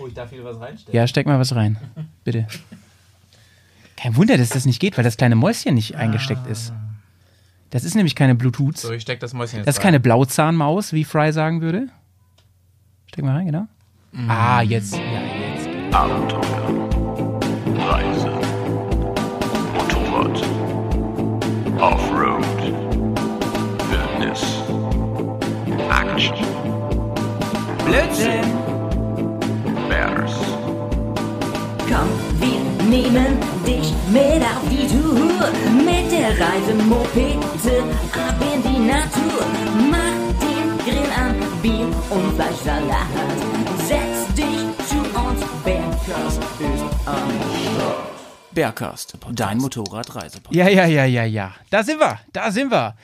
Oh, ich darf hier was reinstellen. Ja, steck mal was rein. Bitte. Kein Wunder, dass das nicht geht, weil das kleine Mäuschen nicht eingesteckt ist. Das ist nämlich keine Bluetooth. So, ich steck das Mäuschen jetzt Das ist keine Blauzahnmaus, wie Fry sagen würde. Steck mal rein, genau. Ah, jetzt. Ja, jetzt. Abenteuer, Reise, Motorrad, Offroad, Wildnis, Action, Blödsinn! Bears, Komm, wir nehmen dich mit auf die Tour. Mit der Reisemopete ab in die Natur. Mach den Grill an, Bier und Fleischsalat. Setz dich zu uns, Bergkast ist am Start. Bergcast, dein Motorradreisepodcast. Ja, ja, ja, ja, ja. Da sind wir, da sind wir.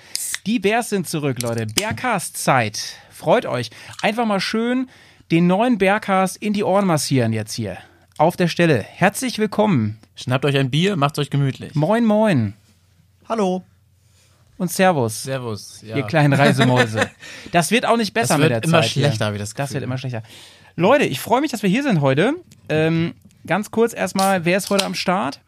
Die Bears sind zurück, Leute. Bergcast-Zeit. Freut euch. Einfach mal schön den neuen Bergcast in die Ohren massieren jetzt hier. Auf der Stelle. Herzlich willkommen. Schnappt euch ein Bier, macht's euch gemütlich. Moin, moin. Hallo. Und Servus, Servus. Ja. ihr kleinen Reisemäuse. Das wird auch nicht besser Das mit wird der immer Zeit. hier. schlechter, habe ich das Das Gefühl. wird immer schlechter. Leute, ich freue mich, dass wir hier sind heute. Ähm, ganz kurz erstmal, wer ist heute am Start?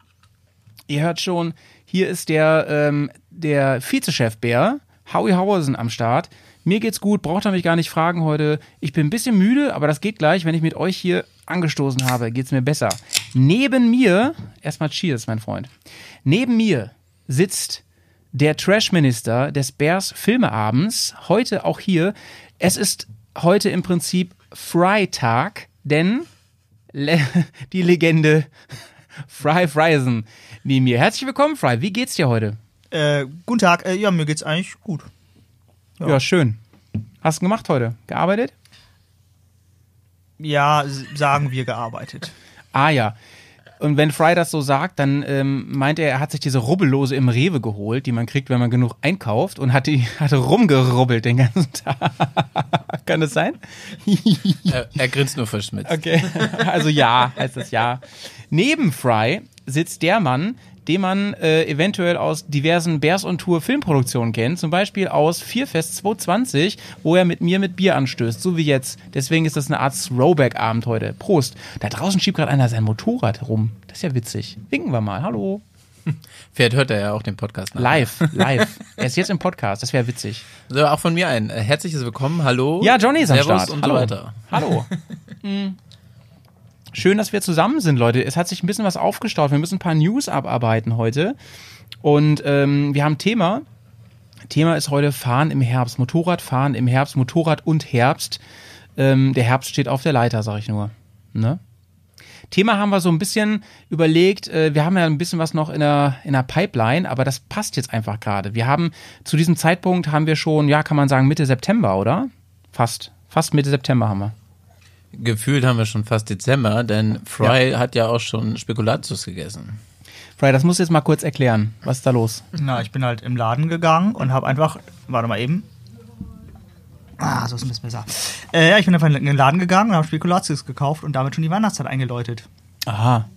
Ihr hört schon, hier ist der, ähm, der Vizechef Bär, Howie Hauersen am Start. Mir geht's gut, braucht ihr mich gar nicht fragen heute. Ich bin ein bisschen müde, aber das geht gleich. Wenn ich mit euch hier angestoßen habe, geht's mir besser. Neben mir, erstmal Cheers, mein Freund. Neben mir sitzt der Trash-Minister des Bears Filmeabends, heute auch hier. Es ist heute im Prinzip Freitag, denn le die Legende Fry Friesen neben mir. Herzlich willkommen, Fry. Wie geht's dir heute? Äh, guten Tag. Äh, ja, mir geht's eigentlich gut. Ja, schön. Hast du gemacht heute? Gearbeitet? Ja, sagen wir gearbeitet. Ah ja. Und wenn Fry das so sagt, dann ähm, meint er, er hat sich diese Rubbellose im Rewe geholt, die man kriegt, wenn man genug einkauft und hat die hat rumgerubbelt den ganzen Tag. Kann das sein? Er, er grinst nur verschmitzt. Okay. Also ja, heißt das ja. Neben Fry sitzt der Mann, den man äh, eventuell aus diversen Bears on Tour Filmproduktionen kennt. Zum Beispiel aus Vierfest 220, wo er mit mir mit Bier anstößt, so wie jetzt. Deswegen ist das eine Art Throwback-Abend heute. Prost. Da draußen schiebt gerade einer sein Motorrad rum. Das ist ja witzig. Winken wir mal. Hallo. Vielleicht hört er ja auch den Podcast nach. Live, live. er ist jetzt im Podcast. Das wäre witzig. So, auch von mir ein äh, herzliches Willkommen. Hallo. Ja, Johnny ist am Servus Start. und Hallo. so weiter. Hallo. Schön, dass wir zusammen sind, Leute. Es hat sich ein bisschen was aufgestaut. Wir müssen ein paar News abarbeiten heute. Und ähm, wir haben Thema. Thema ist heute Fahren im Herbst. Motorradfahren im Herbst. Motorrad und Herbst. Ähm, der Herbst steht auf der Leiter, sag ich nur. Ne? Thema haben wir so ein bisschen überlegt. Äh, wir haben ja ein bisschen was noch in der, in der Pipeline, aber das passt jetzt einfach gerade. Wir haben zu diesem Zeitpunkt haben wir schon, ja, kann man sagen, Mitte September, oder? Fast. Fast Mitte September haben wir. Gefühlt haben wir schon fast Dezember, denn Fry hat ja auch schon Spekulatius gegessen. Fry, das musst du jetzt mal kurz erklären. Was ist da los? Na, ich bin halt im Laden gegangen und habe einfach. Warte mal eben. Ah, so ist ein bisschen besser. Äh, ja, ich bin einfach in den Laden gegangen und habe Spekulatius gekauft und damit schon die Weihnachtszeit eingeläutet. Aha.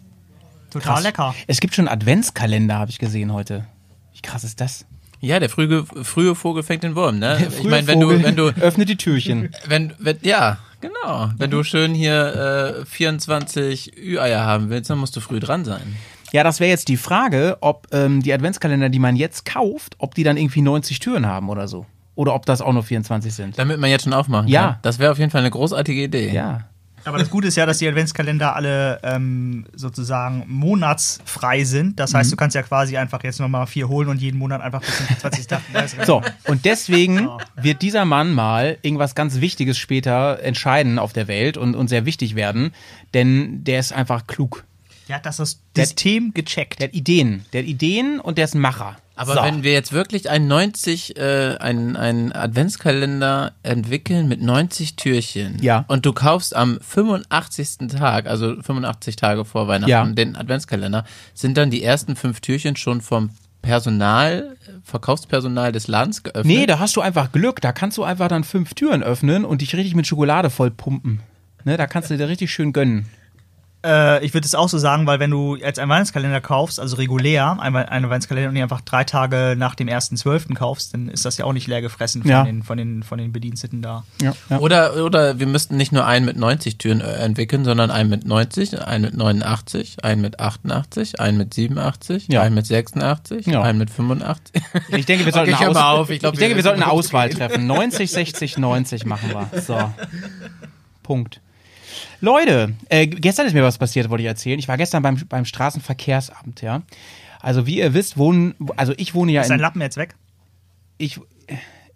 Total krass. lecker. Es gibt schon einen Adventskalender, habe ich gesehen heute. Wie krass ist das? Ja, der frühe, frühe Vogel fängt den Wurm, ne? ich Früher meine, wenn du, Vogel wenn du, öffnet die Türchen. wenn, wenn, ja, genau. Wenn du schön hier äh, 24 Ü-Eier haben willst, dann musst du früh dran sein. Ja, das wäre jetzt die Frage, ob ähm, die Adventskalender, die man jetzt kauft, ob die dann irgendwie 90 Türen haben oder so. Oder ob das auch nur 24 sind. Damit man jetzt schon aufmachen Ja. kann. Das wäre auf jeden Fall eine großartige Idee. Ja. Aber das Gute ist ja, dass die Adventskalender alle ähm, sozusagen monatsfrei sind. Das heißt, du kannst ja quasi einfach jetzt nochmal vier holen und jeden Monat einfach bis zum 20. So, und deswegen wird dieser Mann mal irgendwas ganz Wichtiges später entscheiden auf der Welt und, und sehr wichtig werden, denn der ist einfach klug. Der hat das System gecheckt. Der hat Ideen. Der hat Ideen und der ist ein Macher. Aber So. wenn wir jetzt wirklich einen 90, äh, einen, einen Adventskalender entwickeln mit 90 Türchen Ja. und du kaufst am 85. Tag, also 85 Tage vor Weihnachten, Ja. den Adventskalender, sind dann die ersten fünf Türchen schon vom Personal, Verkaufspersonal des Ladens geöffnet? Nee, da hast du einfach Glück. Da kannst du einfach dann fünf Türen öffnen und dich richtig mit Schokolade voll pumpen. Ne, da kannst du dir richtig schön gönnen. Äh, ich würde es auch so sagen, weil wenn du jetzt einen Weihnachtskalender kaufst, also regulär, einen, einen Weihnachtskalender und ihn einfach drei Tage nach dem 1.12. kaufst, dann ist das ja auch nicht leer gefressen von, Ja. den, von, den, von den Bediensteten da. Ja. ja. Oder, oder wir müssten nicht nur einen mit 90 Türen äh, entwickeln, sondern einen mit 90, einen mit 89, einen mit 88, einen mit 87, Ja. einen mit 86, Ja. einen mit 85. Ich denke, wir sollten Okay, eine, Aus auf. Ich glaub, ich denke, wir sollten eine Auswahl treffen. 90, 60, 90 machen wir. So. Punkt. Leute, äh, gestern ist mir was passiert, wollte ich erzählen. Ich war gestern beim, beim Straßenverkehrsamt, ja. Also wie ihr wisst, wohnen, also ich wohne ja Ist dein in, Lappen jetzt weg? ich,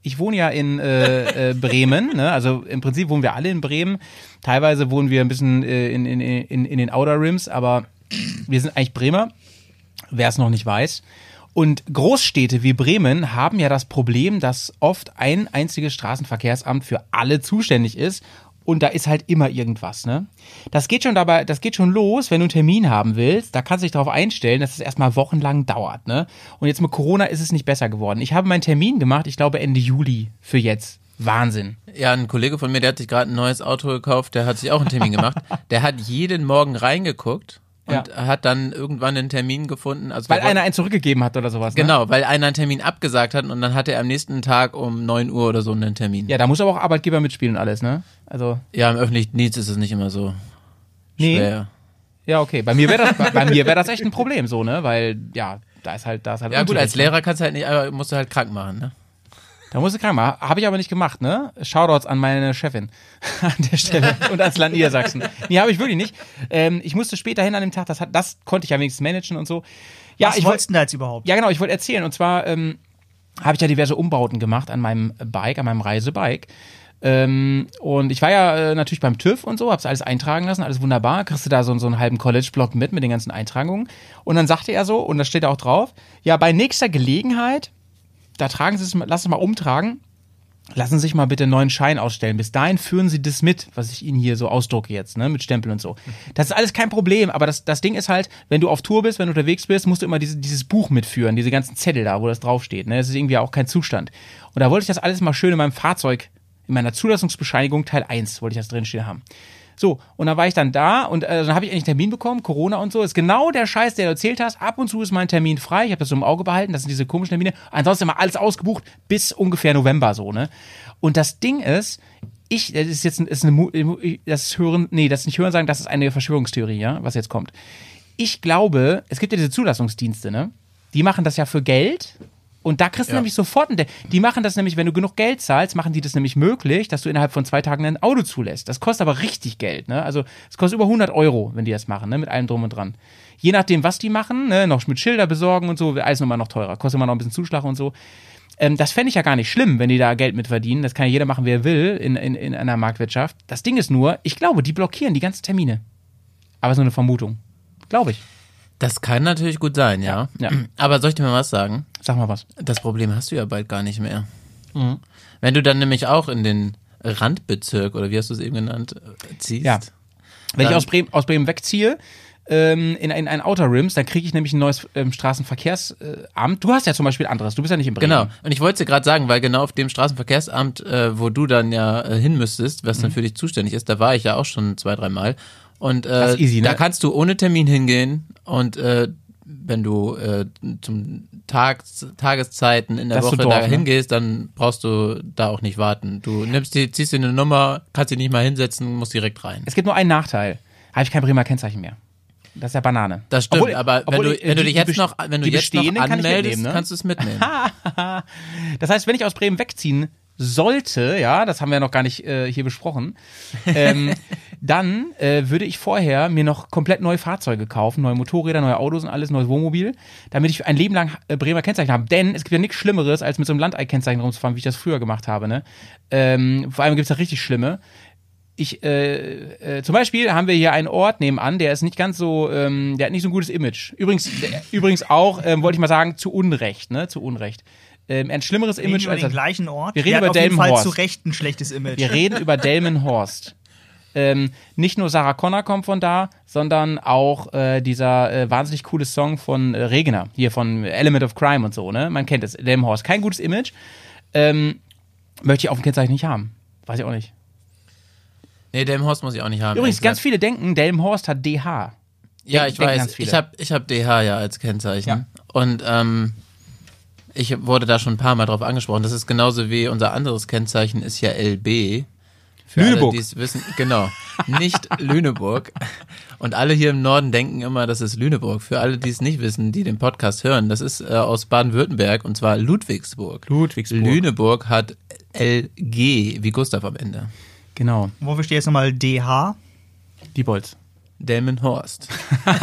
ich wohne ja in äh, äh, Bremen, ne? also im Prinzip wohnen wir alle in Bremen. Teilweise wohnen wir ein bisschen äh, in, in, in, in den Outer Rims, aber wir sind eigentlich Bremer, wer es noch nicht weiß. Und Großstädte wie Bremen haben ja das Problem, dass oft ein einziges Straßenverkehrsamt für alle zuständig ist. Und da ist halt immer irgendwas, ne? Das geht schon dabei, das geht schon los, wenn du einen Termin haben willst. Da kannst du dich darauf einstellen, dass es erstmal wochenlang dauert, ne? Und jetzt mit Corona ist es nicht besser geworden. Ich habe meinen Termin gemacht, ich glaube Ende Juli für jetzt. Wahnsinn. Ja, ein Kollege von mir, der hat sich gerade ein neues Auto gekauft, der hat sich auch einen Termin gemacht. Der hat jeden Morgen reingeguckt und hat dann irgendwann einen Termin gefunden. Also Weil einer einen zurückgegeben hat oder sowas. Ne? Genau, weil einer einen Termin abgesagt hat und dann hatte er am nächsten Tag um 9 Uhr oder so einen Termin. Ja, da muss aber auch Arbeitgeber mitspielen und alles, ne? Also, Ja, im öffentlichen Dienst ist es nicht immer so Nee. schwer. ja, okay. Bei mir wäre das, bei, bei mir wäre das echt ein Problem, so, ne? Weil, ja, da ist halt, da ist halt. Ja gut, als ne? Lehrer kannst du halt nicht, aber musst du halt krank machen, ne? Da musst du krank machen. Habe ich aber nicht gemacht, ne? Shoutouts an meine Chefin an der Stelle und ans Land Niedersachsen. Nee, habe ich wirklich nicht. Ähm, ich musste später hin an dem Tag, das, hat, das konnte ich ja wenigstens managen und so. Ja, Was ich wolltest wollte. du denn da jetzt überhaupt? Ja, genau, ich wollte erzählen. Und zwar ähm, habe ich ja diverse Umbauten gemacht an meinem Bike, an meinem Reisebike. Ähm, und ich war ja äh, natürlich beim TÜV und so, hab's alles eintragen lassen, alles wunderbar. Kriegst du da so, so einen halben College-Block mit, mit den ganzen Eintragungen. Und dann sagte er so, und da steht auch drauf, ja, bei nächster Gelegenheit, da tragen Sie es, mal- lassen Sie mal umtragen, lassen Sie sich mal bitte einen neuen Schein ausstellen. Bis dahin führen Sie das mit, was ich Ihnen hier so ausdrucke jetzt, ne, mit Stempel und so. Das ist alles kein Problem, aber das, das Ding ist halt, wenn du auf Tour bist, wenn du unterwegs bist, musst du immer diese, dieses Buch mitführen, diese ganzen Zettel da, wo das draufsteht, ne. Das ist irgendwie auch kein Zustand. Und da wollte ich das alles mal schön in meinem Fahrzeug, in meiner Zulassungsbescheinigung Teil 1, wollte ich das drinstehen haben. So, und dann war ich dann da und äh, dann habe ich endlich einen Termin bekommen, Corona und so. Ist genau der Scheiß, der du erzählt hast. Ab und zu ist mein Termin frei. Ich habe das so im Auge behalten. Das sind diese komischen Termine. Ansonsten immer alles ausgebucht bis ungefähr November so, ne? Und das Ding ist, ich, das ist jetzt ist eine, Mu- das hören, nee, das ist nicht hören sagen, das ist eine Verschwörungstheorie, ja, was jetzt kommt. Ich glaube, es gibt ja diese Zulassungsdienste, ne? Die machen das ja für Geld. Und da kriegst du Ja. nämlich sofort, ein, die machen das nämlich, wenn du genug Geld zahlst, machen die das nämlich möglich, dass du innerhalb von zwei Tagen ein Auto zulässt. Das kostet aber richtig Geld, ne? Also, es kostet über 100 Euro, wenn die das machen, ne? Mit allem drum und dran. Je nachdem, was die machen, ne? Noch mit Schilder besorgen und so, alles nochmal noch teurer. Kostet immer noch ein bisschen Zuschlag und so. Ähm, das fände ich ja gar nicht schlimm, wenn die da Geld mit verdienen. Das kann ja jeder machen, wie er will in, in, in einer Marktwirtschaft. Das Ding ist nur, ich glaube, die blockieren die ganzen Termine. Aber es ist nur eine Vermutung. Glaube ich. Das kann natürlich gut sein, ja. Ja. Aber soll ich dir mal was sagen? Sag mal was. Das Problem hast du ja bald gar nicht mehr. Mhm. Wenn du dann nämlich auch in den Randbezirk oder wie hast du es eben genannt, äh, ziehst. Ja. Wenn ich Dann- aus Bremen, aus Bremen wegziehe, ähm, in, ein- ein Outer Rims, dann kriege ich nämlich ein neues ähm, Straßenverkehrsamt. Du hast ja zum Beispiel anderes, du bist ja nicht in Bremen. Genau. Und ich wollte dir gerade sagen, weil genau auf dem Straßenverkehrsamt, äh, wo du dann ja äh, hin müsstest, was dann Mhm. für dich zuständig ist, da war ich ja auch schon zwei, dreimal. Und Das äh, ist easy, ne? da kannst du ohne Termin hingehen und äh, wenn du äh, zum Tags, Tageszeiten in der Das Woche da ne? hingehst, dann brauchst du da auch nicht warten. Du nimmst die, ziehst dir eine Nummer, kannst dich nicht mal hinsetzen, musst direkt rein. Es gibt nur einen Nachteil. Habe ich kein Bremer Kennzeichen mehr. Das ist ja Banane. Das stimmt, Obwohl- aber wenn obwohl du, ich- wenn du dich jetzt noch, wenn du jetzt noch kann anmeldest, mitnehmen, ne? kannst du es mitnehmen. Das heißt, wenn ich aus Bremen wegziehen sollte, ja, das haben wir ja noch gar nicht äh, hier besprochen, ähm, dann äh, würde ich vorher mir noch komplett neue Fahrzeuge kaufen, neue Motorräder, neue Autos und alles, neues Wohnmobil, damit ich ein Leben lang äh, Bremer Kennzeichen habe. Denn es gibt ja nichts Schlimmeres, als mit so einem Landei-Kennzeichen rumzufahren, wie ich das früher gemacht habe. Ne? Ähm, vor allem gibt es da richtig schlimme. Ich, äh, äh, zum Beispiel haben wir hier einen Ort nebenan, der ist nicht ganz so, ähm, der hat nicht so ein gutes Image. Übrigens, übrigens auch, ähm, wollte ich mal sagen, zu Unrecht, ne, zu Unrecht. Ähm, ein schlimmeres Wir reden Image über als den gleichen Ort. Wir reden Der hat über auf jeden Fall zu Recht ein schlechtes Image. Wir reden über Delmenhorst. Ähm, nicht nur Sarah Connor kommt von da, sondern auch äh, dieser äh, wahnsinnig coole Song von äh, Regner, hier von Element of Crime und so, ne? Man kennt es, Delmenhorst. Kein gutes Image. Ähm, möchte ich auf dem Kennzeichen nicht haben. Weiß ich auch nicht. Nee, Delmenhorst muss ich auch nicht haben. Übrigens, ganz viele denken, Delmenhorst hat DH. Ja, denken- ich weiß. Ich habe ich hab DH ja als Kennzeichen. Ja. Und ähm, ich wurde da schon ein paar Mal drauf angesprochen. Das ist genauso wie unser anderes Kennzeichen ist ja LB. Für Lüneburg. Alle, die es wissen, genau. Nicht Lüneburg. Und alle hier im Norden denken immer, das ist Lüneburg. Für alle, die es nicht wissen, die den Podcast hören, das ist äh, aus Baden-Württemberg und zwar Ludwigsburg. Ludwigsburg. Lüneburg hat LG wie Gustav am Ende. Genau, Wofür steht jetzt nochmal DH? Diepholz. Delmenhorst.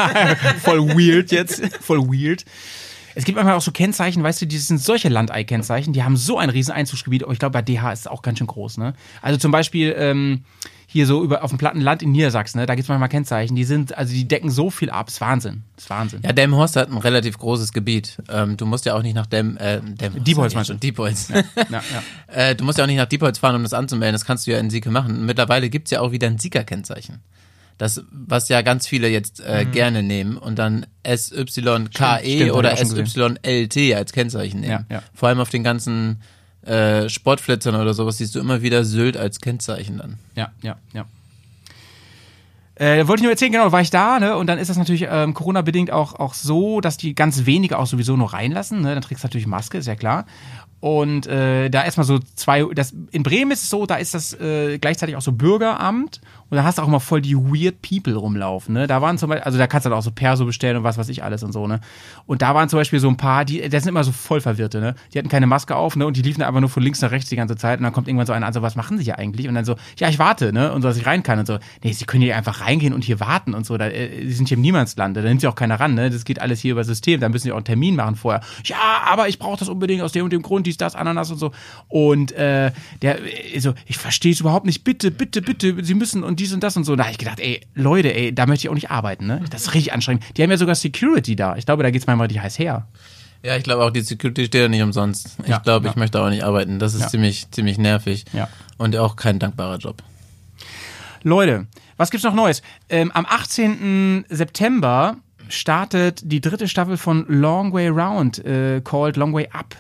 Voll weird jetzt. Voll weird. Es gibt manchmal auch so Kennzeichen, weißt du, die sind solche Landei-Kennzeichen, die haben so ein riesen Einzugsgebiet, aber ich glaube, bei DH ist es auch ganz schön groß, ne? Also zum Beispiel ähm, hier so über auf dem platten Land in Niedersachsen, ne? Da gibt es manchmal Kennzeichen, die sind, also die decken so viel ab. ist Wahnsinn. ist Wahnsinn. Ja, Delmenhorst hat ein relativ großes Gebiet. Ähm, du musst ja auch nicht nach Dem, äh, Dem Diepholz meinst du? Diepholz. ja, ja. äh, du musst ja auch nicht nach Diepholz fahren, um das anzumelden. Das kannst du ja in Sieke machen. Mittlerweile gibt's ja auch wieder ein Siegerkennzeichen. Das, was ja ganz viele jetzt äh, gerne nehmen und dann SYKE Mhm. Oder SYLT als Kennzeichen nehmen. Ja, ja. Vor allem auf den ganzen äh, Sportflitzern oder sowas siehst du immer wieder Sylt als Kennzeichen dann. Ja, ja, ja. Äh, wollte ich nur erzählen, genau, war ich da, ne? Und dann ist das natürlich ähm, Corona-bedingt auch, auch so, dass die ganz wenige auch sowieso nur reinlassen, ne? Dann trägst du natürlich Maske, ist ja klar. Und äh, da erstmal so zwei, das, in Bremen ist es so, da ist das äh, gleichzeitig auch so Bürgeramt und da hast du auch immer voll die weird people rumlaufen, ne? Da waren zum Beispiel, also da kannst du dann auch so Perso bestellen und was weiß ich alles und so, ne? Und da waren zum Beispiel so ein paar, die, das sind immer so voll Verwirrte, ne? Die hatten keine Maske auf, ne? Und die liefen einfach nur von links nach rechts die ganze Zeit und dann kommt irgendwann so einer an, so, was machen sie hier eigentlich? Und dann so, ja, ich warte, ne? Und so, dass ich rein kann und so, nee, sie können hier einfach reingehen und hier warten und so, da, äh, sie sind hier im Niemandsland, da nimmt sie auch keiner ran, ne? Das geht alles hier über System, da müssen sie auch einen Termin machen vorher. Ja, aber ich brauche das unbedingt aus dem und dem Grund, dies, das, Ananas und so. Und äh, der äh, so, ich verstehe es überhaupt nicht, bitte, bitte, bitte, sie müssen und dies und das und so. Da habe ich gedacht, ey, Leute, ey, da möchte ich auch nicht arbeiten, ne? Das ist richtig anstrengend. Die haben ja sogar Security da. Ich glaube, da geht's manchmal richtig heiß her. Ja, ich glaube auch, die Security steht ja nicht umsonst. Ich Ja, glaube, ja. ich möchte auch nicht arbeiten. Das ist Ja. ziemlich, ziemlich nervig. Ja. Und auch kein dankbarer Job. Leute, was gibt's noch Neues? Ähm, am 18. September startet die dritte Staffel von Long Way Round, äh, called Long Way Up.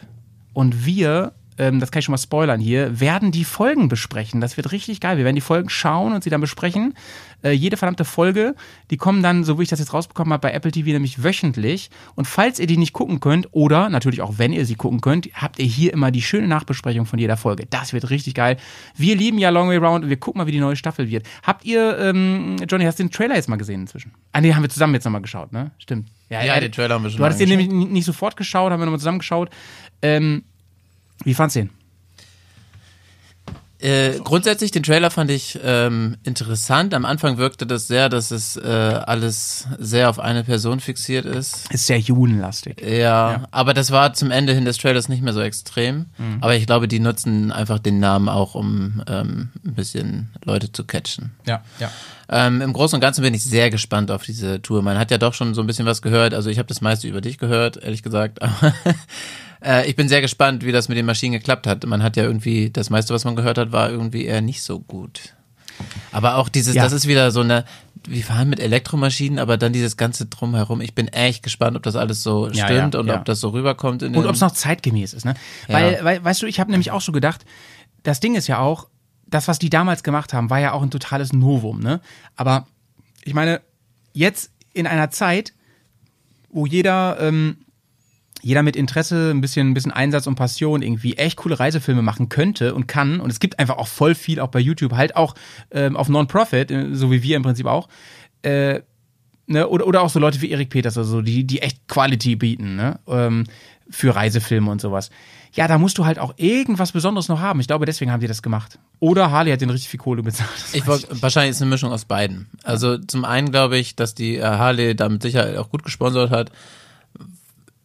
Und wir, ähm, das kann ich schon mal spoilern hier, werden die Folgen besprechen. Das wird richtig geil. Wir werden die Folgen schauen und sie dann besprechen. Äh, jede verdammte Folge, die kommen dann, so wie ich das jetzt rausbekommen habe, bei Apple TV nämlich wöchentlich. Und falls ihr die nicht gucken könnt, oder natürlich auch wenn ihr sie gucken könnt, habt ihr hier immer die schöne Nachbesprechung von jeder Folge. Das wird richtig geil. Wir lieben ja Long Way Round und wir gucken mal, wie die neue Staffel wird. Habt ihr, ähm, Johnny, hast du den Trailer jetzt mal gesehen inzwischen? Ah, nee, haben wir zusammen jetzt nochmal geschaut, ne? Stimmt. Ja, er- den Trailer haben wir schon Du hattest den nämlich nicht sofort geschaut, haben wir nochmal zusammen geschaut. Ähm, wie fandst du den? Äh, grundsätzlich, den Trailer fand ich ähm, interessant. Am Anfang wirkte das sehr, dass es äh, alles sehr auf eine Person fixiert ist. Ist sehr judenlastig. Ja, aber das war zum Ende hin des Trailers nicht mehr so extrem. Aber ich glaube, die nutzen einfach den Namen auch, um ähm, ein bisschen Leute zu catchen. Ja, ja. Ähm, Im Großen und Ganzen bin ich sehr gespannt auf diese Tour. Man hat ja doch schon so ein bisschen was gehört. Also ich habe das meiste über dich gehört, ehrlich gesagt. Aber äh, ich bin sehr gespannt, wie das mit den Maschinen geklappt hat. Man hat ja irgendwie, das meiste, was man gehört hat, war irgendwie eher nicht so gut. Aber auch dieses, Ja. das ist wieder so eine, wir fahren mit Elektromaschinen, aber dann dieses ganze Drumherum. Ich bin echt gespannt, ob das alles so stimmt ja, und ja. ob das so rüberkommt. Und ob es noch zeitgemäß ist, ne? Weil, weil, weißt du, ich habe nämlich auch so gedacht, das Ding ist ja auch, das, was die damals gemacht haben, war ja auch ein totales Novum, ne? Aber ich meine, jetzt in einer Zeit, wo jeder, ähm, jeder mit Interesse, ein bisschen, ein bisschen Einsatz und Passion irgendwie echt coole Reisefilme machen könnte und kann. Und es gibt einfach auch voll viel, auch bei YouTube, halt auch ähm, auf Non-Profit, äh, so wie wir im Prinzip auch. Äh, ne, oder, oder auch so Leute wie Erik Peters, also die, die echt Quality bieten, ne? Ähm, für Reisefilme und sowas. Ja, da musst du halt auch irgendwas Besonderes noch haben. Ich glaube, deswegen haben die das gemacht. Oder Harley hat den richtig viel Kohle bezahlt. Ich wollt, wahrscheinlich ist es eine Mischung aus beiden. Also zum einen glaube ich, dass die äh, Harley damit sicher auch gut gesponsert hat.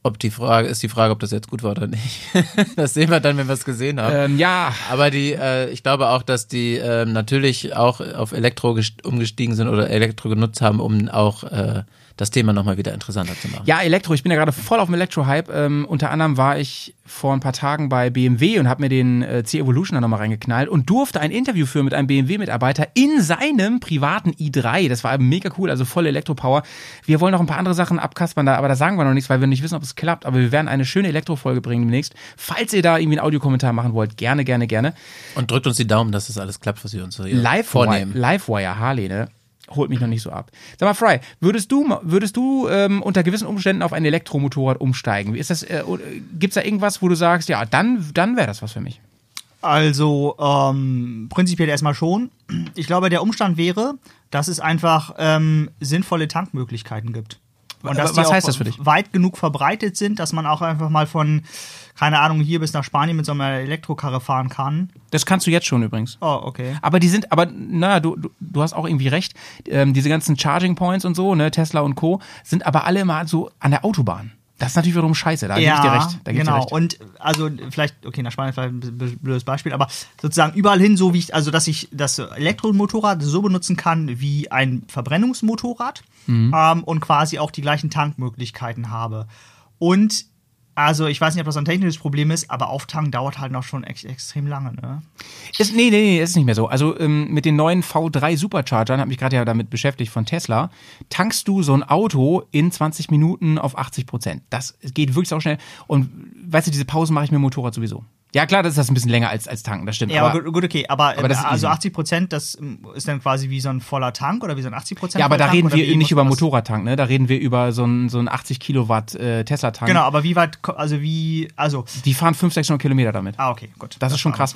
Ob die Frage ist die Frage, ob das jetzt gut war oder nicht. das sehen wir dann, wenn wir es gesehen haben. ähm, ja, Aber die, äh, ich glaube auch, dass die ähm, natürlich auch auf Elektro gest- umgestiegen sind oder Elektro genutzt haben, um auch äh, das Thema nochmal wieder interessanter zu machen. Ja, Elektro, ich bin ja gerade voll auf dem Elektro-Hype. Ähm, unter anderem war ich vor ein paar Tagen bei BMW und habe mir den äh, C-Evolution da nochmal reingeknallt und durfte ein Interview führen mit einem BMW-Mitarbeiter in seinem privaten i3. Das war mega cool, also voll Elektropower. Wir wollen noch ein paar andere Sachen abkaspern, da, aber da sagen wir noch nichts, weil wir nicht wissen, ob es klappt. Aber wir werden eine schöne Elektrofolge bringen demnächst. Falls ihr da irgendwie einen Audiokommentar machen wollt, gerne, gerne, gerne. Und drückt uns die Daumen, dass das alles klappt, was wir uns so hier Livewire, vornehmen. Livewire Harley, ne? Holt mich noch nicht so ab. Sag mal, Fry, würdest du, würdest du ähm, unter gewissen Umständen auf ein Elektromotorrad umsteigen? Ist das, äh, gibt's da irgendwas, wo du sagst, ja, dann, dann wäre das was für mich? Also ähm, prinzipiell erstmal schon. Ich glaube, der Umstand wäre, dass es einfach ähm, sinnvolle Tankmöglichkeiten gibt. Und dass die Was heißt das für dich? weit genug verbreitet sind, dass man auch einfach mal von, keine Ahnung, hier bis nach Spanien mit so einer Elektrokarre fahren kann. Das kannst du jetzt schon übrigens. Oh, okay. Aber die sind, aber na, du, du, du hast auch irgendwie recht. Ähm, diese ganzen Charging Points und so, ne, Tesla und Co. sind aber alle immer so an der Autobahn. Das ist natürlich wiederum scheiße. Da gebe ich dir recht. Da genau. recht. Und also vielleicht, okay, nach Spanien vielleicht ein blödes Beispiel, aber sozusagen überall hin, so wie ich, also dass ich das Elektromotorrad so benutzen kann wie ein Verbrennungsmotorrad Mhm. ähm, und quasi auch die gleichen Tankmöglichkeiten habe. Und also ich weiß nicht, ob das ein technisches Problem ist, aber Auftanken dauert halt noch schon ex extrem lange, ne? Ist, nee, nee, nee, ist nicht mehr so. Also ähm, mit den neuen V3 Superchargern, habe mich gerade ja damit beschäftigt von Tesla, tankst du so ein Auto in 20 Minuten auf 80 Prozent. Das geht wirklich auch schnell. Und weißt du, diese Pausen mache ich mit dem Motorrad sowieso. Ja, klar, das ist das ein bisschen länger als, als tanken, das stimmt. Ja, aber, gut, okay, aber, aber das ist also easy. 80 Prozent, das ähm, ist dann quasi wie so ein voller Tank oder wie so ein 80 Prozent ja, aber da reden wir nicht über das- Motorradtank, ne? Da reden wir über so einen so einen 80 Kilowatt äh, Tesla-Tank. Genau, aber wie weit, also wie, also, Die fahren 500, 600 Kilometer damit. ah, okay, gut. Das ist schon krass.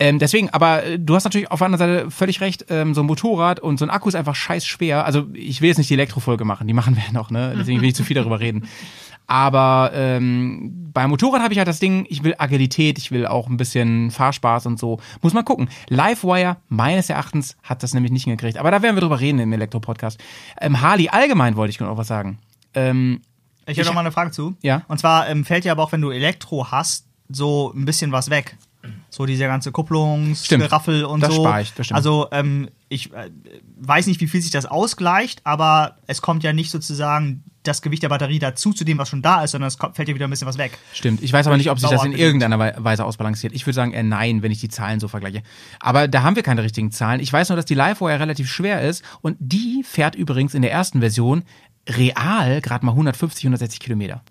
Ähm, deswegen, aber äh, du hast natürlich auf der anderen Seite völlig recht, ähm, so ein Motorrad und so ein Akku ist einfach scheiß schwer. Also ich will jetzt nicht die Elektrofolge machen, die machen wir ja noch, ne? Deswegen will ich zu viel darüber reden. Aber ähm, beim Motorrad habe ich halt das Ding, ich will Agilität, ich will auch ein bisschen Fahrspaß und so. Muss man gucken. Livewire, meines Erachtens, hat das nämlich nicht hingekriegt. Aber da werden wir drüber reden im Elektro-Podcast. Ähm, Harley, allgemein wollte ich noch was sagen. Ähm, Ich habe noch mal eine Frage zu. Ja. Und zwar ähm, fällt ja aber auch, wenn du Elektro hast, so ein bisschen was weg. So diese ganze. Kupplungsgeraffel und Das so. spar ich, das stimmt. Also ähm, ich äh, weiß nicht, wie viel sich das ausgleicht, aber es kommt ja nicht sozusagen das Gewicht der Batterie dazu zu dem, was schon da ist, sondern es fällt ja wieder ein bisschen was weg. Stimmt. Ich weiß aber nicht, ob sich das in irgendeiner Wei- Weise ausbalanciert. Ich würde sagen eher nein, wenn ich die Zahlen so vergleiche. Aber da haben wir keine richtigen Zahlen. Ich weiß nur, dass die Livewire relativ schwer ist und die fährt übrigens in der ersten Version real gerade mal 150, 160 Kilometer.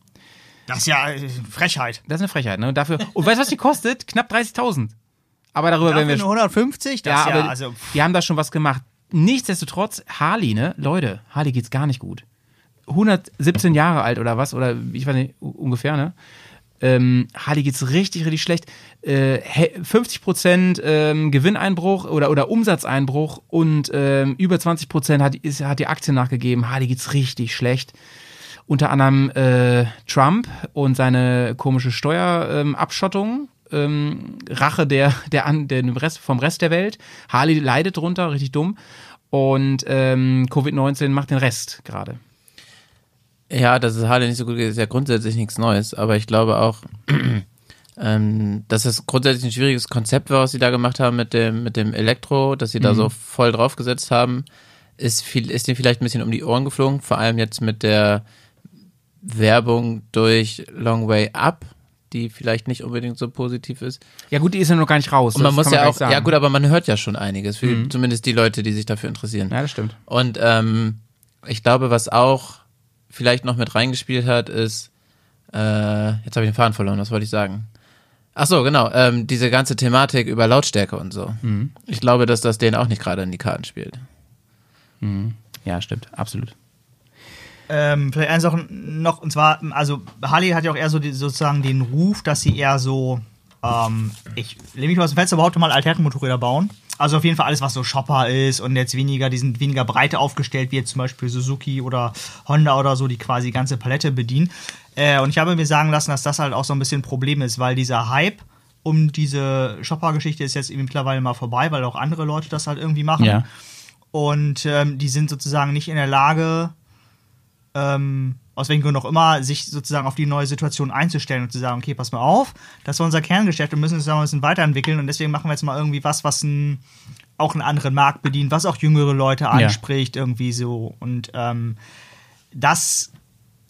Das ist ja äh, Frechheit. Das ist eine Frechheit, ne? Dafür. Und weißt du, was die kostet? Knapp 30.000. Aber darüber Dafür werden wir. eine 150, das ja, ja, aber also die haben da schon was gemacht. Nichtsdestotrotz, Harley, ne? Leute, Harley geht's gar nicht gut. 117 Jahre alt oder was? Oder ich weiß nicht, ungefähr, ne? Ähm, Harley geht's richtig, richtig schlecht. Äh, he- 50% ähm, Gewinneinbruch oder, oder Umsatzeinbruch und ähm, über 20% hat, ist, hat die Aktie nachgegeben. Harley geht's richtig schlecht. Unter anderem äh, Trump und seine komische Steuerabschottung. Ähm, Rache der, der, an, der Rest, vom Rest der Welt. Harley leidet drunter, richtig dumm. Und ähm, Covid-19 macht den Rest gerade. Ja, dass es Harley nicht so gut geht, ist ja grundsätzlich nichts Neues, aber ich glaube auch, ähm, dass es grundsätzlich ein schwieriges Konzept war, was sie da gemacht haben mit dem, mit dem Elektro, dass sie da so voll draufgesetzt haben, ist viel, ist ihnen vielleicht ein bisschen um die Ohren geflogen, vor allem jetzt mit der Werbung durch Long Way Up, die vielleicht nicht unbedingt so positiv ist. Ja gut, die ist ja noch gar nicht raus. Und man muss ja gar auch, sagen. ja gut, aber man hört ja schon einiges, für zumindest die Leute, die sich dafür interessieren. Ja, das stimmt. Und ähm, ich glaube, was auch vielleicht noch mit reingespielt hat, ist, äh, jetzt habe ich den Faden verloren, was wollte ich sagen? Ach so, genau, ähm, diese ganze Thematik über Lautstärke und so. Ich glaube, dass das denen auch nicht gerade in die Karten spielt. Ja, stimmt, absolut. Ähm, vielleicht eine Sache noch, und zwar, also Harley hat ja auch eher so die, sozusagen den Ruf, dass sie eher so, ähm, ich lehne mich mal aus dem Fenster, behaupte mal Alternmotorräder bauen. Also auf jeden Fall alles, was so Shopper ist und jetzt weniger, die sind weniger breit aufgestellt, wie jetzt zum Beispiel Suzuki oder Honda oder so, die quasi die ganze Palette bedienen. Äh, und ich habe mir sagen lassen, dass das halt auch so ein bisschen ein Problem ist, weil dieser Hype um diese Shopper-Geschichte ist jetzt irgendwie mittlerweile mal vorbei, weil auch andere Leute das halt irgendwie machen. Ja. Und ähm, die sind sozusagen nicht in der Lage, ähm, aus welchen Gründen auch immer, sich sozusagen auf die neue Situation einzustellen und zu sagen, okay, pass mal auf, das war unser Kerngeschäft und müssen uns da ein bisschen weiterentwickeln und deswegen machen wir jetzt mal irgendwie was, was ein, auch einen anderen Markt bedient, was auch jüngere Leute anspricht, irgendwie so. Und ähm, das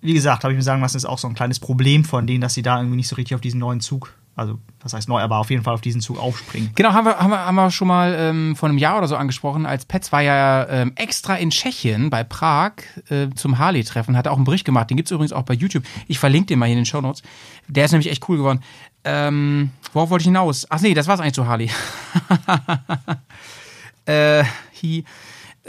wie gesagt, habe ich mir sagen lassen, ist auch so ein kleines Problem von denen, dass sie da irgendwie nicht so richtig auf diesen neuen Zug, also was heißt neu, aber auf jeden Fall auf diesen Zug aufspringen. Genau, haben wir, haben wir, haben wir schon mal ähm, vor einem Jahr oder so angesprochen, als Petz war ja ähm, extra in Tschechien bei Prag äh, zum Harley-Treffen, hat auch einen Bericht gemacht, den gibt's übrigens auch bei YouTube. Ich verlinke den mal hier in den Show Notes. Der ist nämlich echt cool geworden. Ähm, worauf wollte ich hinaus? Ach nee, das war's eigentlich zu Harley. äh, hi.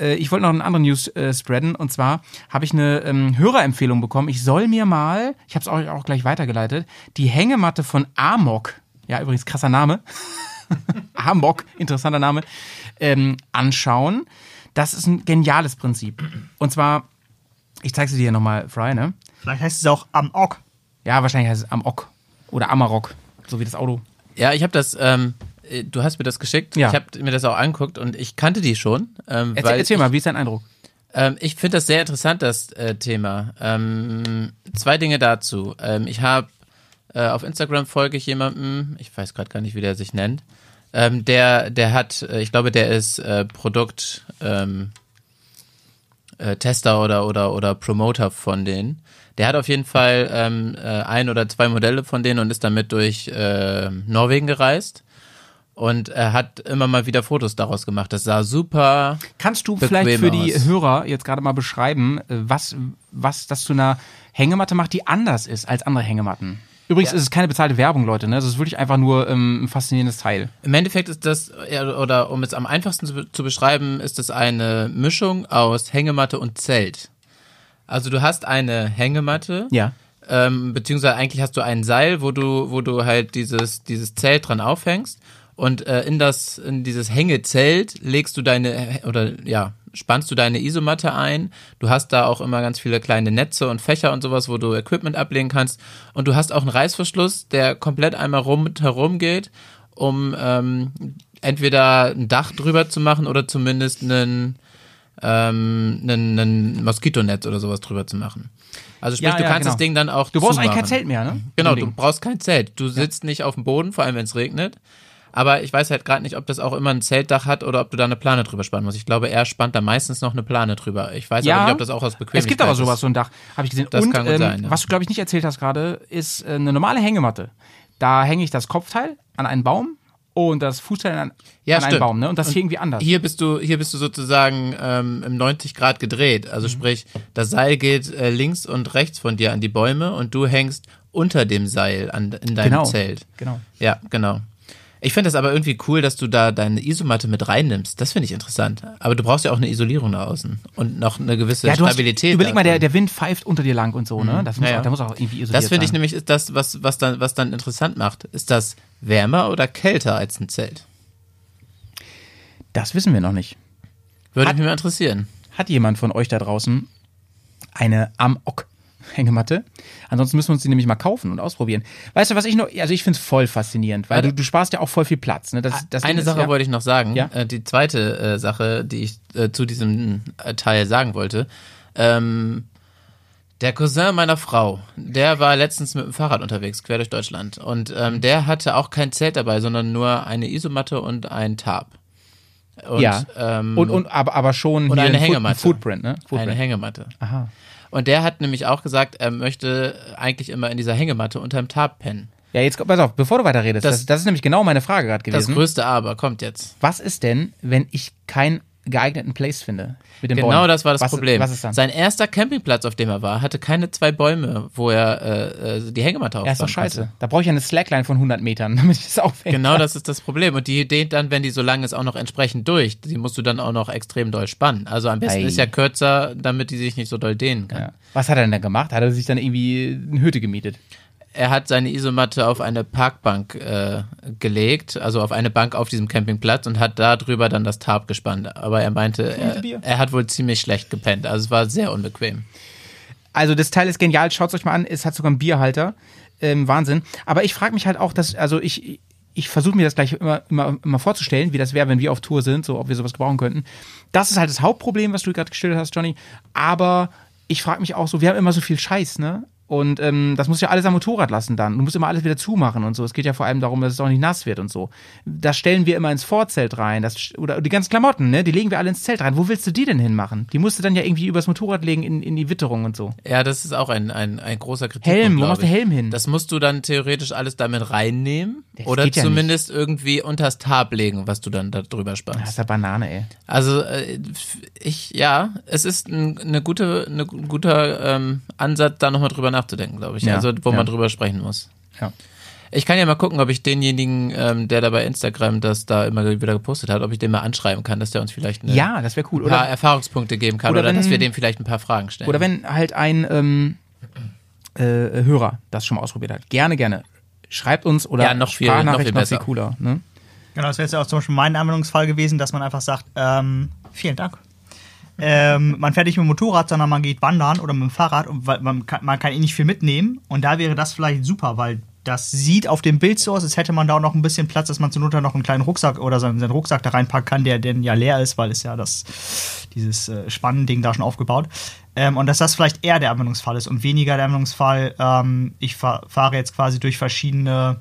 Äh, ich wollte noch einen anderen News äh, spreaden und zwar habe ich eine ähm, Hörerempfehlung bekommen. Ich soll mir mal, ich habe es euch auch gleich weitergeleitet, die Hängematte von Amok, ja übrigens krasser Name, Amok, interessanter Name, ähm, anschauen. Das ist ein geniales Prinzip. Und zwar, ich zeige sie dir nochmal, Fry, ne? Vielleicht heißt es auch am Ock. Ja, wahrscheinlich heißt es Amok oder Amarok, so wie das Auto. Ja, ich habe das, ähm, äh, du hast mir das geschickt. Ja. Ich habe mir das auch angeguckt und ich kannte die schon. Ähm, Erzähl, erzähl ich, mal, wie ist dein Eindruck? Ähm, ich finde das sehr interessant, das äh, Thema. Ähm, zwei Dinge dazu. Ähm, ich habe äh, auf Instagram folge ich jemandem, ich weiß gerade gar nicht, wie der sich nennt. Ähm, der, der hat, äh, ich glaube, der ist äh, Produkt ähm, äh, Tester oder, oder, oder Promoter von denen. Der hat auf jeden Fall ähm, äh, ein oder zwei Modelle von denen und ist damit durch äh, Norwegen gereist. Und er hat immer mal wieder Fotos daraus gemacht. Das sah super. Kannst du vielleicht für die aus. Hörer jetzt gerade mal beschreiben, äh, was, was das zu einer Hängematte macht, die anders ist als andere Hängematten? Übrigens Ja. ist es keine bezahlte Werbung, Leute. Ne? Es ist wirklich einfach nur ähm, ein faszinierendes Teil. Im Endeffekt ist das, ja, oder um es am einfachsten zu, zu beschreiben, ist es eine Mischung aus Hängematte und Zelt. Also du hast eine Hängematte, Ja. ähm, beziehungsweise eigentlich hast du ein Seil, wo du, wo du halt dieses, dieses Zelt dran aufhängst und äh, in das, in dieses Hängezelt legst du deine, oder ja, spannst du deine Isomatte ein. Du hast da auch immer ganz viele kleine Netze und Fächer und sowas, wo du Equipment ablegen kannst. Und du hast auch einen Reißverschluss, der komplett einmal rundherum geht, um ähm, entweder ein Dach drüber zu machen oder zumindest einen ähm, einen, einen Moskitonetz oder sowas drüber zu machen. Also sprich, Ja, du ja, kannst genau. das Ding dann auch Du brauchst eigentlich kein zumachen. Zelt mehr, ne? Genau, du brauchst kein Zelt. Du sitzt nicht auf dem Boden, vor allem wenn es regnet. Aber ich weiß halt gerade nicht, ob das auch immer ein Zeltdach hat oder ob du da eine Plane drüber spannen musst. Ich glaube, er spannt da meistens noch eine Plane drüber. Ich weiß aber nicht, ob das auch aus Bequemlichkeit Es gibt aber ist. sowas, so ein Dach, habe ich gesehen. Das Und kann gut ähm, sein, ja. was du, glaube ich, nicht erzählt hast gerade, ist äh, eine normale Hängematte. Da hänge ich das Kopfteil an einen Baum und das Fußteil an, Ja, an einen. Baum. Ne? Und das ist hier irgendwie anders. Hier bist du, hier bist du sozusagen ähm, im 90 Grad gedreht. Also Mhm. sprich, das Seil geht äh, links und rechts von dir an die Bäume und du hängst unter dem Seil an, in deinem Genau. Zelt. Genau. Ja, genau. Ich finde das aber irgendwie cool, dass du da deine Isomatte mit reinnimmst. Das finde ich interessant. Aber du brauchst ja auch eine Isolierung da außen und noch eine gewisse Ja, du hast, Stabilität. überleg mal, der, der Wind pfeift unter dir lang und so, ne? Das muss, Ja, ja. Auch, der muss auch irgendwie isoliert das finde ich nämlich ist das, was, was, dann, was dann interessant macht. Ist das wärmer oder kälter als ein Zelt? Das wissen wir noch nicht. Würde Hat- mich mal interessieren. Hat jemand von euch da draußen eine Amok-Hängematte? Ansonsten müssen wir uns die nämlich mal kaufen und ausprobieren. Weißt du, was ich noch, also ich finde es voll faszinierend, weil du, du sparst ja auch voll viel Platz. Ne? Das, das Eine ist Sache ja, wollte ich noch sagen. Ja. Äh, die zweite äh, Sache, die ich äh, zu diesem äh, Teil sagen wollte. Ähm, der Cousin meiner Frau, der war letztens mit dem Fahrrad unterwegs, quer durch Deutschland. Und ähm, der hatte auch kein Zelt dabei, sondern nur eine Isomatte und ein Tarp. Und, Ja. ähm, Und, und aber, aber schon Und eine Hängematte. Footprint, ne? eine Footprint. Hängematte. Aha. Und der hat nämlich auch gesagt, er möchte eigentlich immer in dieser Hängematte unterm Tarp pennen. Ja, jetzt pass auf, bevor du weiter redest, das, Das- das, ist nämlich genau meine Frage gerade Das gewesen. größte Aber kommt jetzt. Was ist denn, wenn ich keinen geeigneten Place finde mit den Genau Bäumen? das war das was, Problem. Was? Sein erster Campingplatz, auf dem er war, hatte keine zwei Bäume, wo er äh, äh, die Hängematte ja, ist doch scheiße. konnte. Da brauche ich eine Slackline von 100 Metern, damit ich das aufhänge. Genau das ist das Problem. Und die dehnt dann, wenn die so lang ist, auch noch entsprechend durch. Die musst du dann auch noch extrem doll spannen. Also am besten Ei. ist ja kürzer, damit die sich nicht so doll dehnen kann. Ja. Was hat er denn da gemacht? Hat er sich dann irgendwie eine Hütte gemietet? Er hat seine Isomatte auf eine Parkbank äh, gelegt, also auf eine Bank auf diesem Campingplatz und hat da drüber dann das Tarp gespannt. Aber er meinte, er, er hat wohl ziemlich schlecht gepennt. Also es war sehr unbequem. Also das Teil ist genial, schaut euch mal an, es hat sogar einen Bierhalter. Ähm, Wahnsinn. Aber ich frage mich halt auch, dass, also ich, ich versuche mir das gleich immer, immer, immer vorzustellen, wie das wäre, wenn wir auf Tour sind, so ob wir sowas gebrauchen könnten. Das ist halt das Hauptproblem, was du gerade gestellt hast, Johnny. Aber ich frage mich auch so, wir haben immer so viel Scheiß, ne? Und ähm, das musst du ja alles am Motorrad lassen dann. Du musst immer alles wieder zumachen und so. Es geht ja vor allem darum, dass es auch nicht nass wird und so. Das stellen wir immer ins Vorzelt rein. Das, oder die ganzen Klamotten, ne? Die legen wir alle ins Zelt rein. Wo willst du die denn hinmachen? Die musst du dann ja irgendwie übers Motorrad legen in, in die Witterung und so. Ja, das ist auch ein, ein, ein großer Kritikpunkt. Helm, wo machst du. Helm hin? Das musst du dann theoretisch alles damit reinnehmen Das oder ja zumindest irgendwie unters Tab legen, was du dann da drüber Das spannst. ist ja Banane, ey. Also äh, ich, ja, es ist ein, eine gute, eine, ein guter ähm, Ansatz, da nochmal drüber nachzudenken, glaube ich. Ja, also wo ja. man drüber sprechen muss. Ja. Ich kann ja mal gucken, ob ich denjenigen, ähm, der da bei Instagram das da immer wieder gepostet hat, ob ich den mal anschreiben kann, dass der uns vielleicht eine, Ja, das wäre cool. ein paar Oder, Erfahrungspunkte geben kann oder oder, wenn- dass wir dem vielleicht ein paar Fragen stellen. oder wenn halt ein ähm, äh, Hörer das schon mal ausprobiert hat. Gerne, gerne. Schreibt uns oder Ja, noch viel- noch viel besser. cooler. Ne? Genau, das wäre jetzt auch zum Beispiel mein Anwendungsfall gewesen, dass man einfach sagt, ähm, vielen Dank. Ähm, man fährt nicht mit dem Motorrad, sondern man geht wandern oder mit dem Fahrrad und man kann, man kann eh nicht viel mitnehmen. Und da wäre das vielleicht super, weil das sieht auf dem Bild so aus, als hätte man da auch noch ein bisschen Platz, dass man zur Not noch einen kleinen Rucksack oder seinen, seinen Rucksack da reinpacken kann, der denn ja leer ist, weil es ja das, dieses äh, Spannending da schon aufgebaut. Ähm, und dass das vielleicht eher der Anwendungsfall ist und weniger der Anwendungsfall, ähm, ich fahr, fahre jetzt quasi durch verschiedene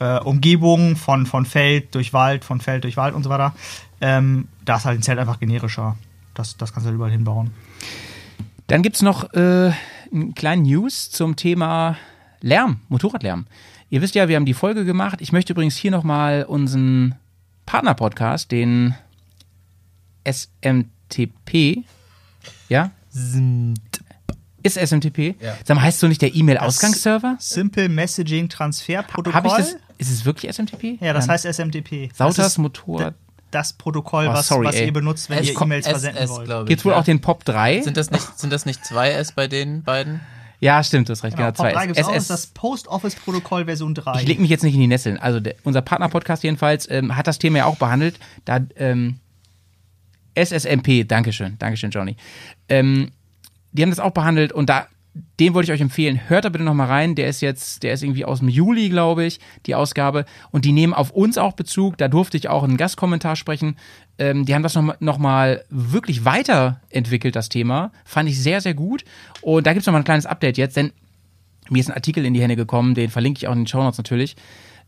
äh, Umgebung von, von Feld durch Wald, von Feld durch Wald und so weiter. Ähm, da ist halt ein Zelt einfach generischer. Das, das kannst du überall hinbauen. Dann gibt's noch äh, einen kleinen News zum Thema Lärm, Motorradlärm. Ihr wisst ja, wir haben die Folge gemacht. Ich möchte übrigens hier nochmal unseren Partner-Podcast, den SMTP, ja? Ist SMTP? Ja. Sag mal, heißt so nicht der E-Mail-Ausgangsserver? Simple Messaging Transfer Protokoll. Habe ich das? Ist es wirklich SMTP? Ja, das Nein. heißt SMTP. Ist Motorrad. Das Protokoll, Oh, was, sorry, was ihr benutzt, wenn Es ihr E-Mails versenden SS, wollt. glaube ich. Gibt's wohl ja. auch den POP 3? Sind das nicht, sind das nicht zwei S bei den beiden? ja, stimmt, du hast recht. Genau, Genau, Pop zwei. 3 gibt's auch, das SS. ist das Post Office Protokoll Version 3. Ich leg mich jetzt nicht in die Nesseln. Also der, unser Partner-Podcast jedenfalls ähm, hat das Thema ja auch behandelt. Da ähm, SSMP, Dankeschön, Dankeschön, Johnny. Ähm, die haben das auch behandelt und da, den wollte ich euch empfehlen. Hört da bitte nochmal rein. Der ist jetzt, der ist irgendwie aus dem Juli, glaube ich, die Ausgabe. Und die nehmen auf uns auch Bezug. Da durfte ich auch einen Gastkommentar sprechen. Ähm, die haben das nochmal noch mal wirklich weiterentwickelt, das Thema. Fand ich sehr, sehr gut. Und da gibt's noch mal ein kleines Update jetzt, denn mir ist ein Artikel in die Hände gekommen, den verlinke ich auch in den Show Notes natürlich.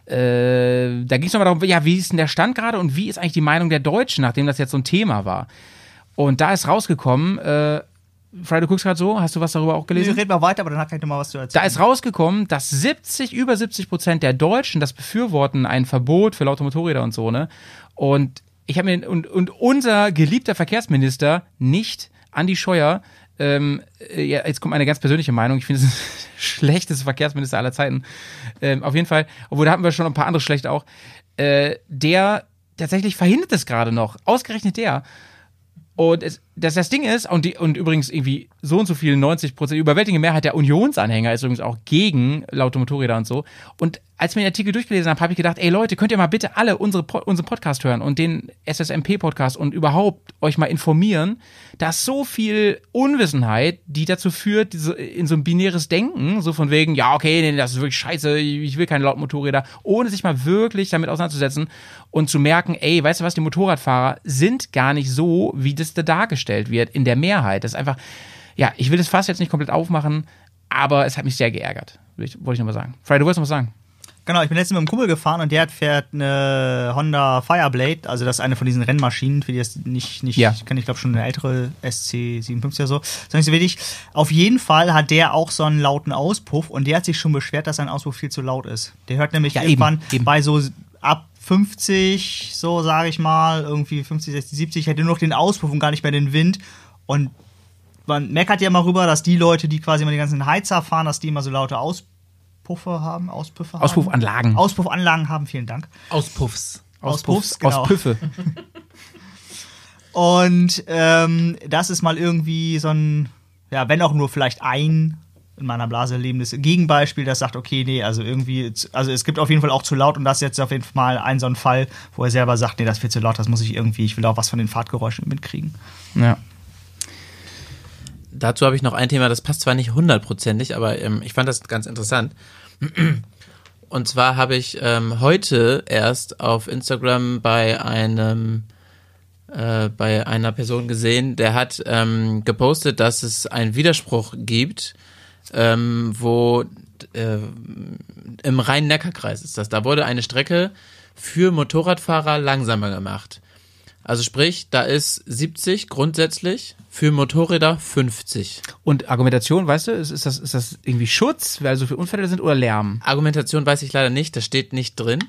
Äh, da ging es nochmal darum, ja, wie ist denn der Stand gerade und wie ist eigentlich die Meinung der Deutschen, nachdem das jetzt so ein Thema war. Und da ist rausgekommen, äh, Fry, du guckst gerade so, hast du was darüber auch Nee, gelesen? red mal weiter, aber danach kann ich noch mal was zu erzählen. Da ist rausgekommen, dass 70, über 70 Prozent der Deutschen das befürworten, ein Verbot für laute Motorräder und so, ne? Und ich habe mir, und, und unser geliebter Verkehrsminister, nicht Andi Scheuer, ähm, äh, ja, jetzt kommt meine ganz persönliche Meinung, ich finde es ein schlechteste Verkehrsminister aller Zeiten. Ähm, auf jeden Fall, obwohl da hatten wir schon ein paar andere schlechte auch, äh, der tatsächlich verhindert es gerade noch. Ausgerechnet der. Und es, das, das Ding ist, und, die, und übrigens irgendwie so und so viel, 90 Prozent, die überwältigende Mehrheit der Unionsanhänger ist übrigens auch gegen laute Motorräder und so. Und als ich mir den Artikel durchgelesen habe, habe ich gedacht, ey Leute, könnt ihr mal bitte alle unsere, unseren Podcast hören und den SSMP-Podcast und überhaupt euch mal informieren. Da ist so viel Unwissenheit, die dazu führt, in so ein binäres Denken, so von wegen, ja, okay, nee, das ist wirklich scheiße, ich will keine lauten Motorräder, ohne sich mal wirklich damit auseinanderzusetzen und zu merken, ey, weißt du was, die Motorradfahrer sind gar nicht so, wie das da dargestellt wird, in der Mehrheit. Das ist einfach, ja, ich will das fast jetzt nicht komplett aufmachen, aber es hat mich sehr geärgert, ich- wollte ich nochmal sagen. Fry, du wolltest noch was sagen? Genau, ich bin letztens mit einem Kumpel gefahren und der fährt eine Honda Fireblade, also das ist eine von diesen Rennmaschinen, für die das nicht, nicht Ja. ich kenne ich glaube schon eine ältere SC57 oder so. Ist nicht so wichtig. Auf jeden Fall hat der auch so einen lauten Auspuff und der hat sich schon beschwert, dass sein Auspuff viel zu laut ist. Der hört nämlich Ja, eben, irgendwann eben. bei so ab 50, so sage ich mal, irgendwie 50, 60, 70, hätte nur noch den Auspuff und gar nicht mehr den Wind. Und man meckert ja mal rüber, dass die Leute, die quasi immer die ganzen Heizer fahren, dass die immer so laute Auspuffe haben, Auspuffe haben. Auspuffanlagen. Auspuffanlagen haben, vielen Dank. Auspuffs. Auspuffs, genau. Aus Püffe. Und ähm, das ist mal irgendwie so ein, ja, wenn auch nur vielleicht ein in meiner Blase lebendes Gegenbeispiel, das sagt, okay, nee, also irgendwie, also es gibt auf jeden Fall auch zu laut und das ist jetzt auf jeden Fall mal ein so ein Fall, wo er selber sagt, nee, das viel zu laut, das muss ich irgendwie, ich will auch was von den Fahrtgeräuschen mitkriegen. Ja. Dazu habe ich noch ein Thema, das passt zwar nicht hundertprozentig, aber ähm, ich fand das ganz interessant. Und zwar habe ich ähm, heute erst auf Instagram bei einem äh, bei einer Person gesehen, der hat ähm, gepostet, dass es einen Widerspruch gibt ähm, wo äh, im Rhein-Neckar-Kreis ist das. Da wurde eine Strecke für Motorradfahrer langsamer gemacht. Also sprich, da ist 70 grundsätzlich, für Motorräder 50. Und Argumentation, weißt du, ist, ist, das, ist das irgendwie Schutz, weil so viele Unfälle sind oder Lärm? Argumentation weiß ich leider nicht, das steht nicht drin.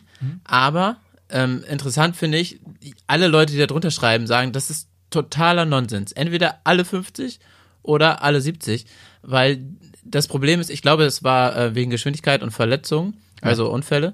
Aber ähm, interessant finde ich, alle Leute, die da drunter schreiben, sagen, das ist totaler Nonsens. Entweder alle 50 oder alle 70, weil das Problem ist, ich glaube, es war äh, wegen Geschwindigkeit und Verletzung, also Unfälle.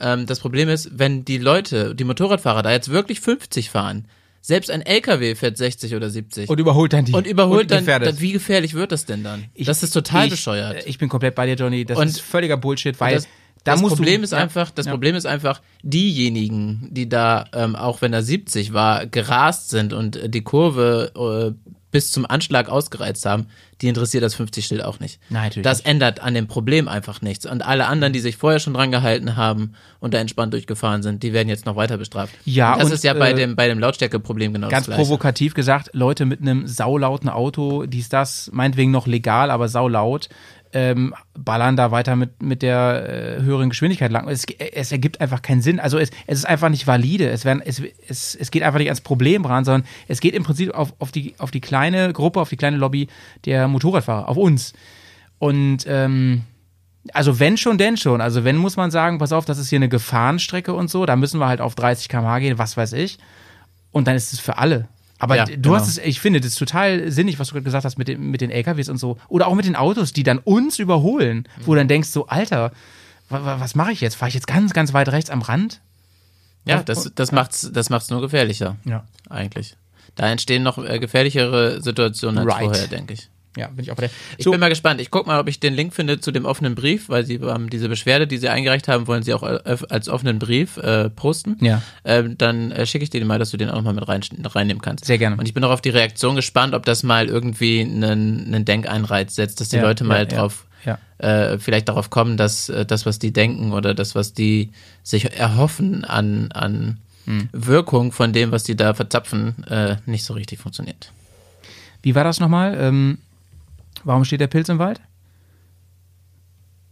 Ähm, das Problem ist, wenn die Leute, die Motorradfahrer da jetzt wirklich 50 fahren, selbst ein LKW fährt 60 oder 70 Und überholt dann die. und überholt dann, gefährdet. dann, wie gefährlich wird das denn dann? das ist total ich, bescheuert. Ich bin komplett bei dir, Johnny. Das Und- ist völliger Bullshit, weil das, da das Problem du, ist ja, einfach, das ja. Problem ist einfach, diejenigen, die da, ähm, auch wenn er 70 war, gerast sind und äh, die Kurve äh, bis zum Anschlag ausgereizt haben, die interessiert das 50-Schild auch nicht. Nein, natürlich Das nicht. ändert an dem Problem einfach nichts. Und alle anderen, die sich vorher schon dran gehalten haben und da entspannt durchgefahren sind, die werden jetzt noch weiter bestraft. Ja, und das und, ist ja bei äh, dem, bei dem Lautstärkeproblem genau Ganz das provokativ gesagt, Leute mit einem saulauten Auto, dies, das, meinetwegen noch legal, aber saulaut, ähm, ballern da weiter mit, mit der äh, höheren Geschwindigkeit lang. Es, es ergibt einfach keinen Sinn. Also es, es ist einfach nicht valide. Es, werden, es, es, es geht einfach nicht ans Problem ran, sondern es geht im Prinzip auf, auf, die, auf die kleine Gruppe, auf die kleine Lobby der Motorradfahrer, auf uns. Und ähm, also wenn schon, denn schon. Also wenn muss man sagen, pass auf, das ist hier eine Gefahrenstrecke und so, da müssen wir halt auf 30 km/h gehen, was weiß ich. Und dann ist es für alle. Aber Ja, du genau. hast es, ich finde, das ist total sinnig, was du gerade gesagt hast mit, den, mit den LKWs und so. Oder auch mit den Autos, die dann uns überholen, wo du dann denkst, so, Alter, wa, wa, was mache ich jetzt? Fahre ich jetzt ganz, ganz weit rechts am Rand? Ja, das, das macht's, das macht's nur gefährlicher. Ja. Eigentlich. Da entstehen noch äh, gefährlichere Situationen als Right. vorher, denke ich. Ja, bin ich auch bei der. Ich So, bin mal gespannt. Ich guck mal, ob ich den Link finde zu dem offenen Brief, weil sie haben diese Beschwerde, die sie eingereicht haben, wollen sie auch äh, als offenen Brief äh, posten. Ja. Ähm, dann äh, schicke ich dir den mal, dass du den auch noch mal mit rein, reinnehmen kannst. Sehr gerne. Und ich bin auch auf die Reaktion gespannt, ob das mal irgendwie einen, einen Denkeinreiz setzt, dass die Ja, Leute mal ja, ja, drauf, ja. Äh, vielleicht darauf kommen, dass äh, das, was die denken oder das, was die sich erhoffen an, an Hm. Wirkung von dem, was die da verzapfen, äh, nicht so richtig funktioniert. wie war das nochmal? Ähm, warum steht der Pilz im Wald?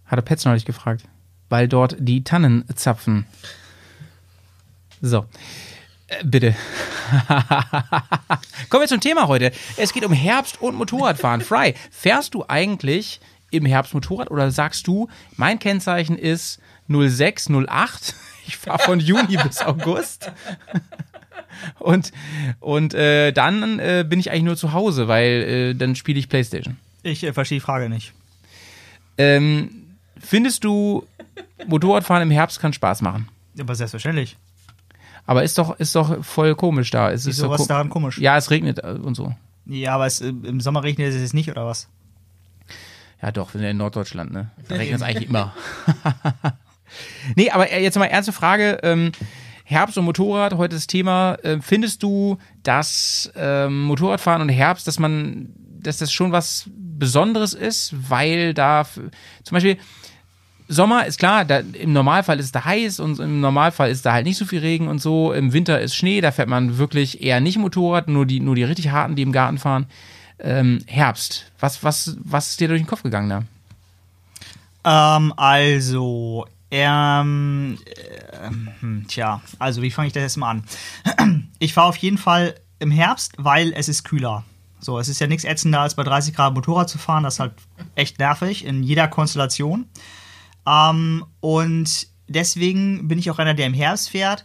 Hatte Petz neulich gefragt. Weil dort die Tannen zapfen. So. Äh, bitte. Kommen wir zum Thema heute. Es geht um Herbst und Motorradfahren. Fry, fährst du eigentlich im Herbst Motorrad oder sagst du, mein Kennzeichen ist 0608, ich fahre von Juni bis August und, und äh, dann äh, bin ich eigentlich nur zu Hause, weil äh, dann spiele ich Playstation. Ich äh, verstehe die Frage nicht. Ähm, findest du, Motorradfahren im Herbst kann Spaß machen? Aber selbstverständlich. Aber ist doch, ist doch voll komisch da. Es ist Wieso, so was ko- ist daran komisch? Ja, es regnet äh, und so. Ja, aber es, äh, im Sommer regnet es jetzt nicht, oder was? Ja, doch, wir sind ja in Norddeutschland, ne? Da regnet es eigentlich immer. nee, aber äh, jetzt mal ernste Frage. Ähm, Herbst und Motorrad, heute das Thema. Ähm, findest du, dass ähm, Motorradfahren und Herbst, dass man, dass das schon was Besonderes ist, weil da zum Beispiel Sommer ist klar, da, im Normalfall ist da heiß und im Normalfall ist da halt nicht so viel Regen und so. Im Winter ist Schnee, da fährt man wirklich eher nicht Motorrad, nur die, nur die richtig harten, die im Garten fahren. Ähm, Herbst, was, was, was ist dir durch den Kopf gegangen da? Ähm, also, ähm, ähm, hm, tja, also wie fange ich das jetzt mal an? Ich fahre auf jeden Fall im Herbst, weil es ist kühler. So, es ist ja nichts ätzender, als bei 30 Grad Motorrad zu fahren. Das ist halt echt nervig in jeder Konstellation. Ähm, und deswegen bin ich auch einer, der im Herbst fährt.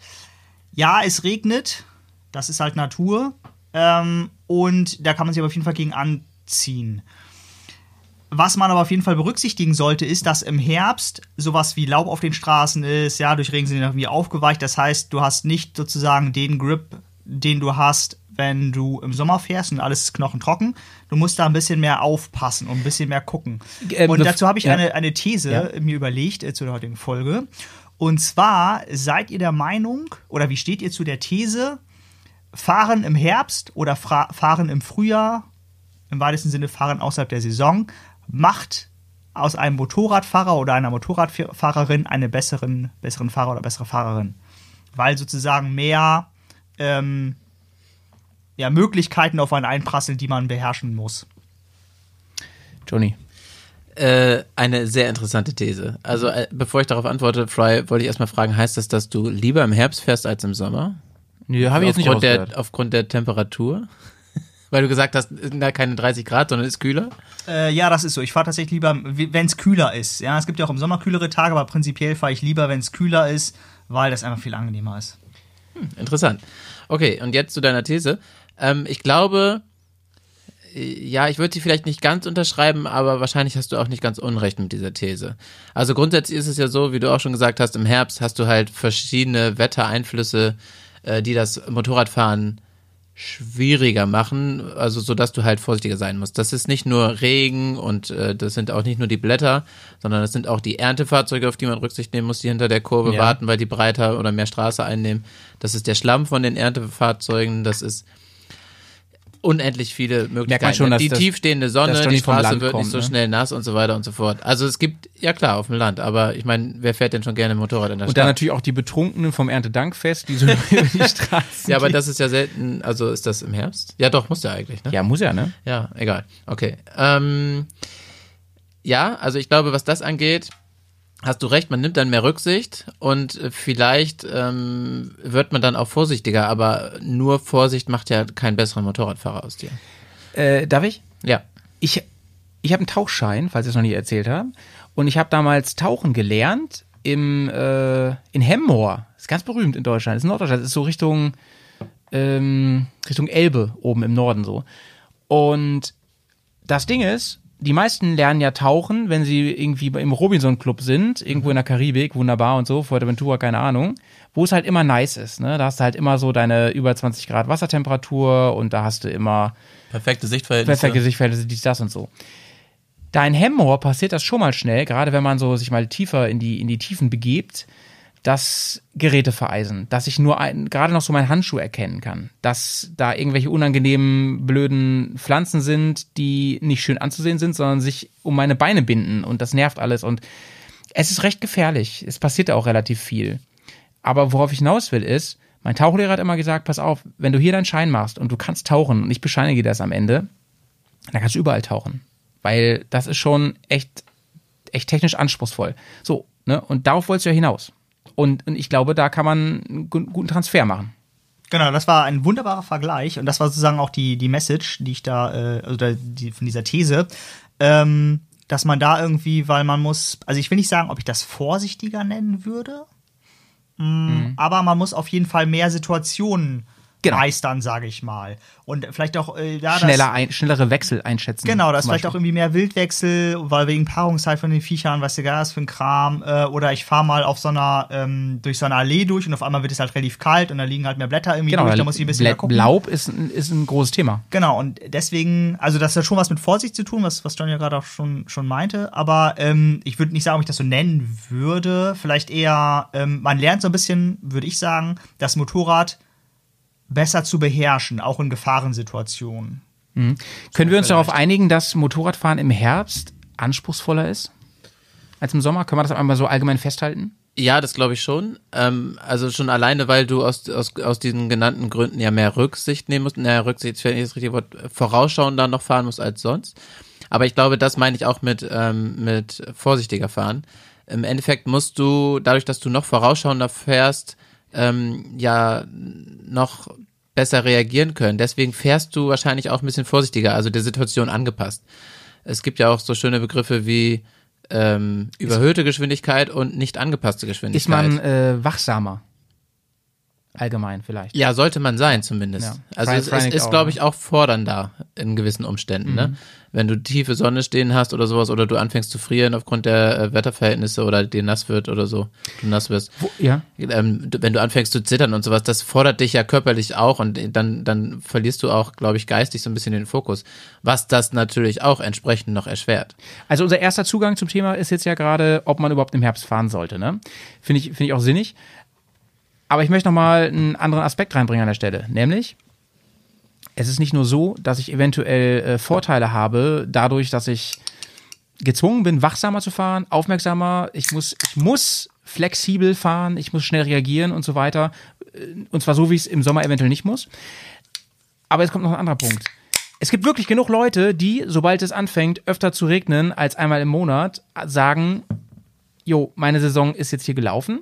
Ja, es regnet. Das ist halt Natur. Ähm, und da kann man sich aber auf jeden Fall gegen anziehen. Was man aber auf jeden Fall berücksichtigen sollte, ist, dass im Herbst sowas wie Laub auf den Straßen ist, ja, durch Regen sind die irgendwie aufgeweicht. Das heißt, du hast nicht sozusagen den Grip, den du hast, wenn du im Sommer fährst und alles ist knochentrocken. Du musst da ein bisschen mehr aufpassen und ein bisschen mehr gucken. Ähm, und dazu habe ich ja. eine, eine These Ja. mir überlegt äh, zu der heutigen Folge. Und zwar seid ihr der Meinung, oder wie steht ihr zu der These, fahren im Herbst oder fahren im Frühjahr, im weitesten Sinne fahren außerhalb der Saison, macht aus einem Motorradfahrer oder einer Motorradfahrerin einen besseren, besseren Fahrer oder bessere Fahrerin. Weil sozusagen mehr ähm, ja, Möglichkeiten auf einen einprasseln, die man beherrschen muss. Johnny. Äh, eine sehr interessante These. Also, äh, bevor ich darauf antworte, Fry, wollte ich erstmal fragen, heißt das, dass du lieber im Herbst fährst als im Sommer? Nee, habe ich jetzt nicht aufgrund der, aufgrund der Temperatur? Weil du gesagt hast, es sind da keine 30 Grad, sondern ist kühler? Äh, ja, das ist so. Ich fahre tatsächlich lieber, wenn es kühler ist. Ja, es gibt ja auch im Sommer kühlere Tage, aber prinzipiell fahre ich lieber, wenn es kühler ist, weil das einfach viel angenehmer ist. Interessant. Okay, und jetzt zu deiner These. Ähm, ich glaube, äh, ja, ich würde sie vielleicht nicht ganz unterschreiben, aber wahrscheinlich hast du auch nicht ganz unrecht mit dieser These. Also grundsätzlich ist es ja so, wie du auch schon gesagt hast, im Herbst hast du halt verschiedene Wettereinflüsse, äh, die das Motorradfahren schwieriger machen, also so dass du halt vorsichtiger sein musst. Das ist nicht nur Regen und äh, das sind auch nicht nur die Blätter, sondern das sind auch die Erntefahrzeuge, auf die man Rücksicht nehmen muss, die hinter der Kurve Ja. warten, weil die breiter oder mehr Straße einnehmen. Das ist der Schlamm von den Erntefahrzeugen, das ist unendlich viele Möglichkeiten. schon, dass die das- tiefstehende Sonne, die Straße wird kommt, nicht so ne? schnell nass und so weiter und so fort. Also es gibt, ja klar, auf dem Land, aber ich meine, wer fährt denn schon gerne Motorrad in der Und dann Stadt? natürlich auch die Betrunkenen vom Erntedankfest, die so über die Straßen Ja, aber das ist ja selten, also ist das im Herbst? Ja, doch, muss ja eigentlich, ne? Ja, muss ja, ne? Ja, egal. Okay. Ähm, ja, also ich glaube, was das angeht, hast du recht, man nimmt dann mehr Rücksicht und äh, vielleicht ähm, wird man dann auch vorsichtiger, aber nur Vorsicht macht ja keinen besseren Motorradfahrer aus dir. Äh, darf ich? Ja. Ich, ich habe einen Tauchschein, falls ich es noch nicht erzählt habe. Und ich habe damals Tauchen gelernt im, äh, in Hemmoor. Ist ganz berühmt in Deutschland. Ist in Norddeutschland. Ist so Richtung, ähm, Richtung Elbe oben im Norden so. Und das Ding ist, die meisten lernen ja tauchen, wenn sie irgendwie im Robinson Club sind, irgendwo in der Karibik, wunderbar und so, Fuerteventura, keine Ahnung, wo es halt immer nice ist, ne? Da hast du halt immer so deine über 20 Grad Wassertemperatur und da hast du immer Perfekte Sichtverhältnisse. perfekte Sichtverhältnisse, dies, das und so. Da in Hemmoor passiert das schon mal schnell, gerade wenn man so sich mal tiefer in die, in die Tiefen begebt, dass Geräte vereisen, dass ich nur ein, gerade noch so meinen Handschuh erkennen kann, dass da irgendwelche unangenehmen, blöden Pflanzen sind, die nicht schön anzusehen sind, sondern sich um meine Beine binden und das nervt alles und es ist recht gefährlich. Es passiert auch relativ viel. Aber worauf ich hinaus will ist, mein Tauchlehrer hat immer gesagt, pass auf, wenn du hier deinen Schein machst und du kannst tauchen und ich bescheinige dir das am Ende, dann kannst du überall tauchen. Weil das ist schon echt, echt technisch anspruchsvoll. So, ne? Und darauf wolltest du ja hinaus. Und, und ich glaube, da kann man einen gu- guten Transfer machen. Genau, das war ein wunderbarer Vergleich und das war sozusagen auch die, die Message, die ich da, äh, also die, von dieser These, ähm, dass man da irgendwie, weil man muss, also ich will nicht sagen, ob ich das vorsichtiger nennen würde, mm, aber man muss auf jeden Fall mehr Situationen Genau. meistern, sage ich mal. Und vielleicht auch äh, ja, das- Schneller ein, schnellere Wechsel einschätzen. Genau, das vielleicht Beispiel. auch irgendwie mehr Wildwechsel, weil wegen Paarungszeit von den Viechern, was der Gas für ein Kram, äh, oder ich fahre mal auf so einer, ähm, durch so eine Allee durch und auf einmal wird es halt relativ kalt und da liegen halt mehr Blätter irgendwie Genau, durch, da muss ich ein bisschen mehr gucken. Laub ist, ein- ist ein großes Thema. Genau, und deswegen, also das hat schon was mit Vorsicht zu tun, was, was John ja gerade auch schon, schon meinte, aber ähm, ich würde nicht sagen, ob ich das so nennen würde. Vielleicht eher, ähm, man lernt so ein bisschen, würde ich sagen, das Motorrad besser zu beherrschen, auch in Gefahrensituationen. Können wir uns darauf einigen, dass Motorradfahren im Herbst anspruchsvoller ist als im Sommer? Können wir das einmal so allgemein festhalten? Ja, das glaube ich schon. Ähm, also schon alleine, weil du aus, aus, aus diesen genannten Gründen ja mehr Rücksicht nehmen musst. Naja, Rücksicht ist nicht das richtige Wort. Vorausschauen dann noch fahren musst als sonst. Aber ich glaube, das meine ich auch mit, ähm, mit vorsichtiger fahren. Im Endeffekt musst du, dadurch, dass du noch vorausschauender fährst, ähm, ja noch besser reagieren können. Deswegen fährst du wahrscheinlich auch ein bisschen vorsichtiger, also der Situation angepasst. Es gibt ja auch so schöne Begriffe wie ähm, überhöhte Geschwindigkeit und nicht angepasste Geschwindigkeit. Ist man äh, wachsamer? Allgemein vielleicht. Ja, sollte man sein zumindest. Ja. Also Fre- es, Freinig ist, auch, glaube ne? ich, auch fordernder in gewissen Umständen. Ne? Wenn du tiefe Sonne stehen hast oder sowas oder du anfängst zu frieren aufgrund der äh, Wetterverhältnisse oder dir nass wird oder so, du nass wirst. Wo, ja. Ähm, du- wenn du anfängst zu zittern und sowas, das fordert dich ja körperlich auch und dann, dann verlierst du auch, glaube ich, geistig so ein bisschen den Fokus, was das natürlich auch entsprechend noch erschwert. Also unser erster Zugang zum Thema ist jetzt ja gerade, ob man überhaupt im Herbst fahren sollte. Ne? Finde ich, finde ich auch sinnig. Aber ich möchte noch mal einen anderen Aspekt reinbringen an der Stelle. Nämlich, es ist nicht nur so, dass ich eventuell äh, Vorteile habe, dadurch, dass ich gezwungen bin, wachsamer zu fahren, aufmerksamer. Ich muss, ich muss flexibel fahren, ich muss schnell reagieren und so weiter. Äh, Und zwar so, wie ich es im Sommer eventuell nicht muss. Aber jetzt kommt noch ein anderer Punkt. Es gibt wirklich genug Leute, die, sobald es anfängt, öfter zu regnen als einmal im Monat, sagen, jo, meine Saison ist jetzt hier gelaufen.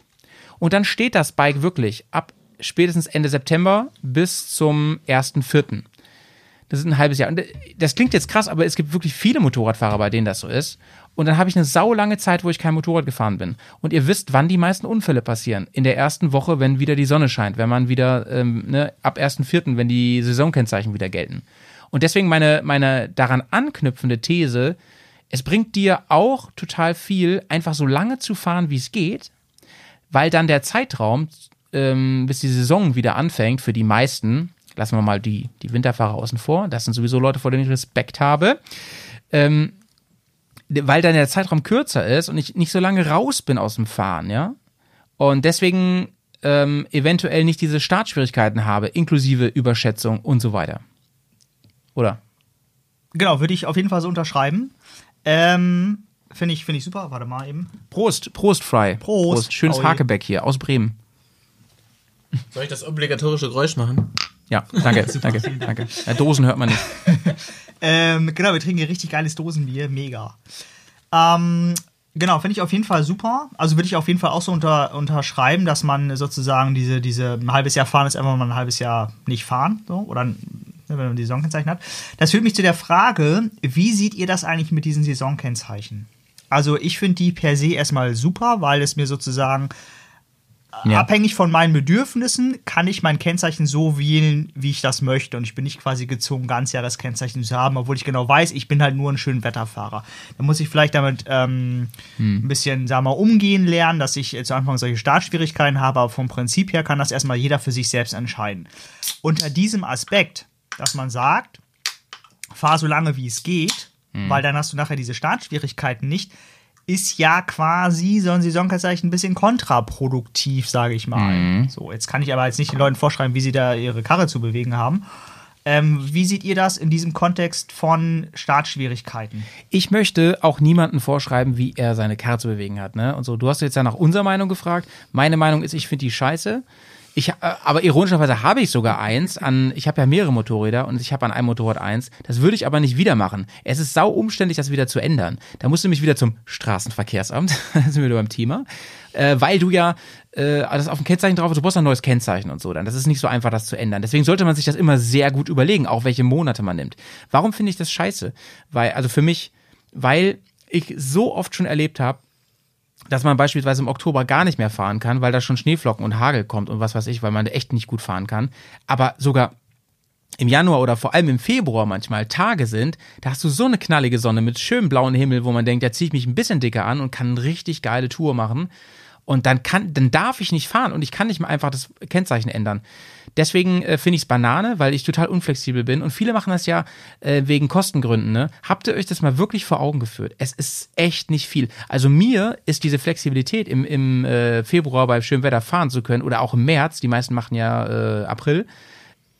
Und dann steht das Bike wirklich ab spätestens Ende September bis zum 1.4. Das ist ein halbes Jahr. Und das klingt jetzt krass, aber es gibt wirklich viele Motorradfahrer, bei denen das so ist. Und dann habe ich eine saulange Zeit, wo ich kein Motorrad gefahren bin. Und ihr wisst, wann die meisten Unfälle passieren. In der ersten Woche, wenn wieder die Sonne scheint, wenn man wieder, ähm, ne, ab 1.4., wenn die Saisonkennzeichen wieder gelten. Und deswegen meine, meine daran anknüpfende These, es bringt dir auch total viel, einfach so lange zu fahren, wie es geht, weil dann der Zeitraum, ähm, bis die Saison wieder anfängt, für die meisten, lassen wir mal die, die Winterfahrer außen vor, das sind sowieso Leute, vor denen ich Respekt habe, ähm, weil dann der Zeitraum kürzer ist und ich nicht so lange raus bin aus dem Fahren, ja. Und deswegen ähm, eventuell nicht diese Startschwierigkeiten habe, inklusive Überschätzung und so weiter. Oder? Genau, würde ich auf jeden Fall so unterschreiben. Ähm, Finde ich, find ich super. Warte mal eben. Prost, Prost, Fry. Prost. Schönes Pauli. Hakebeck hier aus Bremen. Soll ich das obligatorische Geräusch machen? Ja, danke, danke, danke. Ja, Dosen hört man nicht. Ähm, genau, wir trinken hier richtig geiles Dosenbier. Mega. Ähm, genau, finde ich auf jeden Fall super. Also würde ich auf jeden Fall auch so unter, unterschreiben, dass man sozusagen diese, diese ein halbes Jahr fahren ist einfach mal ein halbes Jahr nicht fahren. So, oder ne, wenn man die Saisonkennzeichen hat. Das führt mich zu der Frage, wie seht ihr das eigentlich mit diesen Saisonkennzeichen? Also ich finde die per se erstmal super, weil es mir sozusagen Ja. abhängig von meinen Bedürfnissen kann ich mein Kennzeichen so wählen, wie ich das möchte. Und ich bin nicht quasi gezwungen, Ganzjahreskennzeichen zu haben, obwohl ich genau weiß, ich bin halt nur ein schön Wetterfahrer. Da muss ich vielleicht damit ähm, ein bisschen, sagen wir mal, umgehen lernen, dass ich zu Anfang solche Startschwierigkeiten habe, aber vom Prinzip her kann das erstmal jeder für sich selbst entscheiden. Unter diesem Aspekt, dass man sagt, fahr so lange wie es geht, weil dann hast du nachher diese Startschwierigkeiten nicht, ist ja quasi so ein Saisonkennzeichen ein bisschen kontraproduktiv, sage ich mal. So, jetzt kann ich aber jetzt nicht den Leuten vorschreiben, wie sie da ihre Karre zu bewegen haben. Ähm, wie seht ihr das in diesem Kontext von Startschwierigkeiten? Ich möchte auch niemandem vorschreiben, wie er seine Karre zu bewegen hat. Ne? Und so, du hast jetzt ja nach unserer Meinung gefragt. Meine Meinung ist, ich finde die scheiße. Ich, äh, aber ironischerweise habe ich sogar eins an, ich habe ja mehrere Motorräder und ich habe an einem Motorrad eins. Das würde ich aber nicht wieder machen. Es ist sau umständlich, das wieder zu ändern. Da musst du mich wieder zum Straßenverkehrsamt, da sind wir wieder beim Thema, äh, weil du ja äh, das auf dem Kennzeichen drauf du brauchst ein neues Kennzeichen und so dann. Das ist nicht so einfach, das zu ändern. Deswegen sollte man sich das immer sehr gut überlegen, auch welche Monate man nimmt. Warum finde ich das scheiße? Weil, also für mich, weil ich so oft schon erlebt habe, dass man beispielsweise im Oktober gar nicht mehr fahren kann, weil da schon Schneeflocken und Hagel kommt und was weiß ich, weil man echt nicht gut fahren kann. Aber sogar im Januar oder vor allem im Februar manchmal Tage sind, da hast du so eine knallige Sonne mit schönem blauen Himmel, wo man denkt, da ziehe ich mich ein bisschen dicker an und kann eine richtig geile Tour machen. Und dann kann, dann darf ich nicht fahren und ich kann nicht mal einfach das Kennzeichen ändern. Deswegen äh, finde ich es Banane, weil ich total unflexibel bin. Und viele machen das ja äh, wegen Kostengründen. Ne? Habt ihr euch das mal wirklich vor Augen geführt? Es ist echt nicht viel. Also mir ist diese Flexibilität im, im äh, Februar bei schönem Wetter fahren zu können oder auch im März, die meisten machen ja äh, April,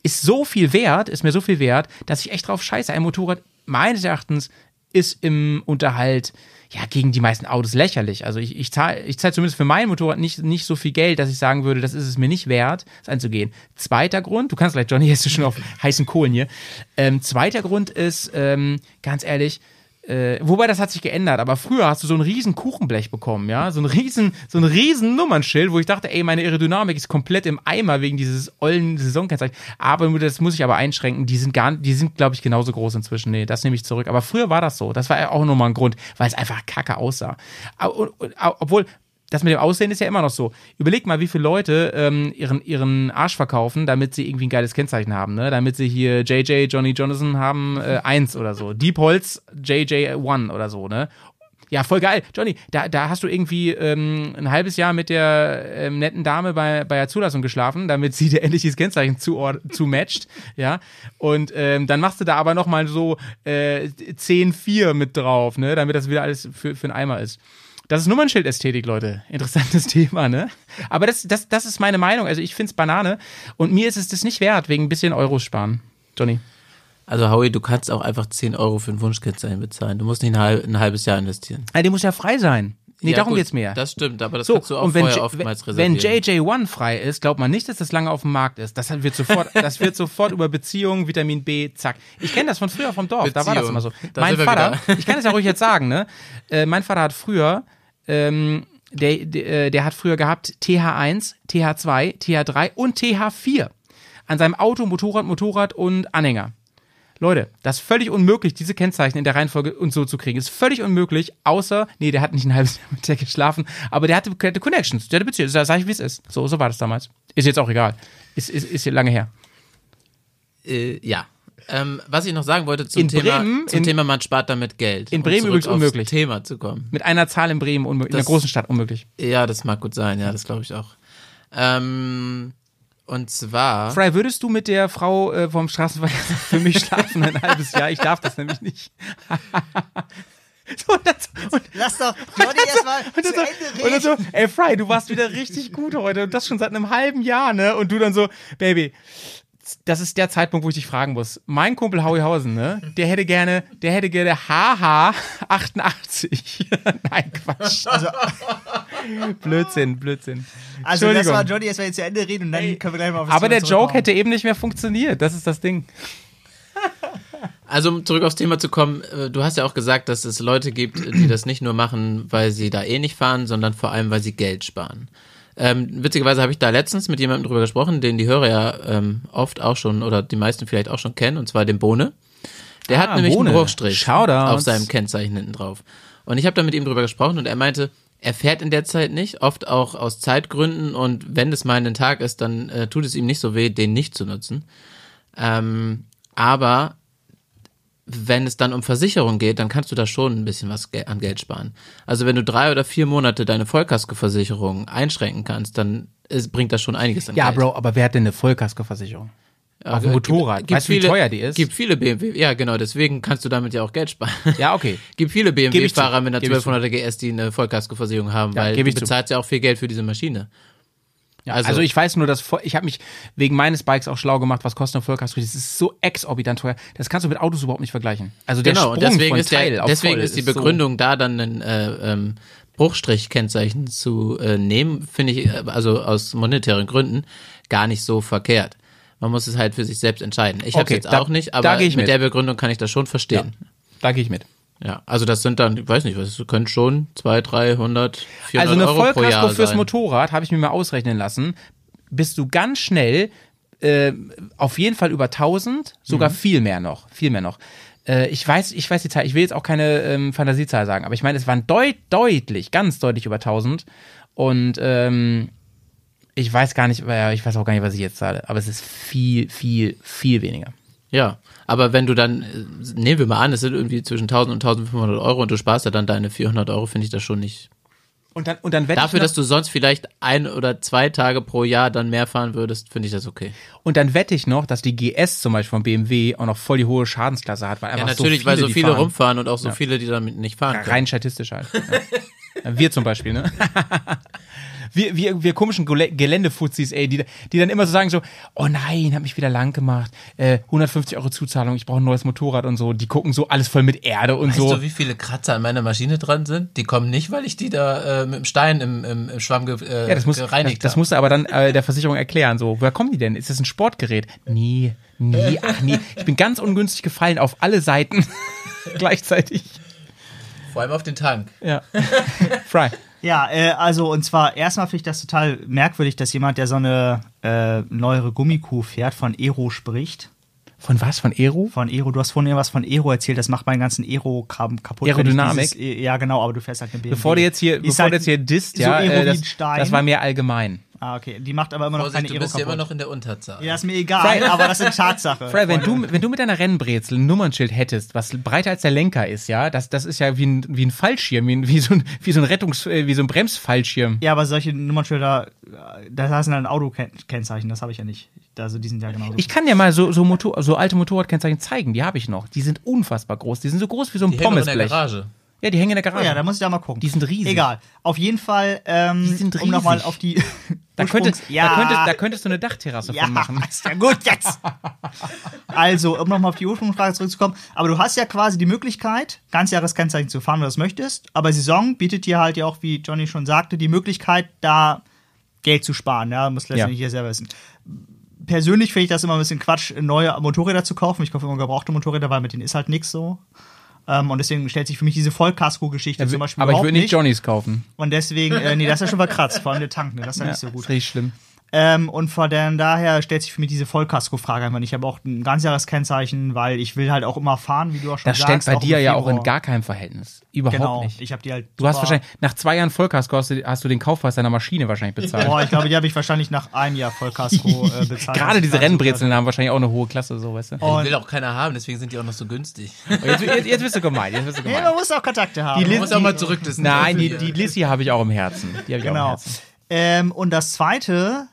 ist so viel wert, ist mir so viel wert, dass ich echt drauf scheiße. Ein Motorrad meines Erachtens ist im Unterhalt ja gegen die meisten Autos lächerlich. Also ich, ich zahle ich zahl zumindest für mein Motorrad nicht, nicht so viel Geld, dass ich sagen würde, das ist es mir nicht wert, es einzugehen. Zweiter Grund, du kannst vielleicht, Johnny, jetzt schon auf heißen Kohlen hier. Ähm, zweiter Grund ist, ähm, ganz ehrlich, äh, wobei das hat sich geändert, aber früher hast du so ein riesen Kuchenblech bekommen, ja, so ein riesen, so ein riesen Nummernschild, wo ich dachte, ey, meine Aerodynamik ist komplett im Eimer wegen dieses ollen Saisonkennzeichen. Aber das muss ich aber einschränken, die sind gar, die sind, glaube ich, genauso groß inzwischen. Nee, das nehme ich zurück. Aber früher war das so. Das war auch nochmal ein Grund, weil es einfach kacke aussah. Obwohl, das mit dem Aussehen ist ja immer noch so. Überleg mal, wie viele Leute ähm, ihren, ihren Arsch verkaufen, damit sie irgendwie ein geiles Kennzeichen haben, ne? Damit sie hier JJ, Johnny Jonathan haben, äh, 1 oder so. Deep Holz, JJ1 oder so, ne? Ja, voll geil. Johnny, da, da hast du irgendwie ähm, ein halbes Jahr mit der ähm, netten Dame bei, bei der Zulassung geschlafen, damit sie dir endlich dieses Kennzeichen zu, zu matcht, ja. Und ähm, dann machst du da aber nochmal so äh, 10-4 mit drauf, ne? Damit das wieder alles für, für einen Eimer ist. Das ist Nummernschildästhetik, Leute. Interessantes Thema, ne? Aber das, das, das ist meine Meinung. Also ich find's Banane und mir ist es das nicht wert, wegen ein bisschen Euros sparen. Johnny. Also Howie, du kannst auch einfach 10 Euro für ein Wunschkennzeichen bezahlen. Du musst nicht ein, halb, ein halbes Jahr investieren. Ja, die muss ja frei sein. Nee, Ja, darum gut, geht's mir. Das stimmt, aber das So, kannst du auch und wenn, vorher J- oftmals wenn reservieren. JJ1 frei ist, glaubt man nicht, dass das lange auf dem Markt ist. Das wird sofort, das wird sofort über Beziehungen, Vitamin B, zack. Ich kenne das von früher vom Dorf, da war das Beziehung. immer so. Da mein Vater, ich kann es ja ruhig jetzt sagen, ne? Äh, mein Vater hat früher, ähm, der, der, äh, der hat früher gehabt TH1, TH2, TH3 und TH4 an seinem Auto, Motorrad, Motorrad und Anhänger. Leute, das ist völlig unmöglich, diese Kennzeichen in der Reihenfolge und so zu kriegen. Ist völlig unmöglich, außer, nee, der hat nicht ein halbes Jahr mit der geschlafen, aber der hatte, der hatte Connections, der hatte Beziehungen. Sag ich, wie es ist. So, so war das damals. Ist jetzt auch egal. Ist, ist, ist hier lange her. Äh, ja. Ähm, was ich noch sagen wollte zum In Thema, Bremen- zum in- Thema, man spart damit Geld. in Um Bremen übrigens unmöglich. Thema zu kommen. Mit einer Zahl in Bremen, unmöglich, in der großen Stadt unmöglich. Ja, das mag gut sein, ja, das glaube ich auch. Ähm, und zwar. Fry, würdest du mit der Frau äh, vom Straßenverkehr für mich schlafen ein halbes Jahr? Ich darf das nämlich nicht. so, und das, und, Lass doch Johnny erstmal zu Ende so, und dann reden. so, ey Fry, du warst wieder richtig gut heute und das schon seit einem halben Jahr, ne? Und du dann so, Baby, das ist der Zeitpunkt, wo ich dich fragen muss. Mein Kumpel Howie Hausen, ne? Der hätte gerne, der hätte gerne HH 88. Nein, Quatsch. Blödsinn, Blödsinn. Also lass Entschuldigung. mal Johnny erstmal jetzt zu Ende reden und dann können wir gleich mal auf das Aber Thema der Joke hätte eben nicht mehr funktioniert. Das ist das Ding. Also um zurück aufs Thema zu kommen, äh, du hast ja auch gesagt, dass es Leute gibt, die das nicht nur machen, weil sie da eh nicht fahren, sondern vor allem, weil sie Geld sparen. Ähm, witzigerweise habe ich da letztens mit jemandem drüber gesprochen, den die Hörer ja ähm, oft auch schon oder die meisten vielleicht auch schon kennen, und zwar den Bohne. Der hat Ah, nämlich Bohne. einen Bruchstrich Shoutouts. auf seinem Kennzeichen hinten drauf. Und ich habe da mit ihm drüber gesprochen und er meinte, er fährt in der Zeit nicht, oft auch aus Zeitgründen und wenn es mal ein Tag ist, dann äh, tut es ihm nicht so weh, den nicht zu nutzen. Ähm, aber wenn es dann um Versicherung geht, dann kannst du da schon ein bisschen was an Geld sparen. Also wenn du drei oder vier Monate deine Vollkaskoversicherung einschränken kannst, dann ist, bringt das schon einiges an Ja, Geld. Bro, aber wer hat denn eine Vollkaskoversicherung? Ja, auf dem äh, Motorrad. Gibt, Weißt du, wie teuer die ist? Gibt viele BMW, ja genau, deswegen kannst du damit ja auch Geld sparen. Ja, okay. Gibt viele. BMW-Fahrer mit einer Geb ich zu. 1200er GS, die eine Vollkaskoversicherung haben, Ja, weil du ich zu. bezahlst ja auch viel Geld für diese Maschine. Ja, Also- also, ich weiß nur, dass ich habe mich wegen meines Bikes auch schlau gemacht, was kostet eine Vollkasko. Das ist so exorbitant teuer. Das kannst du mit Autos überhaupt nicht vergleichen. Also der genau, Sprung deswegen von ist, Teil der, auf deswegen voll ist die so- Begründung da dann ein äh, ähm, Bruchstrich-Kennzeichen zu äh, nehmen, finde ich, äh, also aus monetären Gründen, gar nicht so verkehrt. Man muss es halt für sich selbst entscheiden. Ich habe Okay, jetzt da- auch nicht, aber mit mit. der Begründung kann ich das schon verstehen. Da gehe ich mit. Ja, also das sind dann, ich weiß nicht, was, können schon 200, 300, 400 Also eine Euro Vollkasko fürs sein. Motorrad habe ich mir mal ausrechnen lassen. Bist du ganz schnell äh, auf jeden Fall über 1000, sogar Mhm. viel mehr noch, viel mehr noch. Äh, ich weiß, ich weiß die Zahl. Ich will jetzt auch keine ähm, Fantasiezahl sagen, aber ich meine, es waren deut deutlich, ganz deutlich über 1000 und ähm, ich weiß gar nicht, ich weiß auch gar nicht, was ich jetzt zahle, aber es ist viel, viel, viel weniger. Ja, aber wenn du dann, äh, nehmen wir mal an, es sind irgendwie zwischen 1000 und 1500 Euro und du sparst ja dann deine 400 Euro, finde ich das schon nicht. Und dann, und dann wette Dafür, ich noch, dass du sonst vielleicht ein oder zwei Tage pro Jahr dann mehr fahren würdest, finde ich das okay. und dann wette ich noch, dass die GS zum Beispiel von BMW auch noch voll die hohe Schadensklasse hat, weil Ja, einfach natürlich, so viele, weil so viele fahren. rumfahren und auch so viele, die damit nicht fahren können. Rein statistisch halt. Ja. Wir zum Beispiel, ne? Wir, wir, wir komischen Geländefuzis, ey, die, die dann immer so sagen so, oh nein, hab mich wieder lang gemacht, äh, 150 Euro Zuzahlung, ich brauche ein neues Motorrad und so. Die gucken so alles voll mit Erde und Weißt so. du, wie viele Kratzer an meiner Maschine dran sind? Die kommen nicht, weil ich die da äh, mit dem Stein im, im, Schwamm ge, äh, ja, das muss, das, gereinigt das habe. musst du aber dann äh, der Versicherung erklären. So, woher kommen die denn? Ist das ein Sportgerät? Nee, nee, ach nee. Ich bin ganz ungünstig gefallen auf alle Seiten gleichzeitig. Vor allem auf den Tank. Ja. Fry. Ja, äh, also und zwar erstmal finde ich das total merkwürdig, dass jemand, der so eine äh, neuere Gummikuh fährt, von Aero spricht. Von was? Von Aero? Von Aero, du hast vorhin irgendwas von Aero erzählt, das macht meinen ganzen Aero-Kram kaputt. Aerodynamik? dieses- äh, Ja, genau, aber du fährst halt eine BMW. Bevor du jetzt hier, ist bevor halt du jetzt hier disst, ja, äh, das, das war mir allgemein. Ah, okay. Die macht aber immer noch Vorsicht, keine du bist ja immer noch in der Unterzahl. ja, ist mir egal, aber das ist eine Tatsache. Fred, wenn du, wenn du mit deiner Rennbrezel ein Nummernschild hättest, was breiter als der Lenker ist, ja, das, das ist ja wie ein, wie ein Fallschirm, wie, ein, wie, so ein, wie so ein Rettungs-, äh, wie so ein Bremsfallschirm. Ja, aber solche Nummernschilder, äh, da sind dann Autokennzeichen, das habe ich ja nicht. Also die sind ja genauso. Ich kann dir mal so, so, Motor, so alte Motorradkennzeichen zeigen, die habe ich noch. Die sind unfassbar groß. Die sind so groß wie so ein Die noch in der Pommesblech. Garage. Ja, die hängen in der oh Garage. ja, da muss ich da mal gucken. Die sind riesig. Egal. Auf jeden Fall, ähm, Die sind um nochmal riesig. auf die, Da, könntest, Ursprungs- ja. da, könntest, da könntest du eine Dachterrasse Ja, von machen. ist ja gut jetzt. also, um nochmal auf die Ursprungsfrage zurückzukommen. Aber du hast ja quasi die Möglichkeit, Ganzjahreskennzeichen zu fahren, wenn du das möchtest. Aber Saison bietet dir halt ja auch, wie Johnny schon sagte, die Möglichkeit, da Geld zu sparen. Ja, muss letztendlich Ja. hier selber wissen. Persönlich finde ich das immer ein bisschen Quatsch, neue Motorräder zu kaufen. Ich kaufe immer gebrauchte Motorräder, weil mit denen ist halt nichts so. Ähm, und deswegen stellt sich für mich diese Vollkasko-Geschichte zum Beispiel Aber ich würde nicht Johnnies kaufen. Und deswegen, äh, nee, das ist ja schon verkratzt, vor allem der Tank, ne? Das ist ja, nicht so gut. Das ist richtig schlimm. Ähm, und von daher stellt sich für mich diese Vollkasko-Frage einfach nicht. Ich habe auch ein Ganzjahreskennzeichen, weil ich will halt auch immer fahren, wie du auch schon Das sagst. steht bei dir ja auch in gar keinem Verhältnis. Überhaupt Genau, nicht. ich habe die halt. Du hast wahrscheinlich, nach zwei Jahren Vollkasko hast du, hast du den Kaufpreis deiner Maschine wahrscheinlich bezahlt. Boah, ich glaube, die habe ich wahrscheinlich nach einem Jahr Vollkasko äh, bezahlt. Gerade diese Das ist Rennbrezeln haben wahrscheinlich auch eine hohe Klasse, so, weißt du. Die Und- will auch keiner haben, deswegen sind die auch noch so günstig. Jetzt, jetzt, jetzt bist du gemein, jetzt bist du Nee, gemein. man muss auch Kontakte haben. Die Man muss auch mal zurück. Das Nein, die, die Lissy habe ich auch im Herzen. Die habe ich auch im Genau. Herzen. Ähm, und das zweite,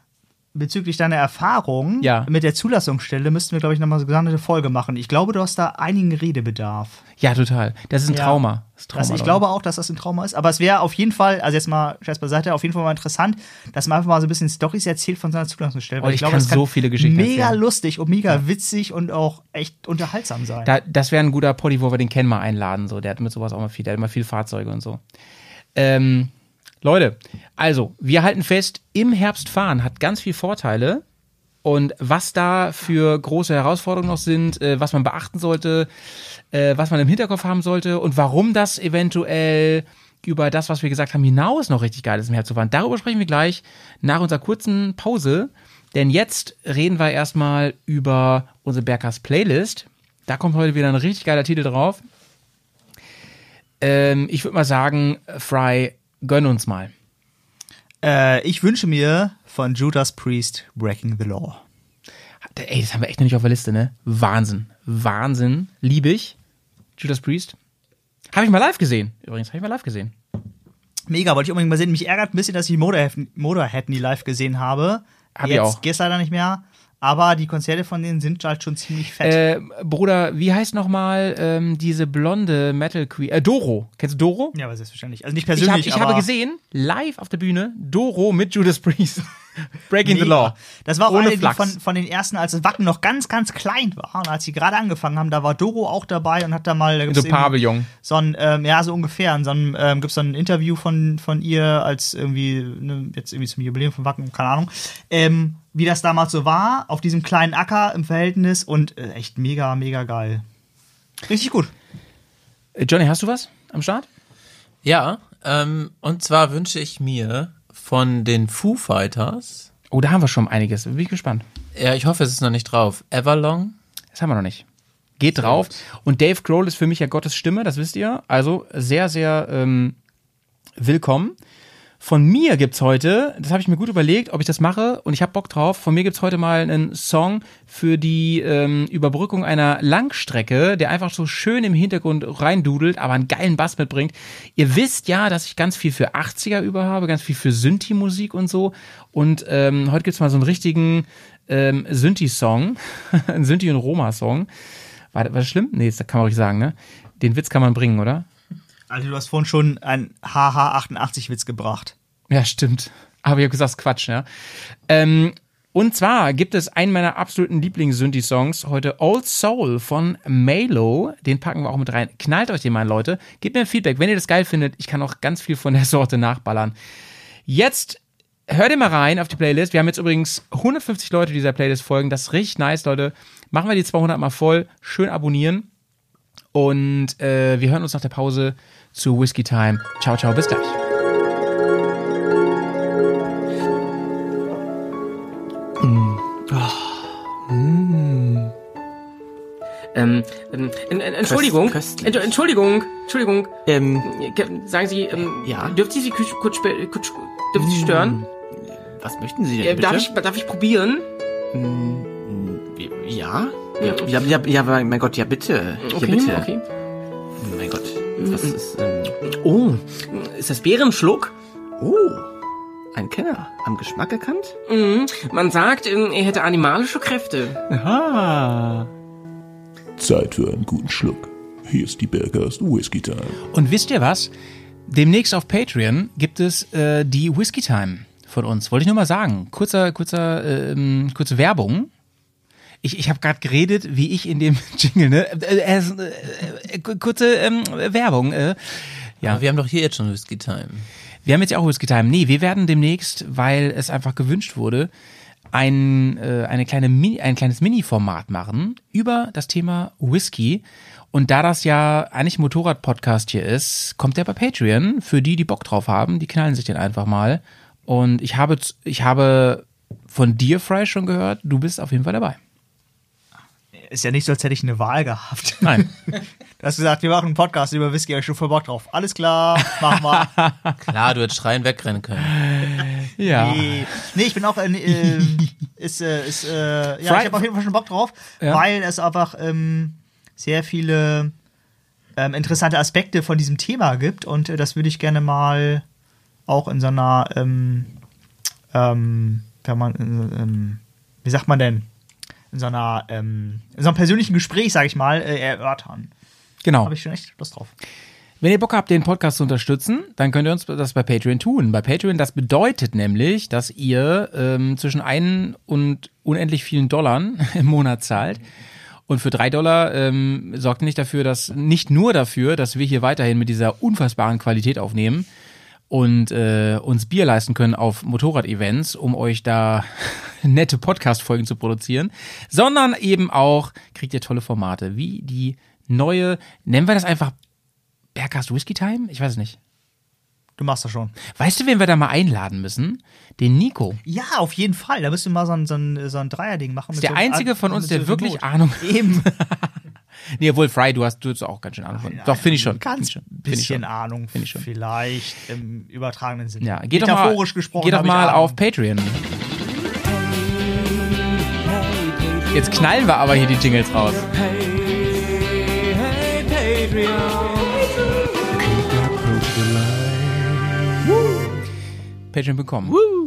bezüglich deiner Erfahrung Ja. mit der Zulassungsstelle, müssten wir, glaube ich, nochmal so gesonderte Folge machen. Ich glaube, du hast da einigen Redebedarf. Ja, total. Das ist ein Ja. Trauma. Das ist Trauma Das, ich glaube auch, dass das ein Trauma ist. Aber es wäre auf jeden Fall, also jetzt mal Scherz beiseite, auf jeden Fall mal interessant, dass man einfach mal so ein bisschen Stories erzählt von seiner Zulassungsstelle. Oh, ich kann so viele Geschichten mega erzählen. lustig und mega witzig und auch echt unterhaltsam sein. Da, das wäre ein guter Poddy, wo wir den Ken mal einladen. So. Der hat mit sowas auch mal viel, der hat immer viel Fahrzeuge und so. Ähm, Leute, also, wir halten fest, im Herbst fahren hat ganz viel Vorteile. Und was da für große Herausforderungen noch sind, äh, was man beachten sollte, äh, was man im Hinterkopf haben sollte und warum das eventuell über das, was wir gesagt haben, hinaus noch richtig geil ist, im Herbst zu fahren. Darüber sprechen wir gleich nach unserer kurzen Pause. Denn jetzt reden wir erstmal über unsere Berghaus Playlist. Da kommt heute wieder ein richtig geiler Titel drauf. Ähm, ich würde mal sagen, Fry, gönn uns mal. Äh, ich wünsche mir von Judas Priest Breaking the Law. Ey, das haben wir echt noch nicht auf der Liste, ne? Wahnsinn. Wahnsinn. Liebe ich. Judas Priest. Habe ich mal live gesehen. Übrigens, habe ich mal live gesehen. Mega, wollte ich unbedingt mal sehen. Mich ärgert ein bisschen, dass ich Motorhead, Motorhead nie live gesehen habe. Hab ich Jetzt auch. geht's leider nicht mehr. Aber die Konzerte von denen sind halt schon ziemlich fett. Äh, Bruder, wie heißt nochmal ähm, diese blonde Metal Queen? Äh, Doro. Kennst du Doro? ja, aber selbstverständlich. Also nicht Ich, hab, persönlich, ich habe gesehen, live auf der Bühne, Doro mit Judas Priest. Breaking the Mega. Law. Das war auch Ohne eine Flachs. von, von den ersten, als das Wacken noch ganz, ganz klein war. Und als sie gerade angefangen haben, da war Doro auch dabei und hat da mal. Da gibt's so eben Pavillon. So ein, ähm, ja, so ungefähr. In so einem, ähm, gibt es so ein Interview von, von ihr als irgendwie, ne, jetzt irgendwie zum Jubiläum von Wacken, keine Ahnung. Ähm, wie das damals so war, auf diesem kleinen Acker im Verhältnis und äh, echt mega, mega geil. Richtig gut. Äh, Johnny, hast du was am Start? Ja, ähm, und zwar wünsche ich mir von den Foo Fighters, Oh, da haben wir schon einiges. Bin ich gespannt. ja, ich hoffe, es ist noch nicht drauf, Everlong. Das haben wir noch nicht. Geht drauf. Und Dave Grohl ist für mich ja Gottes Stimme, das wisst ihr. Also sehr, sehr ähm, willkommen. Von mir gibt's heute, das habe ich mir gut überlegt, ob ich das mache und ich habe Bock drauf. Von mir gibt's heute mal einen Song für die ähm, Überbrückung einer Langstrecke, der einfach so schön im Hintergrund reindudelt, aber einen geilen Bass mitbringt. Ihr wisst ja, dass ich ganz viel für 80er über habe, ganz viel für Synthi-Musik und so. Und ähm, heute gibt's mal so einen richtigen ähm, Synthi-Song, einen Synthi- und Roma-Song. War, war das schlimm? Nee, das kann man ruhig sagen, ne? Den Witz kann man bringen, oder? Also du hast vorhin schon einen HH88-Witz gebracht. Ja, stimmt. Aber ich habe gesagt, Quatsch, ja. Ähm, und zwar gibt es einen meiner absoluten Lieblings-Synthi-Songs heute, Old Soul von Malo. Den packen wir auch mit rein. Knallt euch den mal, Leute. Gebt mir ein Feedback, wenn ihr das geil findet. Ich kann auch ganz viel von der Sorte nachballern. Jetzt hört ihr mal rein auf die Playlist. Wir haben jetzt übrigens 150 Leute, die dieser Playlist folgen. Das ist richtig nice, Leute. Machen wir die 200 mal voll. Schön abonnieren. Und äh, wir hören uns nach der Pause zu Whiskey Time. Ciao, ciao, bis gleich. Ähm, ähm, en- en- Entschuldigung. Entsch- Entschuldigung, Entschuldigung. Ähm, Ge- Sagen Sie, ähm, Ja? dürfte ich Sie kurz, kurz, dürfte Sie stören? was möchten Sie denn Äh, bitte? darf ich, darf ich probieren? Ja? Ja, ja, ja, ja, mein Gott, ja bitte. Ja, Okay, bitte. okay. Was ist, ähm, Oh, ist das Bärenschluck? oh, ein Kenner. Am Geschmack erkannt? Mhm. Man sagt, ähm, er hätte animalische Kräfte. Aha. Zeit für einen guten Schluck. Hier ist die Bergast Whisky Time. Und wisst ihr was? Demnächst auf Patreon gibt es äh, die Whiskey Time von uns. Wollte ich nur mal sagen. Kurzer, kurzer, ähm, kurze Werbung. Ich, ich habe gerade geredet, wie ich in dem Jingle, ne? Äh, äh, äh, äh, kurze ähm, Werbung. Äh. Ja, Aber wir haben doch hier jetzt schon Whisky Time. wir haben jetzt ja auch Whisky Time. Nee, wir werden demnächst, weil es einfach gewünscht wurde, ein, äh, eine kleine Mini, ein kleines Mini-Format machen über das Thema Whisky. Und da das ja eigentlich ein Motorrad-Podcast hier ist, kommt der bei Patreon. Für die, die Bock drauf haben, die knallen sich den einfach mal. Und ich habe, ich habe von dir, Fry, schon gehört, du bist auf jeden Fall dabei. Ist ja nicht so, als hätte ich eine Wahl gehabt. Nein. Du hast gesagt, wir machen einen Podcast über Whisky, hab ich schon voll Bock drauf. Alles klar, machen wir. Klar, du hättest schreien wegrennen können. ja. Nee. nee, ich bin auch, äh, äh, ist, äh, ist, äh, ja, Fry- ich habe auf jeden Fall schon Bock drauf, Ja. weil es einfach ähm, sehr viele ähm, interessante Aspekte von diesem Thema gibt und äh, das würde ich gerne mal auch in so einer, ähm, ähm, wenn man, äh, ähm, wie sagt man denn, in so einer, ähm, in so einem persönlichen Gespräch, sage ich mal, äh, erörtern. Genau. Habe ich schon echt Lust drauf. Wenn ihr Bock habt, den Podcast zu unterstützen, dann könnt ihr uns das bei Patreon tun. Bei Patreon, das bedeutet nämlich, dass ihr ähm, zwischen einen und unendlich vielen Dollar im Monat zahlt. Und für drei Dollar ähm, sorgt nicht dafür, dass nicht nur dafür, dass wir hier weiterhin mit dieser unfassbaren Qualität aufnehmen und äh, uns Bier leisten können auf Motorrad-Events, um euch da nette Podcast-Folgen zu produzieren, sondern eben auch kriegt ihr tolle Formate, wie die neue, nennen wir das einfach Bergcast Whisky Time? Ich weiß es nicht. Du machst das schon. Weißt du, wen wir da mal einladen müssen? Den Nico. Ja, auf jeden Fall. Da müsst ihr mal so ein, so ein, so ein Dreierding machen. Ist der so einzige von uns, der wirklich. Ahnung. Eben. Nee, obwohl Fry, du hast, du hast auch ganz schön Ahnung von. Doch, finde ich schon. Find Ganz ich. Find ich bisschen schon. Ahnung, Find ich schon. vielleicht im übertragenen Sinne. Ja, geht doch mal, Metaphorisch gesprochen. geht doch mal auf Patreon. Jetzt knallen wir aber hier die Jingles raus. Patreon.com.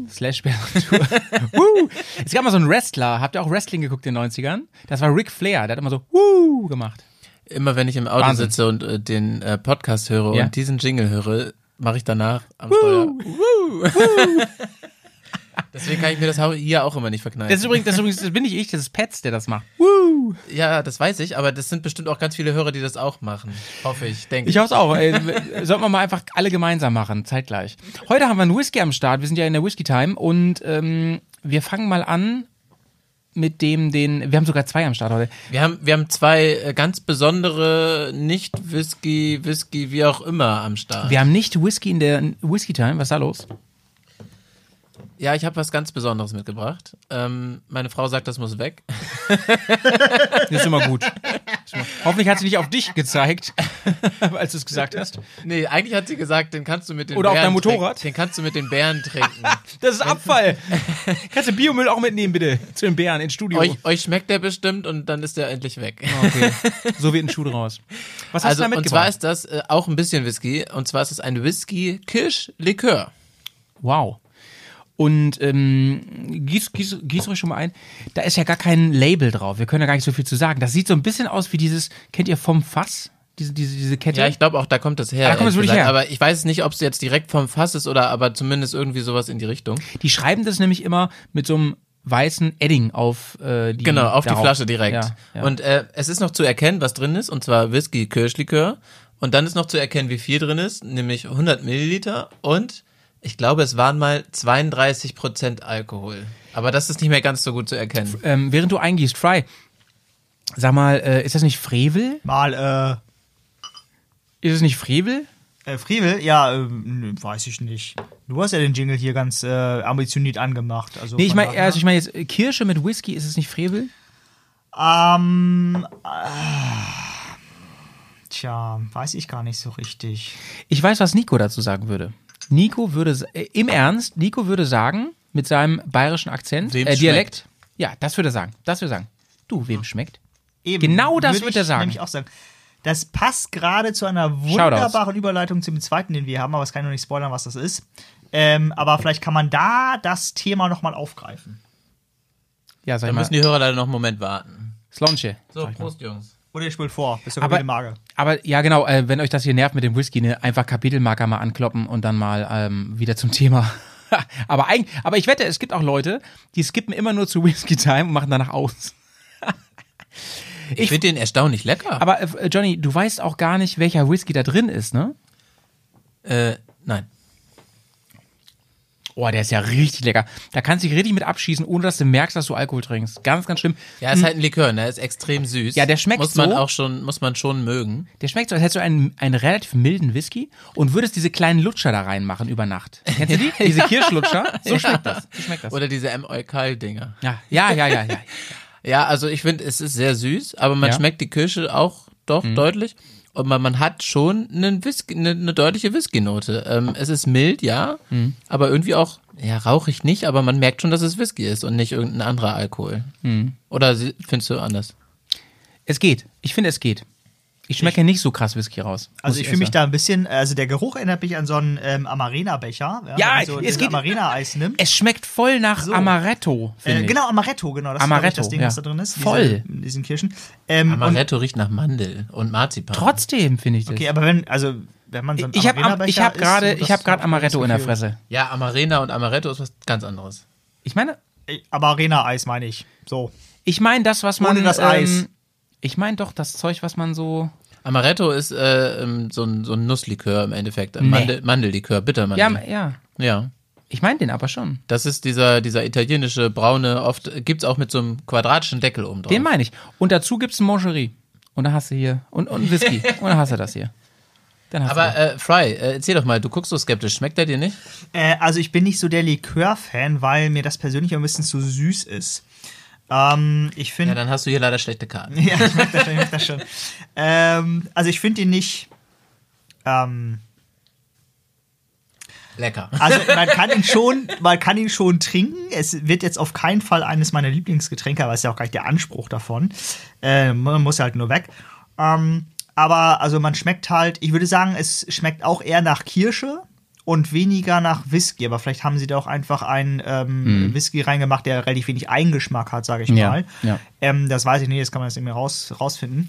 Slash Bärtour. Woo. Es gab mal so einen Wrestler. Habt ihr auch Wrestling geguckt in den 90ern? Das war Ric Flair. Der hat immer so Woo gemacht. Immer wenn ich im Auto Wahnsinn. sitze und äh, den äh, Podcast höre Ja. und diesen Jingle höre, mache ich danach am Steuer. Woo. Deswegen kann ich mir das hier auch immer nicht verkneifen. Das ist übrigens, das, ist übrigens, das bin nicht ich, das ist Pets, der das macht. Woo. Ja, das weiß ich, aber das sind bestimmt auch ganz viele Hörer, die das auch machen. Hoffe ich, denke Ich hoffe es auch. Ey, sollten wir mal einfach alle gemeinsam machen, zeitgleich. Heute haben wir einen Whisky am Start. Wir sind ja in der Whisky Time und ähm, wir fangen mal an mit dem, den. Wir haben sogar zwei am Start heute. Wir haben, wir haben zwei äh, ganz besondere Nicht-Whisky, Whisky, wie auch immer am Start. Wir haben nicht Whisky in der Whisky Time. Was ist da los? Ja, ich habe was ganz Besonderes mitgebracht. Ähm, meine Frau sagt, das muss weg. Das ist immer gut. Hoffentlich hat sie nicht auf dich gezeigt, als du es gesagt hast. Nee, eigentlich hat sie gesagt, den kannst du mit den Oder auf Bären deinem Motorrad? Trinken. Den kannst du mit den Bären trinken. Das ist Abfall. Kannst du Biomüll auch mitnehmen, bitte? Zu den Bären ins Studio. euch, euch schmeckt der bestimmt und dann ist der endlich weg. Okay. So wird ein Schuh draus. Was hast Also, du da und zwar ist das äh, auch ein bisschen Whisky. Und zwar ist es ein Whisky-Kirsch-Likör. Wow. Und ähm, gieß, gieß, gieß euch schon mal ein. Da ist ja gar kein Label drauf. Wir können ja gar nicht so viel zu sagen. Das sieht so ein bisschen aus wie dieses, kennt ihr vom Fass? Diese, diese, diese Kette? Ja, ich glaube auch, da kommt das her. Da kommt es wirklich gesagt. her. Aber ich weiß nicht, ob es jetzt direkt vom Fass ist oder aber zumindest irgendwie sowas in die Richtung. die schreiben das nämlich immer mit so einem weißen Edding auf äh, die Genau, auf die darauf. Flasche direkt. Ja, ja. Und äh, es ist noch zu erkennen, was drin ist, und zwar Whisky-Kirschlikör. Und dann ist noch zu erkennen, wie viel drin ist, nämlich 100 Milliliter und ich glaube, es waren mal 32 Prozent Alkohol. Aber das ist nicht mehr ganz so gut zu erkennen. ähm, während du eingießt, Fry, sag mal, äh, ist das nicht Frevel? Mal, Ist es nicht Frevel? äh, äh, Frivel, ja, ähm, nö, weiß ich nicht. Du hast ja den Jingle hier ganz äh, ambitioniert angemacht. Also Nee, ich meine, also ich meine jetzt äh, Kirsche mit Whisky, ist es nicht Frevel? Ähm, äh, tja, weiß ich gar nicht so richtig. Ich weiß, was Nico dazu sagen würde. Nico würde, äh, im Ernst, Nico würde sagen, mit seinem bayerischen Akzent, äh, Dialekt, ja, das würde er sagen, das würde er sagen. Du, wem schmeckt? Eben, Genau das würde er ich sagen. Nämlich auch sagen. Das passt gerade zu einer wunderbaren Überleitung zum zweiten, den wir haben, aber es kann ich noch nicht spoilern, was das ist. Ähm, aber vielleicht kann man da das Thema nochmal aufgreifen. Ja, sag Da ich mal, müssen die Hörer leider noch einen Moment warten. Slonche. So, Prost, Jungs. Oder ihr spult vor, bis kaputte Mage. Aber ja, genau, äh, wenn euch das hier nervt mit dem Whisky, ne, einfach Kapitelmarker mal ankloppen und dann mal ähm, wieder zum Thema aber, eigentlich, aber ich wette, es gibt auch Leute, die skippen immer nur zu Whisky Time und machen danach aus. Ich finde den erstaunlich lecker. Aber äh, Johnny, du weißt auch gar nicht, welcher Whisky da drin ist, ne? äh, nein. Oh, der ist ja richtig lecker. Da kannst du dich richtig mit abschießen, ohne dass du merkst, dass du Alkohol trinkst. Ganz, ganz schlimm. Ja, ist halt ein Likör, ne? Ist extrem süß. Ja, der schmeckt muss man so. auch schon, muss man schon mögen. Der schmeckt so, als hättest du einen, einen relativ milden Whisky und würdest diese kleinen Lutscher da reinmachen über Nacht. Kennst du die? Diese Kirschlutscher? So schmeckt das. So schmeckt das. Oder diese M. Eukal-Dinger. Ja, ja, ja, ja, ja. Ja, also ich finde, es ist sehr süß, aber man Ja. Mhm. schmeckt die Kirsche auch doch deutlich. Und man, man hat schon einen Whisky, eine, eine deutliche Whisky-Note. Ähm, es ist mild, ja, Mhm. aber irgendwie auch, ja, rauchig nicht, aber man merkt schon, dass es Whisky ist und nicht irgendein anderer Alkohol. Mhm. Oder sie- findest du anders? Es geht. Ich finde, es geht. Ich schmecke nicht so krass Whisky raus. Also muss ich fühle mich da ein bisschen, also der Geruch erinnert mich an so einen ähm, Amarena-Becher. Ja, wenn man so es geht- Amarena-Eis nimmt. Es schmeckt voll nach So. Amaretto, finde Äh, ich. genau, Amaretto, genau. Das Amaretto, ist ich, das Ding, ja. was da drin ist. Voll. Diese, diesen Kirschen. Ähm, und, Amaretto riecht nach Mandel und Marzipan. Trotzdem finde ich das. okay, aber wenn, also, wenn man so einen ich habe ich hab isst, gerade so, ich hab Amaretto in der. Fresse. Ja, Amarena und Amaretto ist was ganz anderes. Ich meine, Äh, Amarena-Eis meine ich. So. ich meine das, was man Ohne das ähm, Eis. Ich meine doch das Zeug, was man so Amaretto ist äh, ähm, so, ein, so ein Nusslikör im Endeffekt. Ein Nee. Mandel, Mandellikör, Bittermandel. Ja, ja. ja. Ich meine den aber schon. Das ist dieser, dieser italienische braune, oft gibt's auch mit so einem quadratischen Deckel oben drauf. Den meine ich. Und dazu gibt's ein Mangerie. Und da hast du hier und und Whisky. und dann hast du das hier. Dann hast Aber du äh, Fry, äh, erzähl doch mal, du guckst so skeptisch. Schmeckt der dir nicht? Äh, also ich bin nicht so der Likör-Fan, weil mir das persönlich ein bisschen zu süß ist. Ähm, ich Ja, finde. dann hast du hier leider schlechte Karten. Ja, ich merke das schon. Ich merk das schon. Ähm, also ich finde ihn nicht. Ähm, Lecker. also man kann ihn schon, man kann ihn schon trinken. Es wird jetzt auf keinen Fall eines meiner Lieblingsgetränke, aber ist ja auch gar nicht der Anspruch davon. Äh, man muss halt nur weg. Ähm, aber also man schmeckt halt, ich würde sagen, es schmeckt auch eher nach Kirsche und weniger nach Whisky. Aber vielleicht haben sie da auch einfach einen ähm, Whisky reingemacht, der relativ wenig Eigengeschmack hat, sage ich Ja, mal. ja. Ähm, das weiß ich nicht, das kann man jetzt irgendwie raus, rausfinden.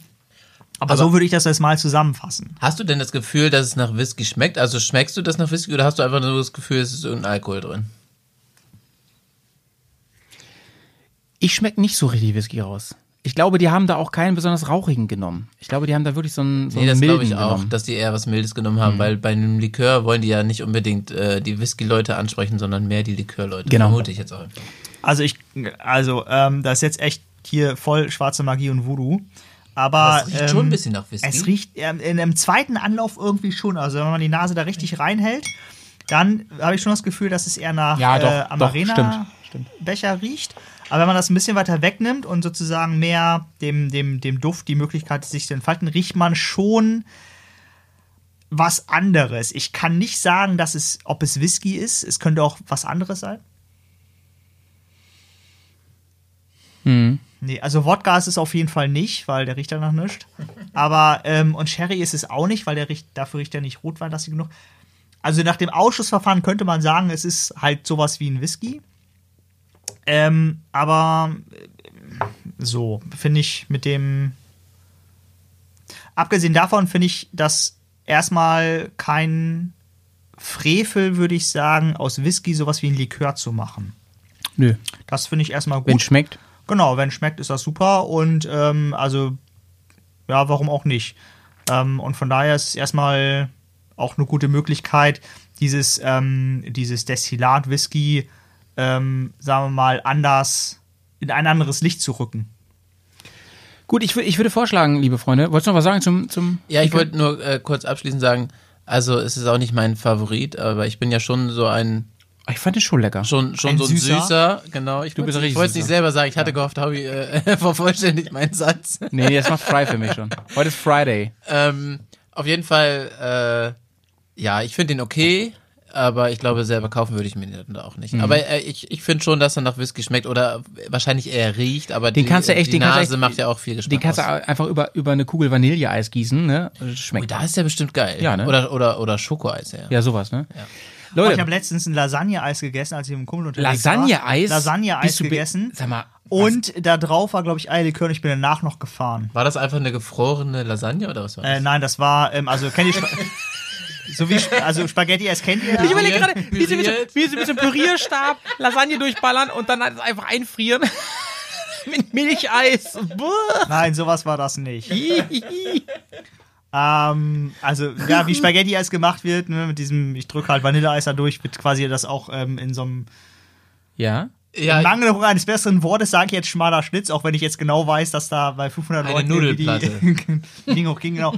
Aber, so würde ich das jetzt mal zusammenfassen. Hast du denn das Gefühl, dass es nach Whisky schmeckt? Also schmeckst du das nach Whisky oder hast du einfach nur das Gefühl, es ist irgendein Alkohol drin? Ich schmecke nicht so richtig Whisky raus. Ich glaube, die haben da auch keinen besonders rauchigen genommen. Ich glaube, die haben da wirklich so einen, so Nee, einen das glaube milden ich auch, genommen. dass die eher was Mildes genommen haben, weil bei einem Likör wollen die ja nicht unbedingt äh, die Whisky-Leute ansprechen, sondern mehr die Likörleute. Genau. Vermute ich jetzt auch einfach. Also ich, also ähm, das ist jetzt echt hier voll schwarze Magie und Voodoo. Aber Aber es riecht ähm, schon ein bisschen nach Whisky. Es riecht ähm, in einem zweiten Anlauf irgendwie schon. Also wenn man die Nase da richtig reinhält, dann habe ich schon das Gefühl, dass es eher nach Ja, doch, äh, doch, Amarena stimmt, stimmt. Becher riecht. Aber wenn man das ein bisschen weiter wegnimmt und sozusagen mehr dem, dem, dem Duft die Möglichkeit sich zu entfalten, riecht man schon was anderes. Ich kann nicht sagen, dass es, ob es Whisky ist. Es könnte auch was anderes sein. Nee, also Wodka ist es auf jeden Fall nicht, weil der riecht ja nach nichts. Aber, ähm, und Sherry ist es auch nicht, weil der riecht, dafür riecht er nicht rotweinlastig genug. Also nach dem Ausschussverfahren könnte man sagen, es ist halt sowas wie ein Whisky. Ähm, aber äh, so, finde ich mit dem. Abgesehen davon finde ich das erstmal kein Frevel, würde ich sagen, aus Whisky sowas wie ein Likör zu machen. Nö. Das finde ich erstmal gut. Wenn schmeckt. Genau, wenn schmeckt, ist das super und ähm, also ja, warum auch nicht? Ähm, und von daher ist es erstmal auch eine gute Möglichkeit, dieses, ähm, dieses Destillat-Whisky, ähm, sagen wir mal, anders in ein anderes Licht zu rücken. Gut, ich, ich würde vorschlagen, liebe Freunde, wolltest du noch was sagen zum. zum Ja, ich wollte nur äh, kurz abschließend sagen, also es ist auch nicht mein Favorit, aber ich bin ja schon so ein Ich fand den schon lecker. schon schon Ein so ein Süßer? süßer, genau. Ich Du bist ich wollte es nicht selber sagen. Ich hatte gehofft, Hobby äh, vervollständigt meinen Satz. Nee, nee, das macht Fry für mich schon. Heute ist Friday. ähm, auf jeden Fall, äh, ja, ich finde den okay, aber ich glaube, selber kaufen würde ich mir den auch Mhm. nicht. Aber äh, ich, ich finde schon, dass er nach Whisky schmeckt oder wahrscheinlich eher riecht, aber Den die, kannst du echt- die den kannst du Nase echt- macht ja auch viel Geschmack Den kannst du aus. einfach über, über eine Kugel Vanilleeis gießen, ne? Und es Ui, Schmeckt. da ist der bestimmt geil. Ja, ne? Oder, oder, oder Schokoeis, ja. Ja, sowas, ne? Oh, ich Leute, habe letztens ein Lasagne-Eis gegessen, als ich mit dem Kumpel unterwegs Lasagne-Eis? war. Lasagne-Eis du gegessen. Sag mal, Und da drauf war, glaube ich, Eierlikör und ich bin danach noch gefahren. War das einfach eine gefrorene Lasagne oder was war das? Äh, nein, das war, ähm, also kennt ihr, So wie, also Spaghetti Eis kennt ihr. Ich überlege gerade, wie sie, mit wie sie mit so einem Pürierstab Lasagne durchballern und dann halt einfach einfrieren. mit Milcheis. Buh. Nein, sowas war das nicht. Ähm, also, ja, wie Spaghetti-Eis gemacht wird, ne, mit diesem, ich drücke halt Vanilleeis da durch, wird quasi das auch ähm, in so einem ja. Ja, Im Mangel eines besseren Wortes sage ich jetzt schmaler Schnitz, auch wenn ich jetzt genau weiß, dass da bei 500 Eine Leuten Nudelplatte. die ging auch ging genau.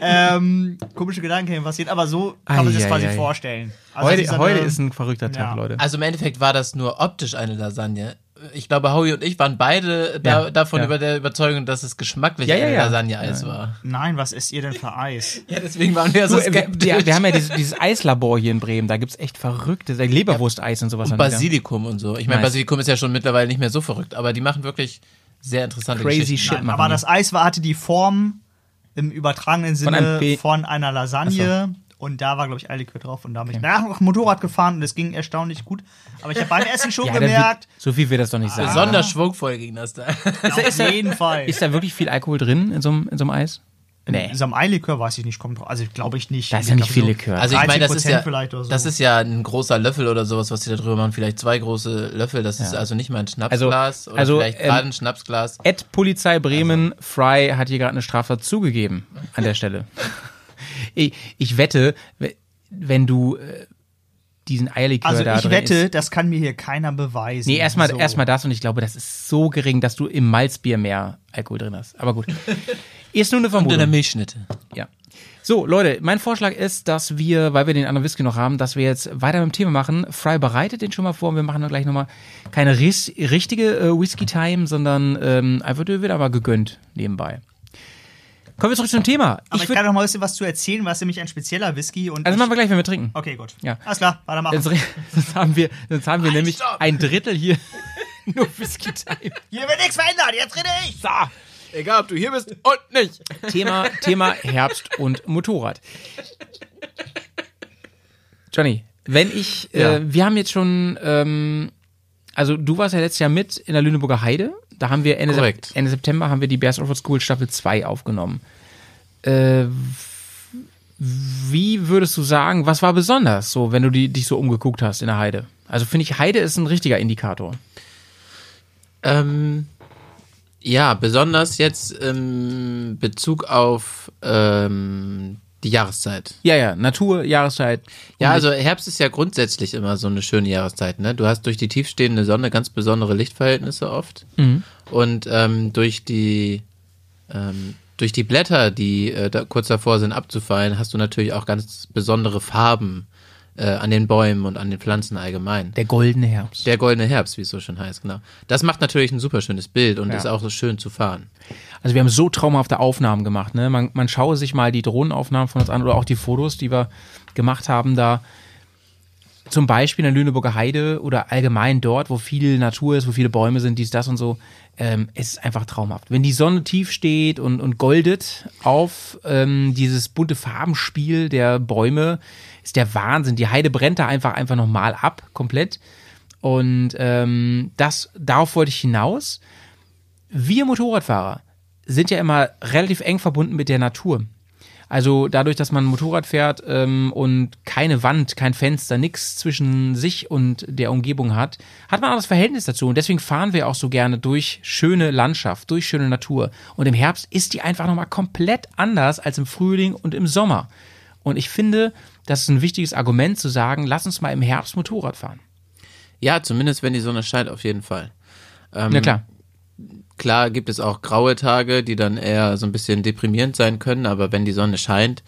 ähm, komische Gedanken passiert, aber so kann man sich das quasi Eieiei. vorstellen. Also Heute, ist eine- heute ist ein verrückter Tag, Ja. Leute. Also im Endeffekt war das nur optisch eine Lasagne. Ich glaube, Howie und ich waren beide da, Ja, davon ja. über der Überzeugung, dass es geschmacklich Ja, ja, ja. Lasagne-Eis war. Nein, was isst ihr denn für Eis? Ja, deswegen waren wir so äh, wir, skeptisch. wir, wir haben ja dieses, dieses Eislabor hier in Bremen, da gibt's echt verrückte, Leberwursteis und sowas. und. Basilikum und so. Ich meine, Nice. Basilikum ist ja schon mittlerweile nicht mehr so verrückt, aber die machen wirklich sehr interessante Crazy Geschichten. shit Nein, machen aber die. das Eis war, hatte die Form im übertragenen Sinne einem P- von einer Lasagne. Und da war, glaube ich, Eierlikör drauf. Und da bin ich danach noch Motorrad gefahren und es ging erstaunlich gut. Aber ich habe beim Essen schon Ja, gemerkt, wird- so viel wird das doch nicht sein. Besonders schwungvoll ging das da. auf jeden Fall. Ist da wirklich viel Alkohol drin in so einem, in so einem Eis? Nee. In so einem Eilikör weiß ich nicht, kommt drauf. Also glaube ich nicht. Da ist ja Ich nicht viel so Likör. Also ich meine, das ist 13% ja, vielleicht oder so. das ist ja ein großer Löffel oder sowas, was die da drüber machen. Vielleicht zwei große Löffel. Das ist also nicht mal ein Schnapsglas oder also, vielleicht ähm, gerade ein Schnapsglas. Ed Polizei Bremen, Fry hat hier gerade eine Straftat zugegeben an der Stelle. ich, ich wette, we- wenn du äh, diesen Eierlikör Also da ich drin wette, isst- das kann mir hier keiner beweisen. Nee, erstmal So. erstmal das und ich glaube, das ist so gering, dass du im Malzbier mehr Alkohol drin hast. Aber gut. Ist nur eine Und in der Vermutung. Milchschnitte. Ja. So, Leute, mein Vorschlag ist, dass wir, weil wir den anderen Whisky noch haben, dass wir jetzt weiter mit dem Thema machen. Fry bereitet den schon mal vor und wir machen dann gleich nochmal keine richtige äh, Whisky-Time, sondern ähm, einfach der wird aber gegönnt nebenbei. Kommen wir zurück zum Thema. Aber ich, würd- kann noch mal ein bisschen was zu erzählen, was nämlich ein spezieller Whisky und. also ich, machen wir gleich, wenn wir trinken. okay, gut. Ja. Alles klar, weitermachen. Sonst, sonst haben wir, sonst haben wir nämlich ein Drittel hier nur Whisky-Time. Hier wird nichts verändert, jetzt rede ich. So. Egal, ob du hier bist und nicht. Thema, Thema Herbst und Motorrad. Johnny, wenn ich, Ja. äh, wir haben jetzt schon, ähm, also du warst ja letztes Jahr mit in der Lüneburger Heide. Da haben wir Ende. Sep Ende September haben wir die Bears Offroad School Staffel 2 aufgenommen. Äh, wie würdest du sagen, was war besonders, so, wenn du die, dich so umgeguckt hast in der Heide? Also finde ich, Heide ist ein richtiger Indikator. Ähm, ja, besonders jetzt im Bezug auf ähm, die Jahreszeit. Ja, ja, Natur, Jahreszeit. Ja, also Herbst ist ja grundsätzlich immer so eine schöne Jahreszeit. Ne? Du hast durch die tiefstehende Sonne ganz besondere Lichtverhältnisse oft und ähm, durch die ähm, durch die Blätter, die äh, da kurz davor sind abzufallen, hast du natürlich auch ganz besondere Farben äh, an den Bäumen und an den Pflanzen allgemein. Der goldene Herbst. Der goldene Herbst, wie es so schön heißt, genau. Das macht natürlich ein super schönes Bild und Ja. ist auch so schön zu fahren. Also wir haben so traumhafte Aufnahmen gemacht. Ne? Man, man schaue sich mal die Drohnenaufnahmen von uns an oder auch die Fotos, die wir gemacht haben da. Zum Beispiel in der Lüneburger Heide oder allgemein dort, wo viel Natur ist, wo viele Bäume sind, dies, das und so. Ähm, es ist einfach traumhaft. Wenn die Sonne tief steht und, und goldet auf ähm, dieses bunte Farbenspiel der Bäume, ist der Wahnsinn. Die Heide brennt da einfach, einfach nochmal ab, komplett. Und ähm, das, darauf wollte ich hinaus wir Motorradfahrer sind ja immer relativ eng verbunden mit der Natur. Also dadurch, dass man Motorrad fährt ähm, und keine Wand, kein Fenster, nichts zwischen sich und der Umgebung hat, hat man auch das Verhältnis dazu. Und deswegen fahren wir auch so gerne durch schöne Landschaft, durch schöne Natur. Und im Herbst ist die einfach nochmal komplett anders als im Frühling und im Sommer. Und ich finde, das ist ein wichtiges Argument zu sagen, lass uns mal im Herbst Motorrad fahren. Ja, zumindest wenn die Sonne scheint, auf jeden Fall. Ähm, Na klar. Klar gibt es auch graue Tage, die dann eher so ein bisschen deprimierend sein können, aber wenn die Sonne scheint,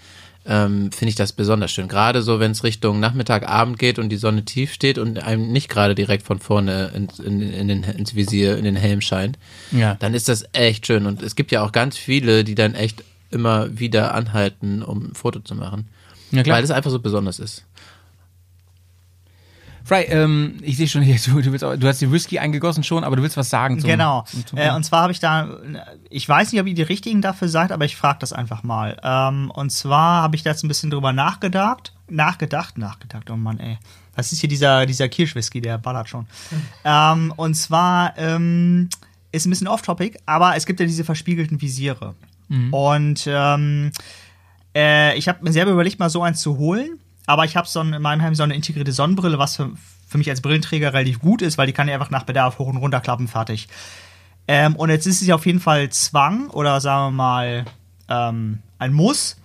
ähm, finde ich das besonders schön. Gerade so, wenn es Richtung Nachmittag, Abend geht und die Sonne tief steht und einem nicht gerade direkt von vorne ins, in, in den, ins Visier, in den Helm scheint, Ja. dann ist das echt schön. Und es gibt ja auch ganz viele, die dann echt immer wieder anhalten, um ein Foto zu machen. Ja. Weil es einfach so besonders ist. Fry, ähm, ich sehe schon hier, du, du, willst, auch- du hast die Whisky eingegossen schon, aber du willst was sagen zum Genau. Zum, zum, Äh, und zwar habe ich da, ich weiß nicht, ob ihr die richtigen dafür seid, aber ich frage das einfach mal. Ähm, und zwar habe ich da jetzt ein bisschen drüber nachgedacht, nachgedacht, nachgedacht, oh Mann, ey. Das ist hier dieser, dieser Kirschwhisky, der ballert schon. Ähm, und zwar ähm, ist ein bisschen off-topic, aber es gibt ja diese verspiegelten Visiere. Und ähm, Äh, ich habe mir selber überlegt, mal so eins zu holen, aber ich habe so in meinem Heim so eine integrierte Sonnenbrille, was für, für mich als Brillenträger relativ gut ist, weil die kann ich einfach nach Bedarf hoch und runter klappen, fertig. Ähm, und jetzt ist es ja auf jeden Fall Zwang oder sagen wir mal ähm, ein Muss,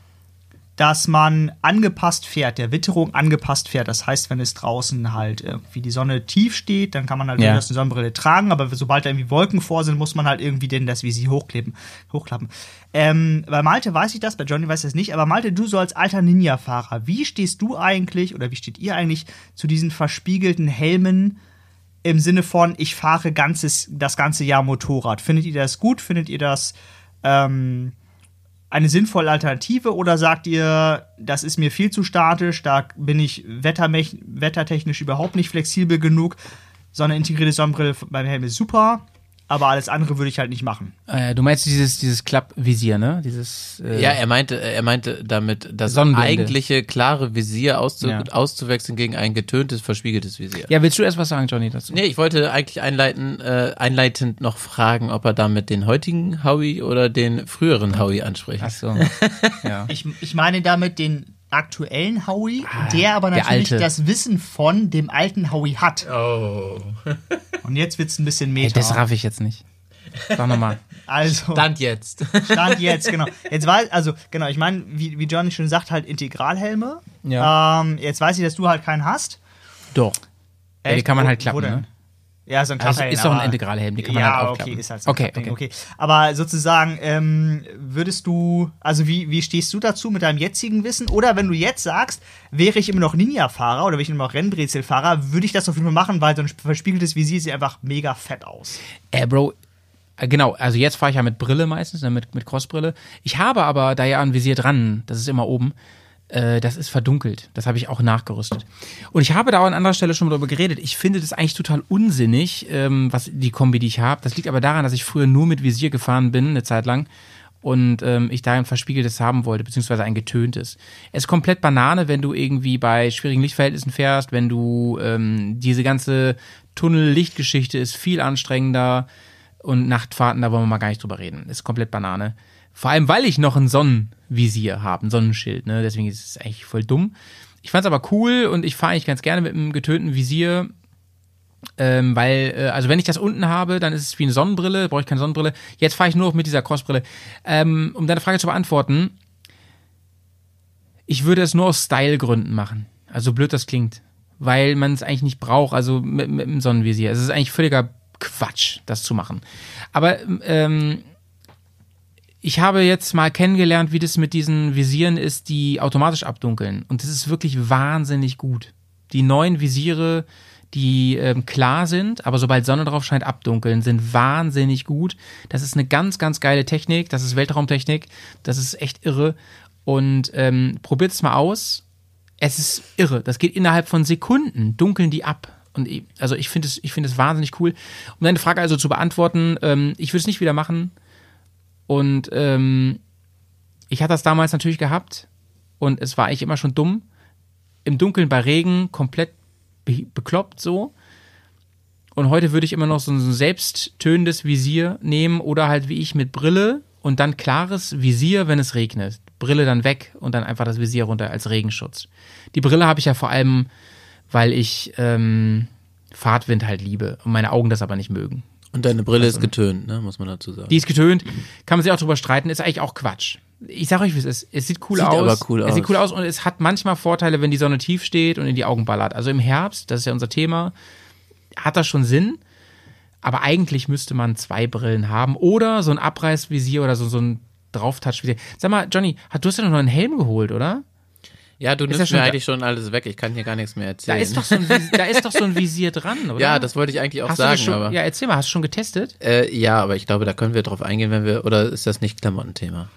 dass man angepasst fährt, der Witterung angepasst fährt. Das heißt, wenn es draußen halt irgendwie die Sonne tief steht, dann kann man halt Ja. durchaus eine Sonnenbrille tragen, aber sobald da irgendwie Wolken vor sind, muss man halt irgendwie den das Visier hochkleben, hochklappen. Ähm, bei Malte weiß ich das, bei Johnny weiß ich das nicht, aber Malte, du so als alter Ninja-Fahrer, wie stehst du eigentlich oder wie steht ihr eigentlich zu diesen verspiegelten Helmen im Sinne von, ich fahre ganzes, das ganze Jahr Motorrad? Findet ihr das gut? Findet ihr das ähm, eine sinnvolle Alternative oder sagt ihr, das ist mir viel zu statisch, da bin ich wettertechnisch überhaupt nicht flexibel genug, so eine integrierte Sonnenbrille beim Helm ist super, aber alles andere würde ich halt nicht machen. Äh, du meinst dieses, dieses Klappvisier, ne? Dieses, äh, Ja, er meinte, er meinte damit, das eigentliche klare Visier auszu Ja. auszuwechseln gegen ein getöntes, verspiegeltes Visier. ja, willst du erst was sagen, Johnny, dazu? Nee, ich wollte eigentlich einleiten, äh, einleitend noch fragen, ob er damit den heutigen Howie oder den früheren Howie anspricht. Ach so. ja. Ich, ich meine damit den aktuellen Howie, der aber der natürlich alte. das Wissen von dem alten Howie hat. Oh. Und jetzt wird's ein bisschen Hey, meta. das raff ich jetzt nicht. Sag nochmal. also, Stand jetzt. Stand jetzt, genau. Jetzt weiß, also, genau, ich meine, wie, wie Johnny schon sagt, halt Integralhelme. Ja. Ähm, jetzt weiß ich, dass du halt keinen hast. Doch. Ja, die kann man Wo- halt wo klappen, denn? ne? Ja, so ein Also Klapphelm, ist doch ein Integralhelm, die kann man ja, halt aufklappen. okay, ist halt so ein Okay, okay. okay. Aber sozusagen, ähm, würdest du, also wie, wie stehst du dazu mit deinem jetzigen Wissen? Oder wenn du jetzt sagst, wäre ich immer noch Ninja-Fahrer oder wäre ich immer noch Rennbrezelfahrer, würde ich das auf jeden Fall machen, weil so ein verspiegeltes Visier sieht einfach mega fett aus. Äh, Bro, äh, genau, also jetzt fahre ich ja mit Brille meistens, ne, mit, mit Crossbrille. Ich habe aber da ja ein Visier dran, das ist immer oben, äh, das ist verdunkelt. Das habe ich auch nachgerüstet. Und ich habe da auch an anderer Stelle schon darüber geredet. Ich finde das eigentlich total unsinnig, ähm, was die Kombi, die ich habe. Das liegt aber daran, dass ich früher nur mit Visier gefahren bin, eine Zeit lang. Und ähm, ich da ein verspiegeltes haben wollte, beziehungsweise ein getöntes. Es ist komplett Banane, wenn du irgendwie bei schwierigen Lichtverhältnissen fährst, wenn du ähm, diese ganze Tunnel-Lichtgeschichte ist viel anstrengender und Nachtfahrten, da wollen wir mal gar nicht drüber reden. Ist komplett Banane. Vor allem, weil ich noch ein Sonnenvisier habe, ein Sonnenschild, ne? Deswegen ist es eigentlich voll dumm. Ich fand's aber cool und ich fahre eigentlich ganz gerne mit einem getönten Visier, ähm, weil, äh, also wenn ich das unten habe, dann ist es wie eine Sonnenbrille, brauche ich keine Sonnenbrille. Jetzt fahre ich nur noch mit dieser Crossbrille. Ähm, um deine Frage zu beantworten, ich würde es nur aus Stylegründen machen. Also blöd das klingt. Weil man es eigentlich nicht braucht, also mit, mit dem Sonnenvisier. Es ist eigentlich völliger Quatsch, das zu machen. Aber ähm, ich habe jetzt mal kennengelernt, wie das mit diesen Visieren ist, die automatisch abdunkeln. Und das ist wirklich wahnsinnig gut. Die neuen Visiere, die ähm, klar sind, aber sobald Sonne drauf scheint, abdunkeln, sind wahnsinnig gut. Das ist eine ganz, ganz geile Technik. Das ist Weltraumtechnik. Das ist echt irre. Und ähm, probiert es mal aus. Es ist irre. Das geht innerhalb von Sekunden. Dunkeln die ab. Und ich, also ich finde es, ich finde es wahnsinnig cool. Um deine Frage also zu beantworten, ähm, ich würde es nicht wieder machen. Und ähm, ich hatte das damals natürlich gehabt und es war eigentlich immer schon dumm. Im Dunkeln bei Regen komplett be bekloppt so. Und heute würde ich immer noch so ein selbsttönendes Visier nehmen oder halt wie ich mit Brille und dann klares Visier, wenn es regnet. Brille dann weg und dann einfach das Visier runter als Regenschutz. Die Brille habe ich ja vor allem, weil ich ähm, Fahrtwind halt liebe und meine Augen das aber nicht mögen. Und deine Brille ist getönt, ne, muss man dazu sagen. Die ist getönt, kann man sich auch drüber streiten, ist eigentlich auch Quatsch. Ich sag euch, wie es ist. Es sieht cool Sieht aus. aber cool es sieht aus. cool aus und es hat manchmal Vorteile, wenn die Sonne tief steht und in die Augen ballert. Also im Herbst, das ist ja unser Thema, hat das schon Sinn. Aber eigentlich müsste man zwei Brillen haben oder so ein Abreißvisier oder so, so ein Drauftouchvisier. Sag mal, Johnny, hast- du hast ja noch einen Helm geholt, oder? Ja, du ja nimmst schon mir da- eigentlich schon alles weg. Ich kann hier gar nichts mehr Da erzählen. ist doch so ein, Vis- da ist doch so ein Visier dran, oder? ja, das wollte ich eigentlich auch hast sagen, schon. Ja, erzähl mal, hast du schon getestet? Äh, ja, aber ich glaube, da können wir drauf eingehen, wenn wir, oder ist das nicht Klamottenthema?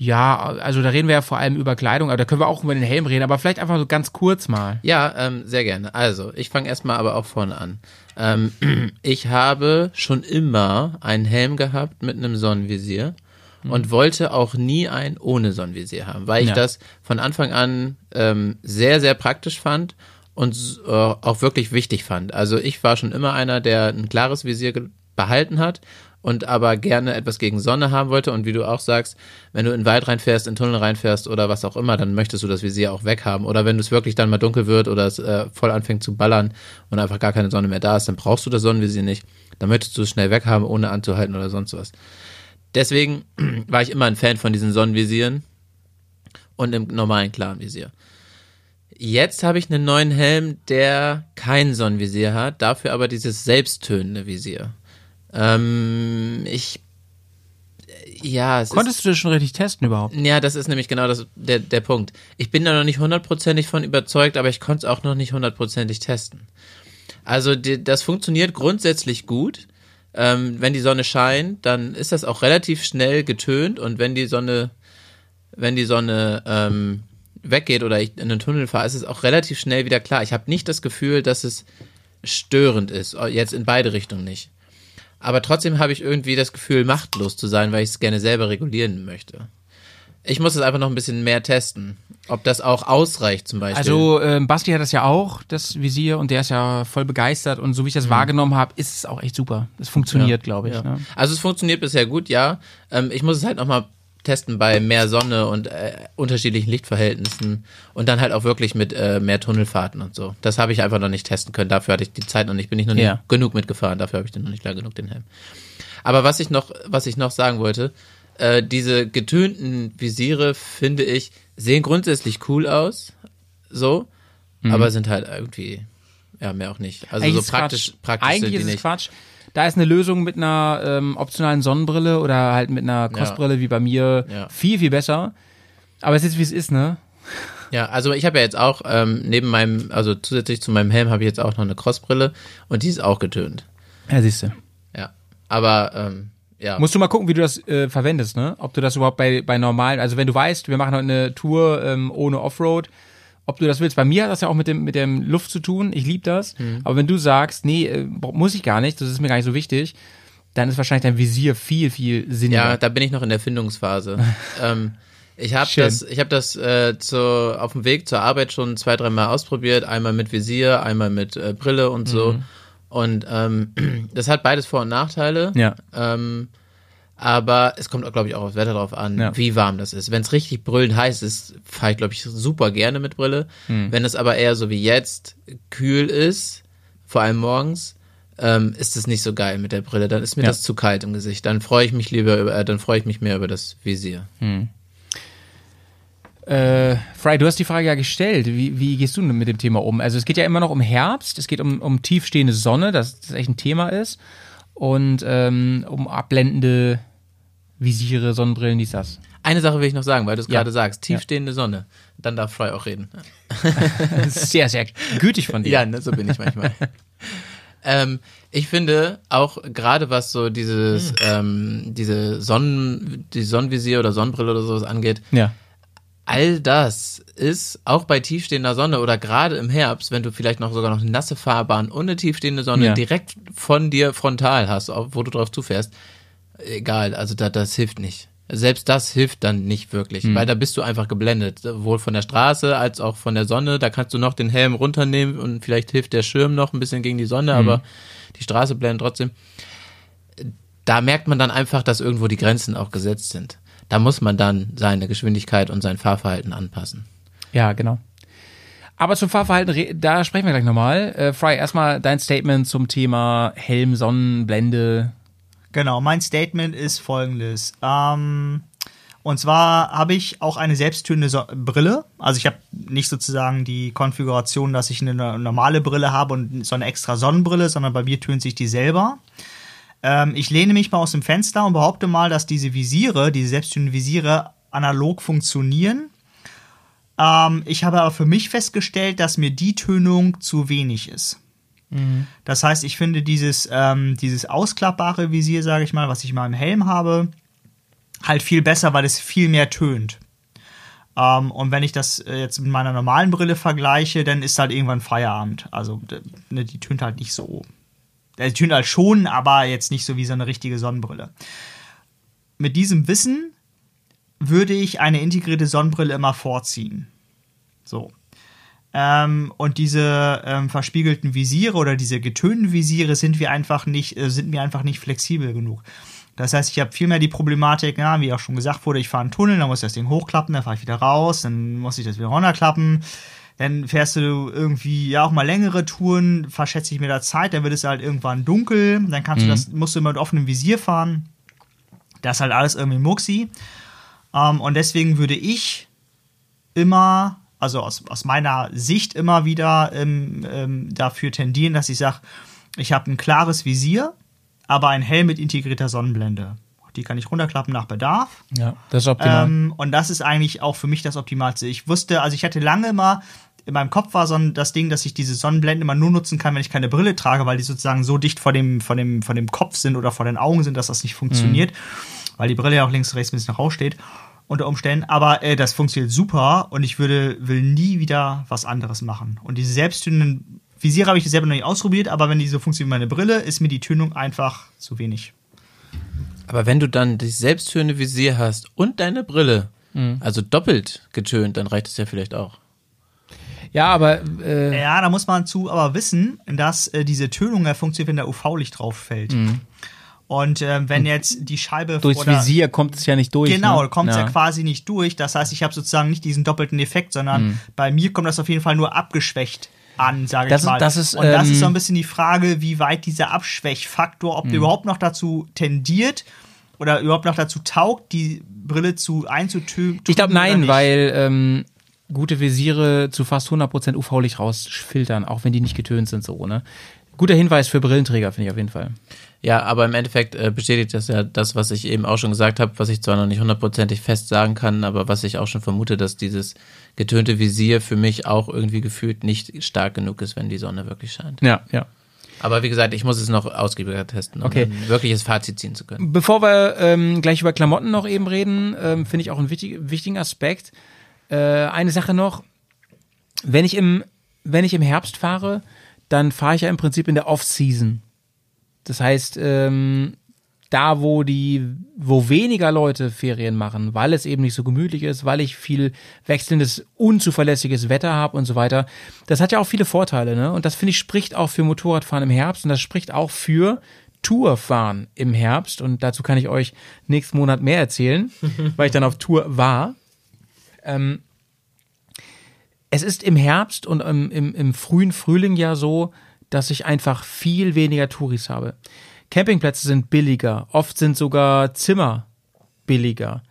Ja, also da reden wir ja vor allem über Kleidung, aber da können wir auch über den Helm reden, aber vielleicht einfach so ganz kurz mal. Ja, ähm, sehr gerne. Also, ich fange erstmal aber auch vorne an. Ähm, ich habe schon immer einen Helm gehabt mit einem Sonnenvisier und wollte auch nie einen ohne Sonnenvisier haben, weil ich Ja. das von Anfang an ähm, sehr, sehr praktisch fand und äh, auch wirklich wichtig fand. Also ich war schon immer einer, der ein klares Visier behalten hat und aber gerne etwas gegen Sonne haben wollte und wie du auch sagst, wenn du in den Wald reinfährst, in den Tunnel reinfährst oder was auch immer, dann möchtest du das Visier auch weghaben. Oder wenn es wirklich dann mal dunkel wird oder es äh, voll anfängt zu ballern und einfach gar keine Sonne mehr da ist, dann brauchst du das Sonnenvisier nicht. Dann möchtest du es schnell weghaben, ohne anzuhalten oder sonst was. Deswegen war ich immer ein Fan von diesen Sonnenvisieren und im normalen klaren Visier. Jetzt habe ich einen neuen Helm, der kein Sonnenvisier hat, dafür aber dieses selbsttönende Visier. Ähm, ich ja, es Konntest du das schon richtig testen überhaupt? ist, ja, das ist nämlich genau das, der, der Punkt. Ich bin da noch nicht hundertprozentig von überzeugt, aber ich konnte es auch noch nicht hundertprozentig testen. Also die, das funktioniert grundsätzlich gut. Ähm, wenn die Sonne scheint, dann ist das auch relativ schnell getönt und wenn die Sonne, wenn die Sonne ähm, weggeht oder ich in den Tunnel fahre, ist es auch relativ schnell wieder klar. Ich habe nicht das Gefühl, dass es störend ist. Jetzt in beide Richtungen nicht. Aber trotzdem habe ich irgendwie das Gefühl, machtlos zu sein, weil ich es gerne selber regulieren möchte. Ich muss es einfach noch ein bisschen mehr testen. Ob das auch ausreicht zum Beispiel. Also ähm, Basti hat das ja auch, das Visier, und der ist ja voll begeistert. Und so wie ich das wahrgenommen habe, ist es auch echt super. Es funktioniert, glaube ich. Ja. Ne? Also es funktioniert bisher gut, ja. Ähm, ich muss es halt nochmal testen bei mehr Sonne und äh, unterschiedlichen Lichtverhältnissen und dann halt auch wirklich mit äh, mehr Tunnelfahrten und so. Das habe ich einfach noch nicht testen können. Dafür hatte ich die Zeit noch nicht, bin ich noch nicht Ja. genug mitgefahren. Dafür habe ich den noch nicht klar genug, den Helm. Aber was ich noch, was ich noch sagen wollte, äh, diese getönten Visiere, finde ich, sehen grundsätzlich cool aus, so, aber sind halt irgendwie, ja, mehr auch nicht. Also Mhm. Eigentlich so praktisch, Quatsch. praktisch Eigentlich sind ist es nicht. Quatsch. Da ist eine Lösung mit einer ähm, optionalen Sonnenbrille oder halt mit einer Kostbrille wie bei mir Ja. viel, viel besser. Aber es ist, wie es ist, ne? Ja, also ich habe ja jetzt auch ähm, neben meinem, also zusätzlich zu meinem Helm habe ich jetzt auch noch eine Crossbrille und die ist auch getönt. Ja, siehst du. Ja, aber ähm, ja, Musst du mal gucken, wie du das äh, verwendest, ne? Ob du das überhaupt bei, bei normalen, also wenn du weißt, wir machen heute eine Tour ähm, ohne Offroad, ob du das willst. Bei mir hat das ja auch mit dem, mit dem Luft zu tun, ich liebe das. Aber wenn du sagst, nee, äh, muss ich gar nicht, das ist mir gar nicht so wichtig, dann ist wahrscheinlich dein Visier viel, viel sinniger. ja, da bin ich noch in der Findungsphase. ähm, ich habe das, ich habe das äh, zu, auf dem Weg zur Arbeit schon zwei, dreimal ausprobiert. Einmal mit Visier, einmal mit äh, Brille und so. Und ähm, das hat beides Vor- und Nachteile. Ja. Ähm, aber es kommt, glaube ich, auch aufs Wetter drauf an, Ja. wie warm das ist. Wenn es richtig brüllend heiß ist, fahre ich, glaube ich, super gerne mit Brille. Hm. Wenn es aber eher so wie jetzt kühl ist, vor allem morgens, ähm, ist es nicht so geil mit der Brille. Dann ist mir Ja. das zu kalt im Gesicht. Dann freue ich mich lieber über, äh, dann freue ich mich mehr über das Visier. Äh, Fry, du hast die Frage ja gestellt. Wie, wie gehst du denn mit dem Thema um? Also es geht ja immer noch um Herbst, es geht um, um tiefstehende Sonne, dass das echt ein Thema ist. Und ähm, um abblendende Visiere, Sonnenbrillen, dies, das. Eine Sache will ich noch sagen, weil du es Ja. gerade sagst. Tiefstehende Sonne. Dann darf Fry auch reden. Sehr, sehr gütig von dir. Ja, ne, so bin ich manchmal. ähm, ich finde auch gerade was so dieses, ähm, diese Sonnen, die Sonnenvisier oder Sonnenbrille oder sowas angeht, Ja. All das ist auch bei tiefstehender Sonne oder gerade im Herbst, wenn du vielleicht noch sogar noch eine nasse Fahrbahn und eine tiefstehende Sonne Ja. direkt von dir frontal hast, wo du drauf zufährst, egal, also da, das hilft nicht. Selbst das hilft dann nicht wirklich, Hm. weil da bist du einfach geblendet, sowohl von der Straße als auch von der Sonne. Da kannst du noch den Helm runternehmen und vielleicht hilft der Schirm noch ein bisschen gegen die Sonne, Hm. aber die Straße blendet trotzdem. Da merkt man dann einfach, dass irgendwo die Grenzen auch gesetzt sind. Da muss man dann seine Geschwindigkeit und sein Fahrverhalten anpassen. Ja, genau. Aber zum Fahrverhalten, da sprechen wir gleich nochmal. Äh, Fry, erstmal dein Statement zum Thema Helm, Sonnenblende. Genau, mein Statement ist folgendes. Ähm, und zwar habe ich auch eine selbsttönende so Brille. Also ich habe nicht sozusagen die Konfiguration, dass ich eine no- normale Brille habe und so eine extra Sonnenbrille, sondern bei mir tönt sich die selber. Ähm, ich lehne mich mal aus dem Fenster und behaupte mal, dass diese Visiere, diese selbsttönenden Visiere analog funktionieren. Ähm, ich habe aber für mich festgestellt, dass mir die Tönung zu wenig ist. Das heißt, ich finde dieses, ähm, dieses ausklappbare Visier, sage ich mal, was ich mal im Helm habe, halt viel besser, weil es viel mehr tönt. Ähm, und wenn ich das äh, jetzt mit meiner normalen Brille vergleiche, dann ist halt irgendwann Feierabend. Also ne, die tönt halt nicht so. Tönt halt schon, aber jetzt nicht so wie so eine richtige Sonnenbrille. Mit diesem Wissen würde ich eine integrierte Sonnenbrille immer vorziehen. So. Ähm, und diese ähm, verspiegelten Visiere oder diese getönten Visiere sind wir einfach nicht, äh, sind mir einfach nicht flexibel genug. Das heißt, ich habe viel mehr die Problematik, ja, wie auch schon gesagt wurde, ich fahre einen Tunnel, dann muss ich das Ding hochklappen, dann fahre ich wieder raus, dann muss ich das wieder runterklappen. Dann fährst du irgendwie ja auch mal längere Touren, verschätze ich mir da Zeit, dann wird es halt irgendwann dunkel, dann kannst du das, musst du immer mit offenem Visier fahren. Das ist halt alles irgendwie Muxi. Ähm, und deswegen würde ich immer, also aus, aus meiner Sicht immer wieder ähm, ähm, dafür tendieren, dass ich sage, ich habe ein klares Visier, aber ein Helm mit integrierter Sonnenblende. Die kann ich runterklappen nach Bedarf. Ja, das ist optimal. Ähm, und das ist eigentlich auch für mich das Optimalste. Ich wusste, also ich hatte lange immer, in meinem Kopf war so das Ding, dass ich diese Sonnenblenden immer nur nutzen kann, wenn ich keine Brille trage, weil die sozusagen so dicht vor dem, vor dem, vor dem Kopf sind oder vor den Augen sind, dass das nicht funktioniert. Weil die Brille ja auch links und rechts ein bisschen raussteht unter Umständen. Aber äh, das funktioniert super und ich würde, will nie wieder was anderes machen. Und diese selbsttönenden Visiere habe ich selber noch nicht ausprobiert, aber wenn die so funktionieren wie meine Brille, ist mir die Tönung einfach zu wenig. Aber wenn du dann das selbsttönende Visier hast und deine Brille, also doppelt getönt, dann reicht es ja vielleicht auch. Ja, aber äh, Ja, da muss man zu aber wissen, dass äh, diese Tönung ja funktioniert, wenn da UV-Licht drauf fällt. Und ähm, wenn jetzt die Scheibe durchs oder- Visier kommt es ja nicht durch. Genau, ne? kommt es ja. quasi nicht durch. Das heißt, ich habe sozusagen nicht diesen doppelten Effekt, sondern Mhm. bei mir kommt das auf jeden Fall nur abgeschwächt an, sage ich mal. das ist, Und das ähm, ist so ein bisschen die Frage, wie weit dieser Abschwächfaktor, ob der Mhm. überhaupt noch dazu tendiert oder überhaupt noch dazu taugt, die Brille zu einzutönen. Ich glaube nein, weil ähm, gute Visiere zu fast 100% UV-Licht rausfiltern, auch wenn die nicht getönt sind so, ne? Guter Hinweis für Brillenträger, finde ich auf jeden Fall. Ja, aber im Endeffekt äh, bestätigt das ja das, was ich eben auch schon gesagt habe, was ich zwar noch nicht hundertprozentig fest sagen kann, aber was ich auch schon vermute, dass dieses getönte Visier für mich auch irgendwie gefühlt nicht stark genug ist, wenn die Sonne wirklich scheint. Ja, ja. Aber wie gesagt, ich muss es noch ausgiebiger testen, um Okay. ein wirkliches Fazit ziehen zu können. Bevor wir ähm, gleich über Klamotten noch eben reden, ähm, finde ich auch einen wichtig, wichtigen Aspekt. Äh, eine Sache noch, wenn ich im, wenn ich im Herbst fahre, dann fahre ich ja im Prinzip in der Off-Season. Das heißt, ähm, da wo die, wo weniger Leute Ferien machen, weil es eben nicht so gemütlich ist, weil ich viel wechselndes, unzuverlässiges Wetter habe und so weiter. Das hat ja auch viele Vorteile, ne? Und das finde ich spricht auch für Motorradfahren im Herbst und das spricht auch für Tourfahren im Herbst. Und dazu kann ich euch nächsten Monat mehr erzählen, weil ich dann auf Tour war. Ähm, es ist im Herbst und im, im, im frühen Frühling ja so, dass ich einfach viel weniger Touris habe. Campingplätze sind billiger, oft sind sogar Zimmer billiger.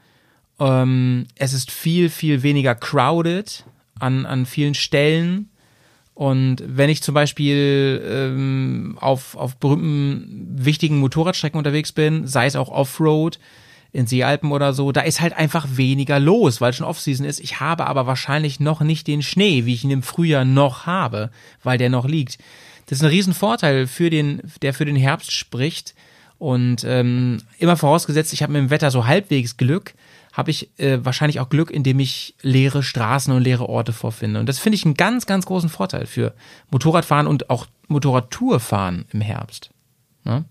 Ähm, es ist viel, viel weniger crowded an, an vielen Stellen. Und wenn ich zum Beispiel ähm, auf, auf berühmten, wichtigen Motorradstrecken unterwegs bin, sei es auch Offroad, in Seealpen oder so, da ist halt einfach weniger los, weil schon Offseason ist. Ich habe aber wahrscheinlich noch nicht den Schnee, wie ich ihn im Frühjahr noch habe, weil der noch liegt. Das ist ein Riesenvorteil für den, der für den Herbst spricht. Und ähm, immer vorausgesetzt, ich habe mit dem Wetter so halbwegs Glück, habe ich äh, wahrscheinlich auch Glück, indem ich leere Straßen und leere Orte vorfinde. Und das finde ich einen ganz, ganz großen Vorteil für Motorradfahren und auch Motorradtourfahren im Herbst. Ne?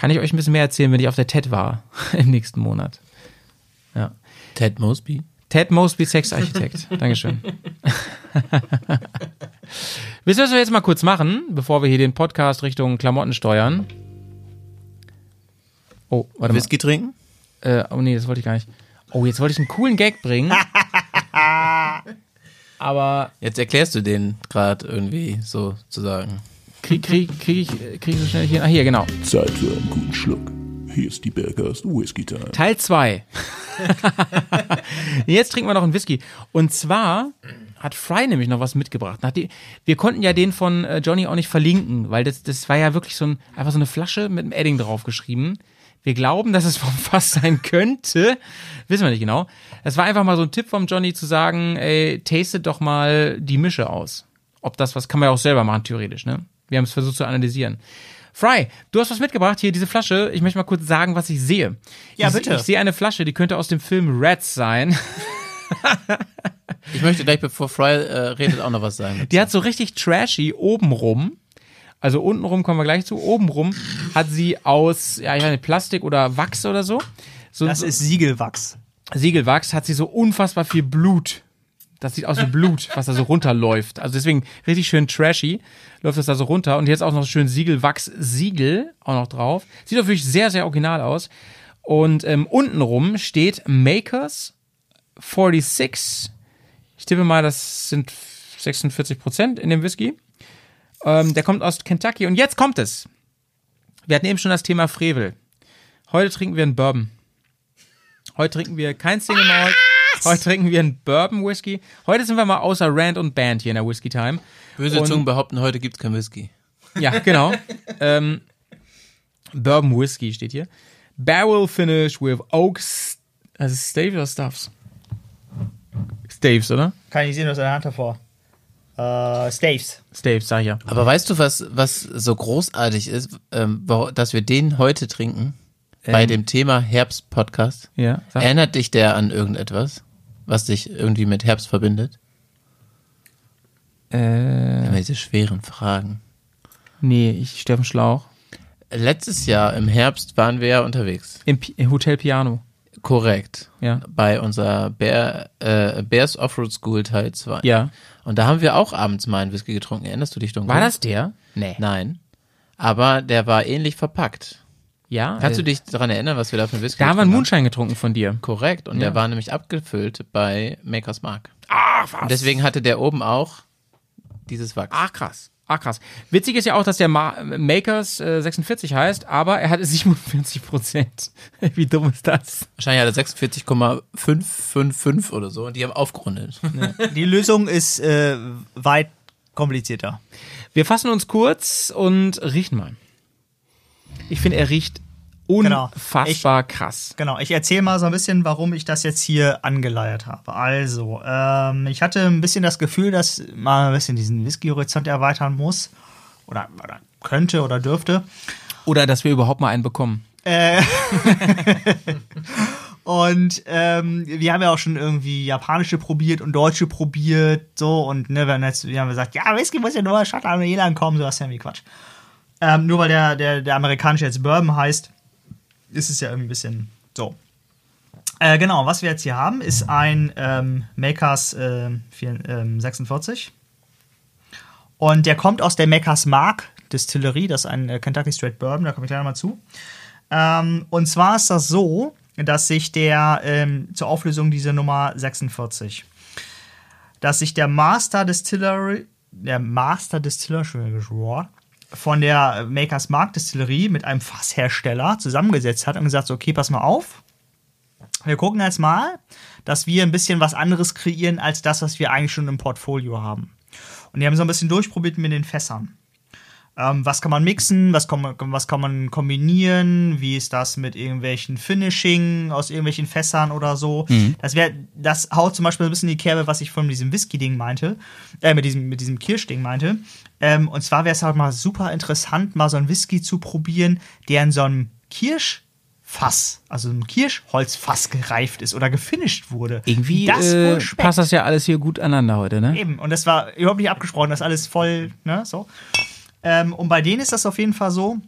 Kann ich euch ein bisschen mehr erzählen, wenn ich auf der TED war im nächsten Monat. Ja. Ted Mosby. Ted Mosby, Sexarchitekt. Dankeschön. Wisst ihr, was wir jetzt mal kurz machen, bevor wir hier den Podcast Richtung Klamotten steuern? Oh, warte Whisky trinken? mal. Äh, oh nee, das wollte ich gar nicht. Oh, jetzt wollte ich einen coolen Gag bringen. Aber Jetzt erklärst du den gerade irgendwie sozusagen. Krieg, krieg, krieg, ich, krieg ich so schnell hier. Ah, hier, genau. Zeit für einen guten Schluck. Hier ist die Bergast Whisky Time. Teil 2. Jetzt trinken wir noch einen Whisky. Und zwar hat Fry nämlich noch was mitgebracht. Wir konnten ja den von äh, Johnny auch nicht verlinken, weil das, das war ja wirklich so ein, einfach so eine Flasche mit einem Edding draufgeschrieben. Wir glauben, dass es vom Fass sein könnte. Wissen wir nicht genau. Es war einfach mal so ein Tipp vom Johnny zu sagen, ey, tastet doch mal die Mische aus. Ob das was, kann man ja auch selber machen, theoretisch, ne? Wir haben es versucht zu analysieren. Fry, du hast was mitgebracht, hier diese Flasche. Ich möchte mal kurz sagen, was ich sehe. Ja, ich, bitte. Ich sehe eine Flasche, die könnte aus dem Film Rats sein. Ich möchte gleich, bevor Fry äh, redet, auch noch was sagen. Die hat so richtig trashy obenrum. Also untenrum kommen wir gleich zu. Obenrum hat sie aus, ja, ich nicht, Plastik oder Wachs oder so. so Das ist Siegelwachs. Siegelwachs hat sie so unfassbar viel Blut Das sieht aus wie Blut, was da so runterläuft. Also deswegen richtig schön trashy läuft das da so runter. Und jetzt auch noch schön Siegelwachs-Siegel auch noch drauf. Sieht wirklich sehr, sehr original aus. Und ähm, untenrum steht Makers 46. Ich tippe mal, das sind 46 Prozent in dem Whisky. Ähm, der kommt aus Kentucky. Und jetzt kommt es. Wir hatten eben schon das Thema Frevel. Heute trinken wir einen Bourbon. Heute trinken wir kein Single Malt. Heute trinken wir einen Bourbon Whisky. Heute sind wir mal außer Rand und Band hier in der Whisky Time. Böse Und- Zungen behaupten, heute gibt's kein Whisky. Ja, genau. ähm, Bourbon Whisky steht hier. Barrel finish with oaks. Also Staves oder Stuffs? Staves, oder? Kann ich sehen, du hast deine Hand davor. Äh, Staves. Staves, sag ich ja. Aber weißt du, was, was so großartig ist, ähm, dass wir den heute trinken? bei dem Thema Herbst-Podcast. Ja. Erinnert dich der an irgendetwas, was dich irgendwie mit Herbst verbindet? äh, Immer diese schweren Fragen. nee, ich Steffen Schlauch. Letztes Jahr im Herbst waren wir ja unterwegs. Im, Pi- im Hotel Piano. Korrekt. Ja. Bei unserer Bear, äh, Bears Offroad School Teil 2. Ja. Und da haben wir auch abends mal einen Whisky getrunken. Erinnerst du dich dunkel? War das der? Nee. Nein. Aber der war ähnlich verpackt. Ja. Kannst äh, du dich daran erinnern, was wir da für einen Whisky Da haben wir einen getrunken Moonshine getrunken von dir. Korrekt. Und Ja. der war nämlich abgefüllt bei Makers Mark. Ach, was? Und deswegen hatte der oben auch dieses Wachs. Ach krass. Ach krass. Witzig ist ja auch, dass der Ma Makers äh, 46 heißt, aber er hatte 47 Prozent. Wie dumm ist das? Wahrscheinlich hat er 46,555 oder so. Und die haben aufgerundet. Die Lösung ist äh, weit komplizierter. Wir fassen uns kurz und riechen mal. Ich finde, er riecht Genau. unfassbar krass. Genau, ich erzähle mal so ein bisschen, warum ich das jetzt hier angeleiert habe. Also, ähm, ich hatte ein bisschen das Gefühl, dass man ein bisschen diesen Whisky-Horizont erweitern muss. Oder, oder könnte oder dürfte. Oder dass wir überhaupt mal einen bekommen. Und ähm, wir haben ja auch schon irgendwie japanische probiert und deutsche probiert, so und ne, wir haben jetzt, wir haben gesagt, ja, Whisky muss ja nur Schottland und Irland kommen, so was ist ja irgendwie Quatsch. Ähm, nur weil der, der, der amerikanische jetzt Bourbon heißt, ist es ja irgendwie ein bisschen so. Äh, genau, was wir jetzt hier haben, ist ein ähm, Makers äh, 4, ähm, 46. Und der kommt aus der Makers Mark Distillerie, das ist ein äh, Kentucky Straight Bourbon, da komme ich gleich mal zu. Ähm, und zwar ist das so, dass sich der ähm, zur Auflösung dieser Nummer 46, dass sich der Master Distillery, der Master Distiller, von der Makers Mark Distillerie mit einem Fasshersteller zusammengesetzt hat und gesagt, so, okay, pass mal auf. Wir gucken jetzt mal, dass wir ein bisschen was anderes kreieren als das, was wir eigentlich schon im Portfolio haben. Und die haben so ein bisschen durchprobiert mit den Fässern. Ähm, was kann man mixen? Was kann man, was kann man kombinieren? Wie ist das mit irgendwelchen Finishing aus irgendwelchen Fässern oder so? Das wäre, das haut zum Beispiel ein bisschen in die Kerbe, was ich von diesem Whisky-Ding meinte, äh, mit diesem, mit diesem Kirschding meinte. Ähm, und zwar wäre es halt mal super interessant, mal so einen Whisky zu probieren, der in so einem Kirschfass, also ein Kirschholzfass gereift ist oder gefinisht wurde. Irgendwie Wie das äh, passt das ja alles hier gut aneinander heute, ne? Eben, und das war überhaupt nicht abgesprochen, das ist alles voll, ne, so. Ähm, und bei denen ist das auf jeden Fall so,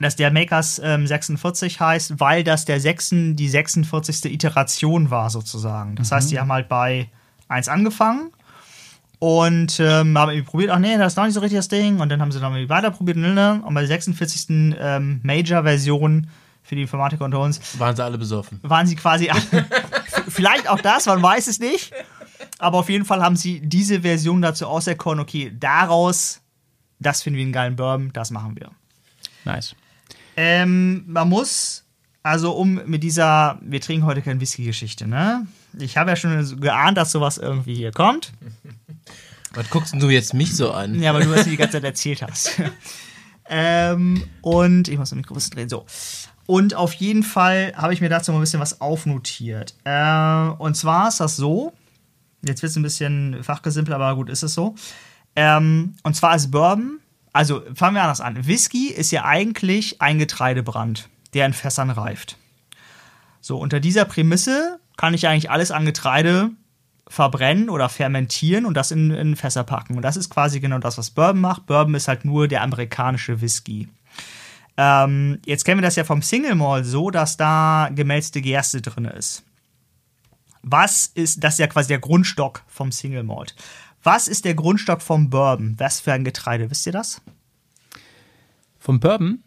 dass der Makers ähm, 46 heißt, weil das der sechsten, die 46. Iteration war, sozusagen. Das heißt, die haben halt bei 1 angefangen und ähm, haben irgendwie probiert, ach nee, das ist noch nicht so richtig das Ding. Und dann haben sie irgendwie weiter probiert ne, ne. und bei der 46. Ähm, Major-Version für die Informatiker unter uns Waren sie alle besoffen. waren sie quasi. vielleicht auch das, man weiß es nicht. Aber auf jeden Fall haben sie diese Version dazu auserkoren, okay, daraus, das finden wir einen geilen Bourbon, das machen wir. Nice. Ähm, man muss, also um mit dieser, wir trinken heute keine Whisky-Geschichte, ne? Ich habe ja schon geahnt, dass sowas irgendwie hier kommt. Was guckst denn du jetzt mich so an? Ja, weil du das die ganze Zeit erzählt hast. ähm, und ich muss das Mikro ein bisschen drehen. So. Und auf jeden Fall habe ich mir dazu mal ein bisschen was aufnotiert. Äh, und zwar ist das so, jetzt wird es ein bisschen fachgesimpelt, aber gut, ist es so. Ähm, und zwar ist Bourbon, also fangen wir anders an. Whisky ist ja eigentlich ein Getreidebrand, der in Fässern reift. So, unter dieser Prämisse kann ich eigentlich alles an Getreide verbrennen oder fermentieren und das in, in Fässer packen. Und das ist quasi genau das, was Bourbon macht. Bourbon ist halt nur der amerikanische Whisky. Ähm, jetzt kennen wir das ja vom Single Malt so, dass da gemälzte Gerste drin ist. Was ist, das ist ja quasi der Grundstock vom Single Malt. Was ist der Grundstock vom Bourbon? Was für ein Getreide? Wisst ihr das? Vom Bourbon?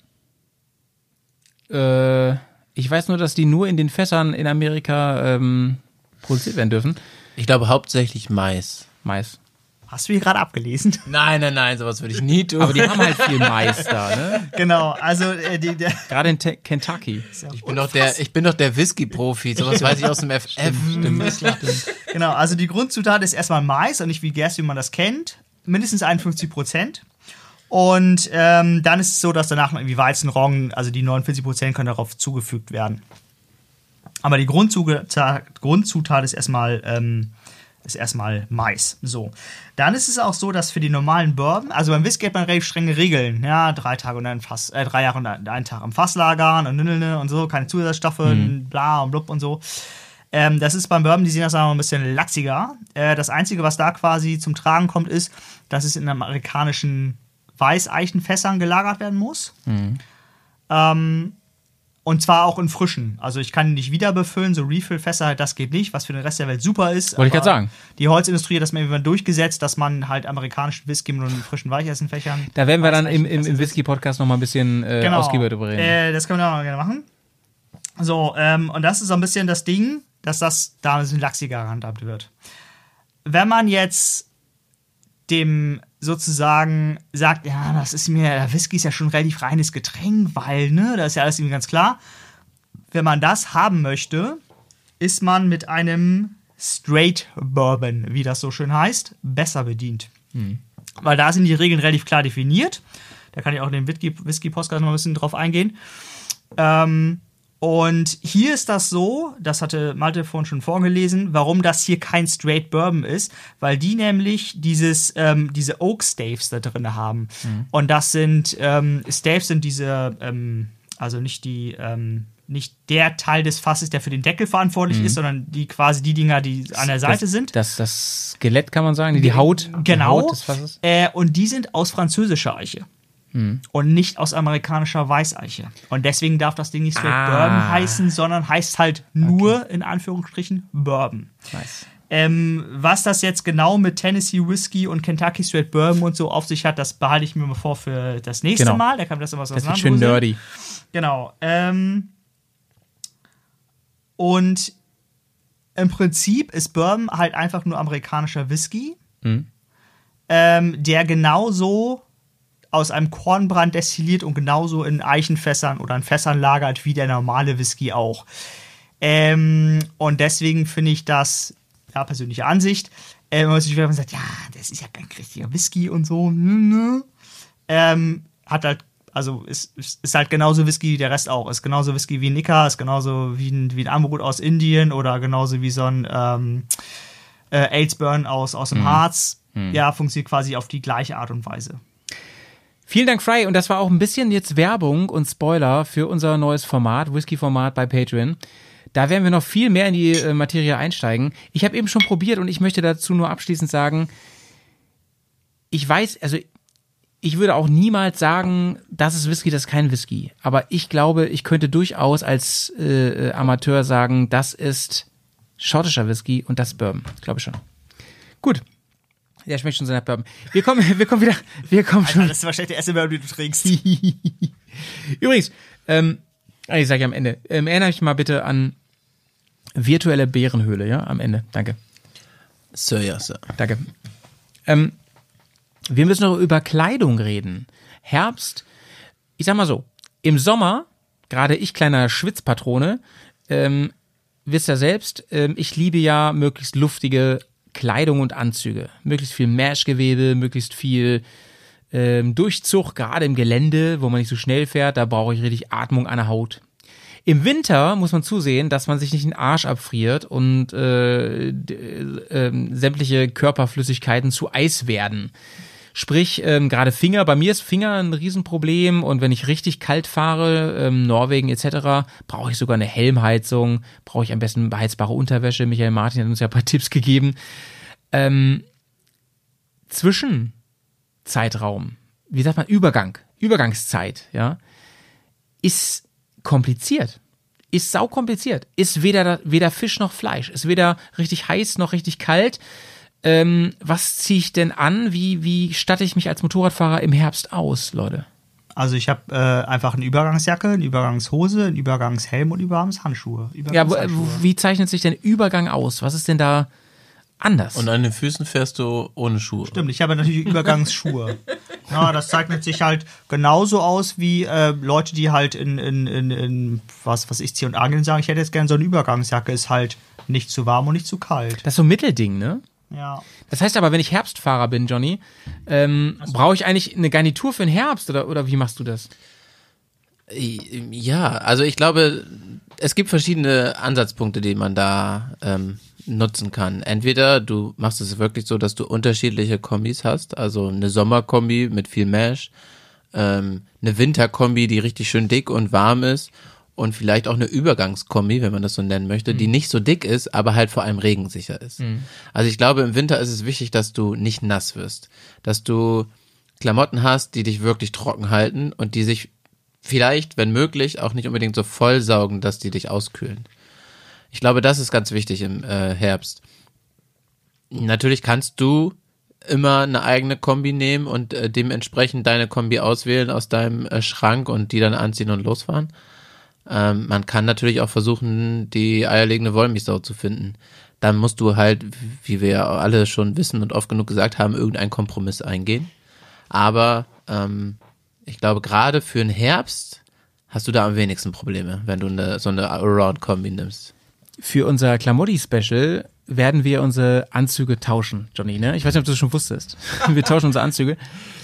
Äh, ich weiß nur, dass die nur in den Fässern in Amerika ähm, produziert werden dürfen. Ich glaube hauptsächlich Mais. Mais. Hast du hier gerade abgelesen? Nein, nein, nein, sowas würde ich nie tun. Aber die haben halt viel Mais da, ne? genau, also äh, die, der, Gerade in Te Kentucky. ich bin doch der, ich bin doch der Whisky-Profi. Sowas weiß ich aus dem FF. genau, also die Grundzutat ist erstmal Mais und nicht wie Gerst, wie man das kennt. Mindestens 51 Prozent. Und ähm, dann ist es so, dass danach noch irgendwie Weizen, Roggen, also die 49 Prozent können darauf zugefügt werden. Aber die Grundzutat, Grundzutat ist erstmal ähm, ist erstmal Mais. So. Dann ist es auch so, dass für die normalen Bourbon, also beim Whisky hat man relativ strenge Regeln. Ja, drei Tage und ein Fass, äh, drei Jahre und einen Tag im Fass lagern und und so, keine Zusatzstoffe, bla und blub und so. Ähm, das ist beim Bourbon, die sehen das aber ein bisschen latziger. Äh, das Einzige, was da quasi zum Tragen kommt, ist, dass es in amerikanischen Weißeichenfässern gelagert werden muss. Ähm, und zwar auch in frischen. Also ich kann nicht wieder befüllen, so Refill-Fässer, halt, das geht nicht, was für den Rest der Welt super ist. Wollte ich gerade sagen. Die Holzindustrie hat das mal irgendwann durchgesetzt, dass man halt amerikanischen Whisky mit in frischen Weichessenfächern. Da werden wir dann im, im, im Whisky-Podcast noch mal ein bisschen äh, Genau. ausgiebiger drüber reden. Äh, das können wir auch gerne machen. So, ähm, und das ist so ein bisschen das Ding, dass das da ein bisschen lachsiger gehandhabt wird. Wenn man jetzt dem sozusagen sagt, ja, das ist mir, der Whisky ist ja schon ein relativ reines Getränk, weil, ne, da ist ja alles irgendwie ganz klar. Wenn man das haben möchte, ist man mit einem Straight Bourbon, wie das so schön heißt, besser bedient. Weil da sind die Regeln relativ klar definiert. Da kann ich auch in den Whisky- Whisky-Podcast noch ein bisschen drauf eingehen. Ähm, und hier ist das so, das hatte Malte vorhin schon vorgelesen, warum das hier kein Straight Bourbon ist, weil die nämlich dieses, ähm, diese Oak Staves da drin haben. Und das sind, ähm, Staves sind diese, ähm, also nicht die, ähm, nicht der Teil des Fasses, der für den Deckel verantwortlich ist, sondern die quasi die Dinger, die an der Seite das, sind. Das, das Skelett kann man sagen, die Haut. Die Genau. Haut des Fasses. Äh, und die sind aus französischer Eiche. Hm. Und nicht aus amerikanischer Weißeiche. Und deswegen darf das Ding nicht Straight Ah. Bourbon heißen, sondern heißt halt nur in Anführungsstrichen Bourbon. Nice. Ähm, was das jetzt genau mit Tennessee Whiskey und Kentucky Straight Bourbon und so auf sich hat, das behalte ich mir mal vor für das nächste Genau. Mal. Da kann man das immer so Das wird schön nerdy. Genau. Ähm, und im Prinzip ist Bourbon halt einfach nur amerikanischer Whisky, Mhm. ähm, der genauso aus einem Kornbrand destilliert und genauso in Eichenfässern oder in Fässern lagert wie der normale Whisky auch. Ähm, und deswegen finde ich das, ja, persönliche Ansicht, äh, wenn man sich wieder sagt, ja, das ist ja kein richtiger Whisky und so, hm, ne? ähm, hat halt, also ist, ist, halt genauso Whisky wie der Rest auch. Ist genauso Whisky wie ein Nika, ist genauso wie ein, wie ein Amrut aus Indien oder genauso wie so ein ähm, äh, Aidsburn aus, aus dem Harz. Ja, funktioniert quasi auf die gleiche Art und Weise. Vielen Dank, Fry. Und das war auch ein bisschen jetzt Werbung und Spoiler für unser neues Format, Whisky-Format bei Patreon. Da werden wir noch viel mehr in die äh, Materie einsteigen. Ich habe eben schon probiert und ich möchte dazu nur abschließend sagen, ich weiß, also ich würde auch niemals sagen, das ist Whisky, das ist kein Whisky. Aber ich glaube, ich könnte durchaus als äh, äh, Amateur sagen, das ist schottischer Whisky und das ist Bourbon. Ich glaube schon. Gut. Der schmeckt schon so nach Bourbon. Wir kommen, wir kommen wieder, wir kommen schon. Das ist wahrscheinlich der erste Bourbon, den du trinkst. Übrigens, ähm, ah, ich sage ja am Ende, ähm, erinnere mich mal bitte an virtuelle Bärenhöhle, ja, am Ende. Danke, Sir, ja, Sir. danke. Ähm, wir müssen noch über Kleidung reden. Herbst, ich sag mal so, im Sommer, gerade ich kleiner Schwitzpatrone, ähm, wisst ihr selbst, ähm, ich liebe ja möglichst luftige Kleidung und Anzüge. Möglichst viel Meshgewebe, möglichst viel ähm, Durchzug, gerade im Gelände, wo man nicht so schnell fährt, da brauche ich richtig Atmung an der Haut. Im Winter muss man zusehen, dass man sich nicht den Arsch abfriert und äh, äh, ähm, sämtliche Körperflüssigkeiten zu Eis werden. Sprich, ähm, gerade Finger, bei mir ist Finger ein Riesenproblem und wenn ich richtig kalt fahre, ähm, Norwegen etc., brauche ich sogar eine Helmheizung, brauche ich am besten beheizbare Unterwäsche. Michael Martin hat uns ja ein paar Tipps gegeben. Ähm, Zwischenzeitraum, wie sagt man, Übergang, Übergangszeit, ja, ist kompliziert. ist sau kompliziert. Ist weder, weder Fisch noch Fleisch. Ist weder richtig heiß noch richtig kalt. Ähm, was ziehe ich denn an? Wie, wie statte ich mich als Motorradfahrer im Herbst aus, Leute? Also ich habe äh, einfach eine Übergangsjacke, eine Übergangshose, einen Übergangshelm und Übergangshandschuhe. Ja, wo, Übergangshandschuhe. wie zeichnet sich denn Übergang aus? Was ist denn da anders? Und an den Füßen fährst du ohne Schuhe. Stimmt, ich habe natürlich Übergangsschuhe. Ja, das zeichnet sich halt genauso aus wie äh, Leute, die halt in, in, in, in was, was ich C und A gehen, sagen, ich hätte jetzt gerne so eine Übergangsjacke, ist halt nicht zu warm und nicht zu kalt. das ist so ein Mittelding, ne? Ja. Das heißt aber, wenn ich Herbstfahrer bin, Johnny, ähm, brauche ich eigentlich eine Garnitur für den Herbst oder, oder wie machst du das? Ja, also ich glaube, es gibt verschiedene Ansatzpunkte, die man da ähm, nutzen kann. Entweder du machst es wirklich so, dass du unterschiedliche Kombis hast, also eine Sommerkombi mit viel Mesh, ähm, eine Winterkombi, die richtig schön dick und warm ist und vielleicht auch eine Übergangskombi, wenn man das so nennen möchte, die nicht so dick ist, aber halt vor allem regensicher ist. Also ich glaube, im Winter ist es wichtig, dass du nicht nass wirst, dass du Klamotten hast, die dich wirklich trocken halten und die sich vielleicht, wenn möglich, auch nicht unbedingt so vollsaugen, dass die dich auskühlen. Ich glaube, das ist ganz wichtig im äh, Herbst. Natürlich kannst du immer eine eigene Kombi nehmen und äh, dementsprechend deine Kombi auswählen aus deinem äh, Schrank und die dann anziehen und losfahren. Ähm, man kann natürlich auch versuchen, die eierlegende Wollmilchsau zu finden. Dann musst du halt, wie wir ja alle schon wissen und oft genug gesagt haben, irgendeinen Kompromiss eingehen. Aber ähm, ich glaube, gerade für den Herbst hast du da am wenigsten Probleme, wenn du eine, so eine Around-Kombi nimmst. Für unser Klamotti-Special werden wir unsere Anzüge tauschen, Johnny, ne? Ich weiß nicht, ob du das schon wusstest. Wir tauschen unsere Anzüge,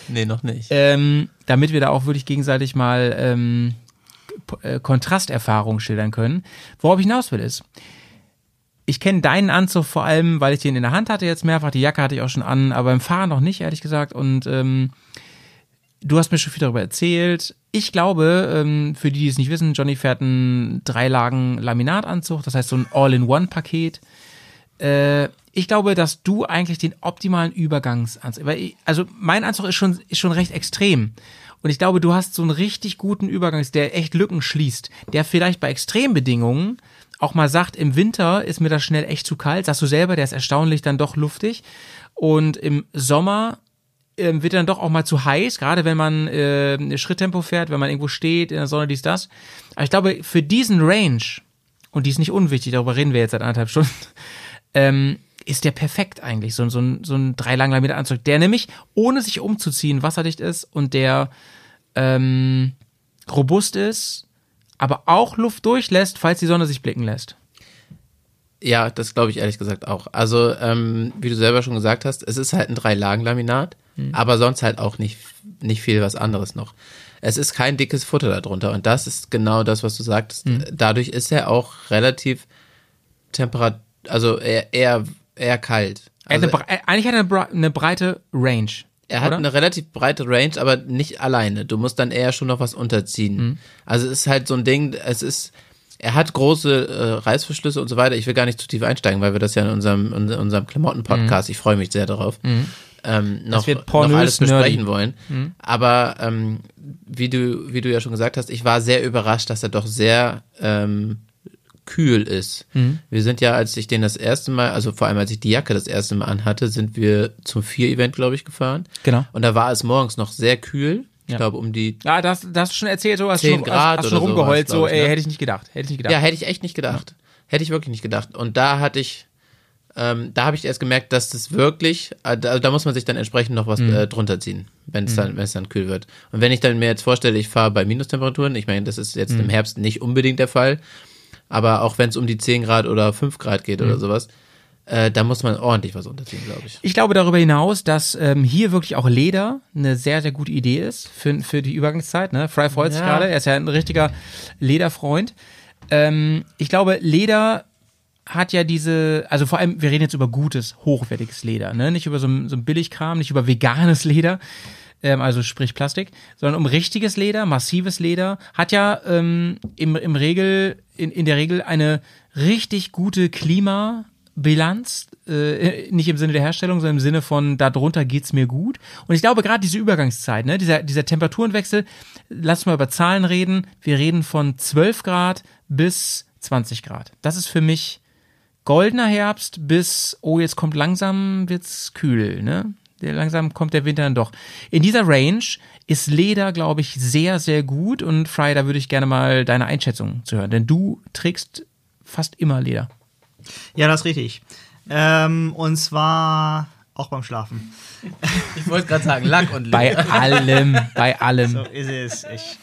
Nee, noch nicht. ähm, damit wir da auch wirklich gegenseitig mal ähm, äh, Kontrasterfahrungen schildern können. Worauf ich hinaus will ist, ich kenne deinen Anzug vor allem, weil ich den in der Hand hatte jetzt mehrfach. Die Jacke hatte ich auch schon an, aber im Fahren noch nicht, ehrlich gesagt. Und ähm, du hast mir schon viel darüber erzählt. Ich glaube, ähm, für die, die es nicht wissen, Johnny fährt einen Dreilagen Laminatanzug, das heißt so ein All-in-One-Paket. Äh, ich glaube, dass du eigentlich den optimalen Übergangsanzug, also mein Anzug ist schon, ist schon recht extrem. Und ich glaube, du hast so einen richtig guten Übergang, der echt Lücken schließt, der vielleicht bei Extrembedingungen auch mal sagt, im Winter ist mir das schnell echt zu kalt, sagst du selber, der ist erstaunlich dann doch luftig. Und im Sommer ähm, wird dann doch auch mal zu heiß, gerade wenn man äh, Schritttempo fährt, wenn man irgendwo steht, in der Sonne, dies, das. Aber ich glaube, für diesen Range, und die ist nicht unwichtig, darüber reden wir jetzt seit anderthalb Stunden, ähm, ist der perfekt eigentlich, so, so ein, so ein dreilangler Meter Anzug, der nämlich, ohne sich umzuziehen, wasserdicht ist und der ähm, robust ist, aber auch Luft durchlässt, falls die Sonne sich blicken lässt. Ja, das glaube ich ehrlich gesagt auch. Also, ähm, wie du selber schon gesagt hast, es ist halt ein Drei-Lagen-Laminat, aber sonst halt auch nicht, nicht viel was anderes noch. Es ist kein dickes Futter darunter und das ist genau das, was du sagtest. Dadurch ist er auch relativ temperat, also eher, eher, eher kalt. Also, eigentlich hat er eine breite Range. Er hat oder? eine relativ breite Range, aber nicht alleine. Du musst dann eher schon noch was unterziehen. Mhm. Also es ist halt so ein Ding, es ist, er hat große äh, Reißverschlüsse und so weiter. Ich will gar nicht zu tief einsteigen, weil wir das ja in unserem, in unserem Klamotten-Podcast, ich freue mich sehr darauf, ähm, noch, Mhm. wird noch pornös alles besprechen nerdy. wollen. Aber ähm, wie du, wie du ja schon gesagt hast, ich war sehr überrascht, dass er doch sehr ähm, kühl ist. Mhm. Wir sind ja, als ich den das erste Mal, also vor allem als ich die Jacke das erste Mal anhatte, sind wir zum Vier-Event, glaube ich, gefahren. Genau. Und da war es morgens noch sehr kühl. Ich Ja. glaube, um die. Ja, das, das hast du schon erzählt, so hast 10 schon, Grad hast, hast schon rumgeheult, so, ich, ey, ne? hätte ich nicht gedacht, hätte ich nicht gedacht. Ja, hätte ich echt nicht gedacht. Hätte ich wirklich nicht gedacht. Und da hatte ich, ähm, da habe ich erst gemerkt, dass das wirklich, äh, da, da muss man sich dann entsprechend noch was äh, drunter ziehen, wenn es dann, wenn es dann kühl wird. Und wenn ich dann mir jetzt vorstelle, ich fahre bei Minustemperaturen, ich meine, das ist jetzt im Herbst nicht unbedingt der Fall, aber auch wenn es um die 10 Grad oder 5 Grad geht oder sowas, äh, da muss man ordentlich was unterziehen, glaube ich. Ich glaube darüber hinaus, dass ähm, hier wirklich auch Leder eine sehr, sehr gute Idee ist für, für die Übergangszeit. Ne? Fry freut sich Ja. gerade, er ist ja ein richtiger Lederfreund. Ähm, ich glaube, Leder hat ja diese, also vor allem, wir reden jetzt über gutes, hochwertiges Leder, ne? nicht über so, ein- so ein Billigkram, nicht über veganes Leder, ähm, also sprich Plastik, sondern um richtiges Leder, massives Leder, hat ja ähm, im, im Regel, in, in der Regel eine richtig gute Klima- Bilanz, äh, nicht im Sinne der Herstellung, sondern im Sinne von darunter geht's mir gut. Und ich glaube gerade diese Übergangszeit, ne, dieser, dieser Temperaturenwechsel, lass mal über Zahlen reden. Wir reden von 12 Grad bis 20 Grad. Das ist für mich goldener Herbst bis, oh, jetzt kommt langsam, wird's kühl, ne? Langsam kommt der Winter dann doch. In dieser Range ist Leder, glaube ich, sehr, sehr gut. Und Fry, da würde ich gerne mal deine Einschätzung zu hören. Denn du trägst fast immer Leder. Ja, das ist richtig. Ähm, und zwar auch beim Schlafen. Ich wollte gerade sagen, Lack und Bei allem, bei allem. So ist es. Ich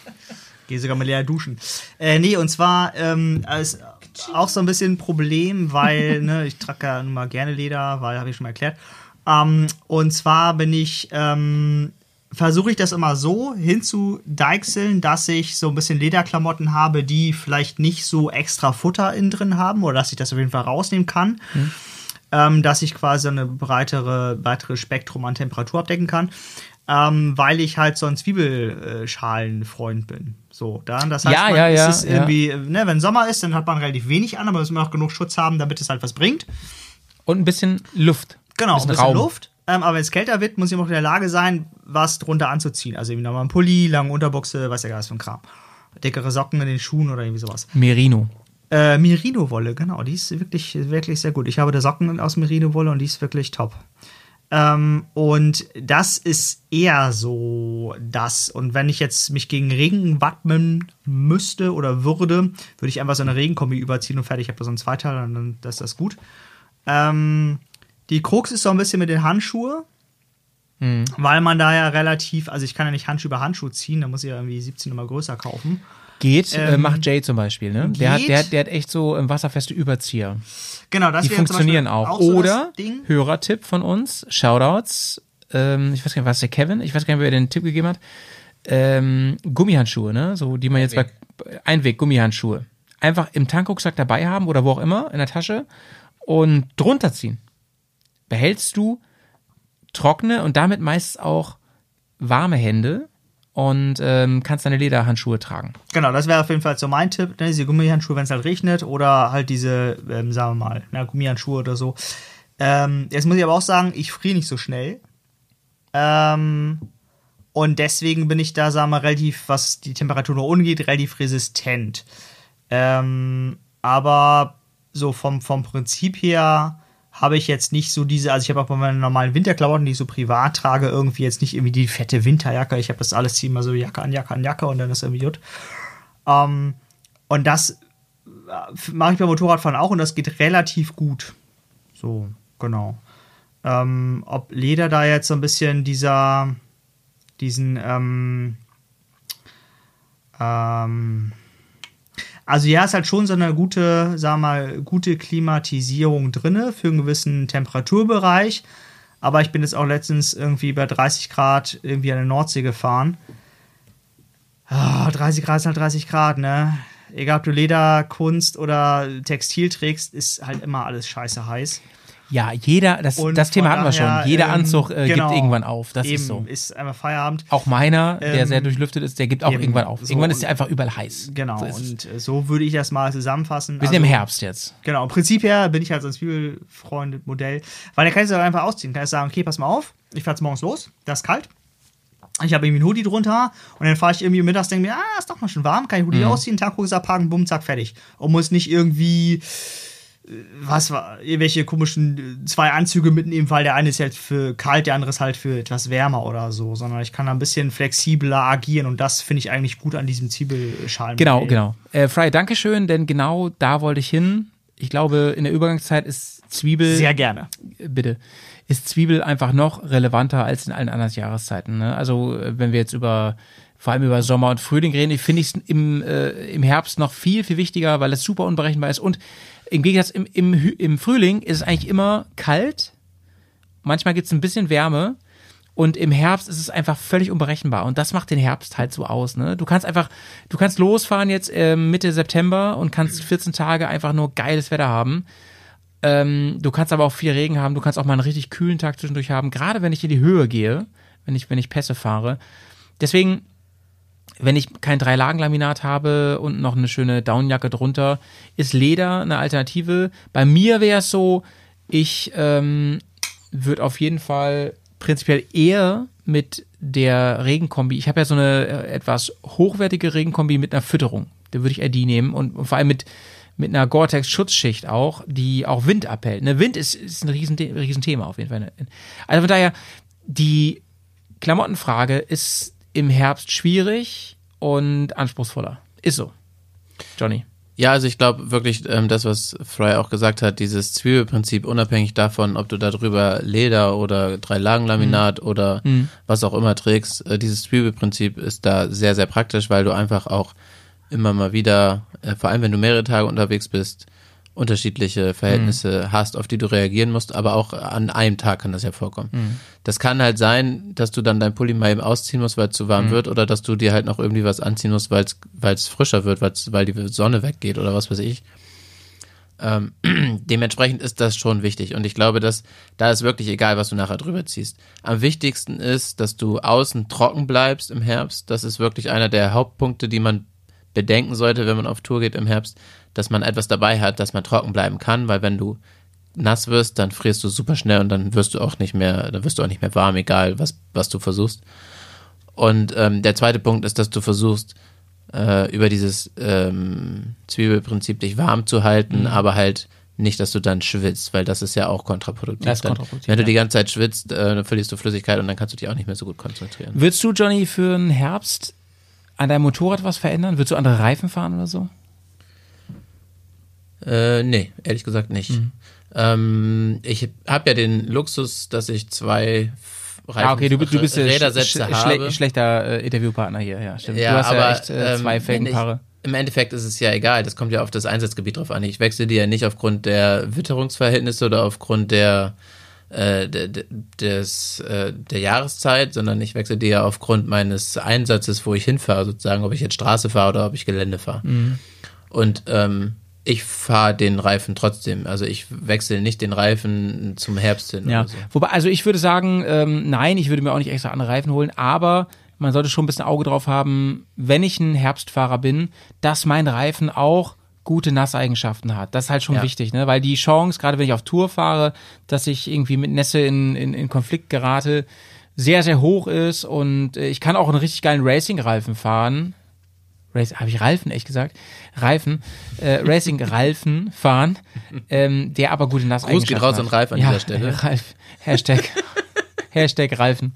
gehe sogar mal leer duschen. Äh, nee, und zwar ähm, ist auch so ein bisschen ein Problem, weil ne, ich trage ja nun mal gerne Leder, weil habe ich schon mal erklärt. Ähm, und zwar bin ich ähm, versuche ich das immer so hinzudeichseln, dass ich so ein bisschen Lederklamotten habe, die vielleicht nicht so extra Futter innen drin haben oder dass ich das auf jeden Fall rausnehmen kann. Ähm, dass ich quasi eine breitere, weitere Spektrum an Temperatur abdecken kann. Ähm, weil ich halt so ein Zwiebelschalenfreund bin. So, dann, das heißt, Ja, man, ja, es ja, ist irgendwie, ne, wenn Sommer ist, dann hat man relativ wenig an, aber muss man auch genug Schutz haben, damit es halt was bringt. Und ein bisschen Luft. Genau, ein bisschen, Raum. Luft. Ähm, aber wenn es kälter wird, muss ich auch in der Lage sein, was drunter anzuziehen. Also irgendwie nochmal ein Pulli, lange Unterbuchse, weiß ja gar nicht für ein Kram. Dickere Socken in den Schuhen oder irgendwie sowas. Merino. Äh, Merino-Wolle, genau, die ist wirklich, wirklich sehr gut. Ich habe da Socken aus Merino-Wolle und die ist wirklich top. Ähm, und das ist eher so das. Und wenn ich jetzt mich gegen Regen wappnen müsste oder würde, würde ich einfach so eine Regenkombi überziehen und fertig. Ich habe da so einen Zweiteil und dann ist das gut. Ähm, die Krux ist so ein bisschen mit den Handschuhe. Weil man da ja relativ, also ich kann ja nicht Handschuh über Handschuh ziehen, da muss ich ja irgendwie 17 Nummer größer kaufen. Geht, äh, Ähm, macht Jay zum Beispiel, ne? Der hat, der, der hat echt so ähm, wasserfeste Überzieher. Genau, das Die funktionieren auch. so Oder, Ding. Hörertipp von uns, Shoutouts, ähm, ich weiß gar nicht, was der Kevin, ich weiß gar nicht, wer den Tipp gegeben hat, ähm, Gummihandschuhe, ne? So, die man jetzt bei Einweg, Gummihandschuhe. Einfach im Tankrucksack dabei haben oder wo auch immer, in der Tasche und drunter ziehen. Behältst du trockene und damit meist auch warme Hände und ähm, kannst deine Lederhandschuhe tragen. Genau, das wäre auf jeden Fall so mein Tipp. Ne? Diese Gummihandschuhe, wenn es halt regnet oder halt diese, ähm, sagen wir mal, na, Gummihandschuhe oder so. Ähm, jetzt muss ich aber auch sagen, ich friere nicht so schnell. Ähm, und deswegen bin ich da, sagen wir mal, relativ, was die Temperatur noch umgeht, relativ resistent. Ähm, aber so vom, vom Prinzip her habe ich jetzt nicht so diese, also ich habe auch bei meinen normalen Winterklamotten, die ich so privat trage, irgendwie jetzt nicht irgendwie die fette Winterjacke. Ich habe das alles zieh immer so Jacke an Jacke an Jacke und dann ist irgendwie gut. Ähm, und das äh, mache ich beim Motorradfahren auch und das geht relativ gut. So, genau. Ähm, ob Leder da jetzt so ein bisschen dieser, diesen, ähm, ähm, also ja, ist halt schon so eine gute, sag mal, gute Klimatisierung drinne für einen gewissen Temperaturbereich. Aber ich bin jetzt auch letztens irgendwie bei 30 Grad irgendwie an der Nordsee gefahren. Ah, 30 Grad ist halt 30 Grad, ne? Egal ob du Leder, Kunst oder Textil trägst, ist halt immer alles scheiße heiß. Ja, jeder, das, Und das Thema hatten wir schon. Jeder ähm, Anzug äh, genau, gibt irgendwann auf. Das Eben, ist so. ist einfach Feierabend. Auch meiner, der Ähm, sehr durchlüftet ist, der gibt auch eben, irgendwann auf. so, irgendwann ist und- er einfach überall heiß. Genau, So ist und äh, so würde ich das mal zusammenfassen. Wir sind im Herbst jetzt. Genau, im Prinzip her bin ich halt so ein Zwiebelfreund-Modell. Weil da kannst du einfach ausziehen. Kannst sagen, okay, pass mal auf, ich fahr jetzt morgens los, das ist kalt. Ich habe irgendwie einen Hoodie drunter und dann fahre ich irgendwie mittags, denke mir, ah, ist doch mal schon warm, kann ich Hoodie ausziehen, Tagrucksack packen, bumm, zack, fertig. Und muss nicht irgendwie, was war, irgendwelche komischen äh, zwei Anzüge mitnehmen, weil der eine ist halt für kalt, der andere ist halt für etwas wärmer oder so, sondern ich kann da ein bisschen flexibler agieren und das finde ich eigentlich gut an diesem Zwiebelschalen. Genau, genau. Äh, Fry, Dankeschön, denn genau da wollte ich hin. Ich glaube, in der Übergangszeit ist Zwiebel. Sehr gerne. bitte, ist Zwiebel einfach noch relevanter als in allen anderen Jahreszeiten. Ne? Also äh, wenn wir jetzt über vor allem über Sommer und Frühling reden, finde ich es im, äh, im Herbst noch viel, viel wichtiger, weil es super unberechenbar ist. Und im Gegensatz im, im, im Frühling ist es eigentlich immer kalt. Manchmal gibt es ein bisschen Wärme. Und im Herbst ist es einfach völlig unberechenbar. Und das macht den Herbst halt so aus. Ne? Du kannst einfach, du kannst losfahren jetzt ähm, Mitte September und kannst 14 Tage einfach nur geiles Wetter haben. Ähm, du kannst aber auch viel Regen haben. Du kannst auch mal einen richtig kühlen Tag zwischendurch haben. Gerade wenn ich in die Höhe gehe, wenn ich, wenn ich Pässe fahre. Deswegen, wenn ich kein Dreilagenlaminat habe und noch eine schöne Downjacke drunter, ist Leder eine Alternative. Bei mir wäre es so, Ich ähm, würde auf jeden Fall prinzipiell eher mit der Regenkombi, ich habe ja so eine äh, etwas hochwertige Regenkombi mit einer Fütterung. Da würde ich eher die nehmen und, vor allem mit, mit einer Gore-Tex-Schutzschicht auch, die auch Wind abhält. Ne, Wind ist, ist ein riesen, riesen Thema auf jeden Fall. Also von daher, die Klamottenfrage ist im Herbst schwierig und anspruchsvoller. Ist so. Johnny. Ja, also ich glaube wirklich, ähm, das, was Fry auch gesagt hat, dieses Zwiebelprinzip, unabhängig davon, ob du da drüber Leder oder Drei-Lagen-Laminat oder was auch immer trägst, äh, dieses Zwiebelprinzip ist da sehr, sehr praktisch, weil du einfach auch immer mal wieder, äh, vor allem wenn du mehrere Tage unterwegs bist, unterschiedliche Verhältnisse hast, auf die du reagieren musst, aber auch an einem Tag kann das ja vorkommen. Das kann halt sein, dass du dann dein Pulli mal eben ausziehen musst, weil es zu warm wird, oder dass du dir halt noch irgendwie was anziehen musst, weil es frischer wird, weil's, weil die Sonne weggeht oder was weiß ich. Ähm, dementsprechend ist das schon wichtig und ich glaube, dass da ist wirklich egal, was du nachher drüber ziehst. Am wichtigsten ist, dass du außen trocken bleibst im Herbst. Das ist wirklich einer der Hauptpunkte, die man bedenken sollte, wenn man auf Tour geht im Herbst, dass man etwas dabei hat, dass man trocken bleiben kann, weil wenn du nass wirst, dann frierst du super schnell und dann wirst du auch nicht mehr, dann wirst du auch nicht mehr warm, egal was, was du versuchst. Und ähm, der zweite Punkt ist, dass du versuchst, äh, über dieses ähm, Zwiebelprinzip dich warm zu halten, aber halt nicht, dass du dann schwitzt, weil das ist ja auch kontraproduktiv. Das ist Dann, kontraproduktiv, wenn du ja. die ganze Zeit schwitzt, äh, dann verlierst du Flüssigkeit und dann kannst du dich auch nicht mehr so gut konzentrieren. Würdest du, Johnny, für den Herbst an deinem Motorrad was verändern? Würdest du andere Reifen fahren oder so? Äh, nee, ehrlich gesagt nicht. Mhm. Ähm, ich habe ja den Luxus, dass ich zwei Reifen, Ah, okay, du, du bist Rädersätze sch schle schlechter äh, Interviewpartner hier, ja, stimmt. Ja, du hast aber ja echt äh, zwei ähm, Felgenpaare. ich- Im Endeffekt ist es ja egal. Das kommt ja auf das Einsatzgebiet drauf an. Ich wechsle die ja nicht aufgrund der Witterungsverhältnisse oder aufgrund der äh, de- de- des, äh, der Jahreszeit, sondern ich wechsle die ja aufgrund meines Einsatzes, wo ich hinfahre, sozusagen, ob ich jetzt Straße fahre oder ob ich Gelände fahre. Und ähm, ich fahre den Reifen trotzdem. Also ich wechsle nicht den Reifen zum Herbst hin. Ja, so. wobei, also ich würde sagen, ähm, nein, ich würde mir auch nicht extra andere Reifen holen, aber man sollte schon ein bisschen Auge drauf haben, wenn ich ein Herbstfahrer bin, dass mein Reifen auch gute Nasseigenschaften hat. Das ist halt schon Ja. wichtig, ne? Weil die Chance, gerade wenn ich auf Tour fahre, dass ich irgendwie mit Nässe in, in, in Konflikt gerate, sehr, sehr hoch ist und äh, ich kann auch einen richtig geilen Racing-Reifen fahren. Habe ich Reifen echt gesagt? Reifen, äh, Racing-Reifen fahren, ähm, der aber gute Nasseigenschaften geht raus an Ralf an ja, dieser Stelle. Ralf, Hashtag, Hashtag Reifen.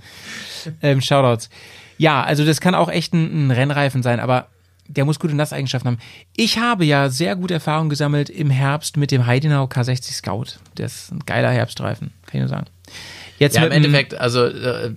Ähm, Shoutouts. Ja, also das kann auch echt ein, ein Rennreifen sein, aber der muss gute Nasseigenschaften haben. Ich habe ja sehr gute Erfahrungen gesammelt im Herbst mit dem Heidenau K60 Scout. Der ist ein geiler Herbstreifen, kann ich nur sagen. Jetzt Ja, im Endeffekt, also äh,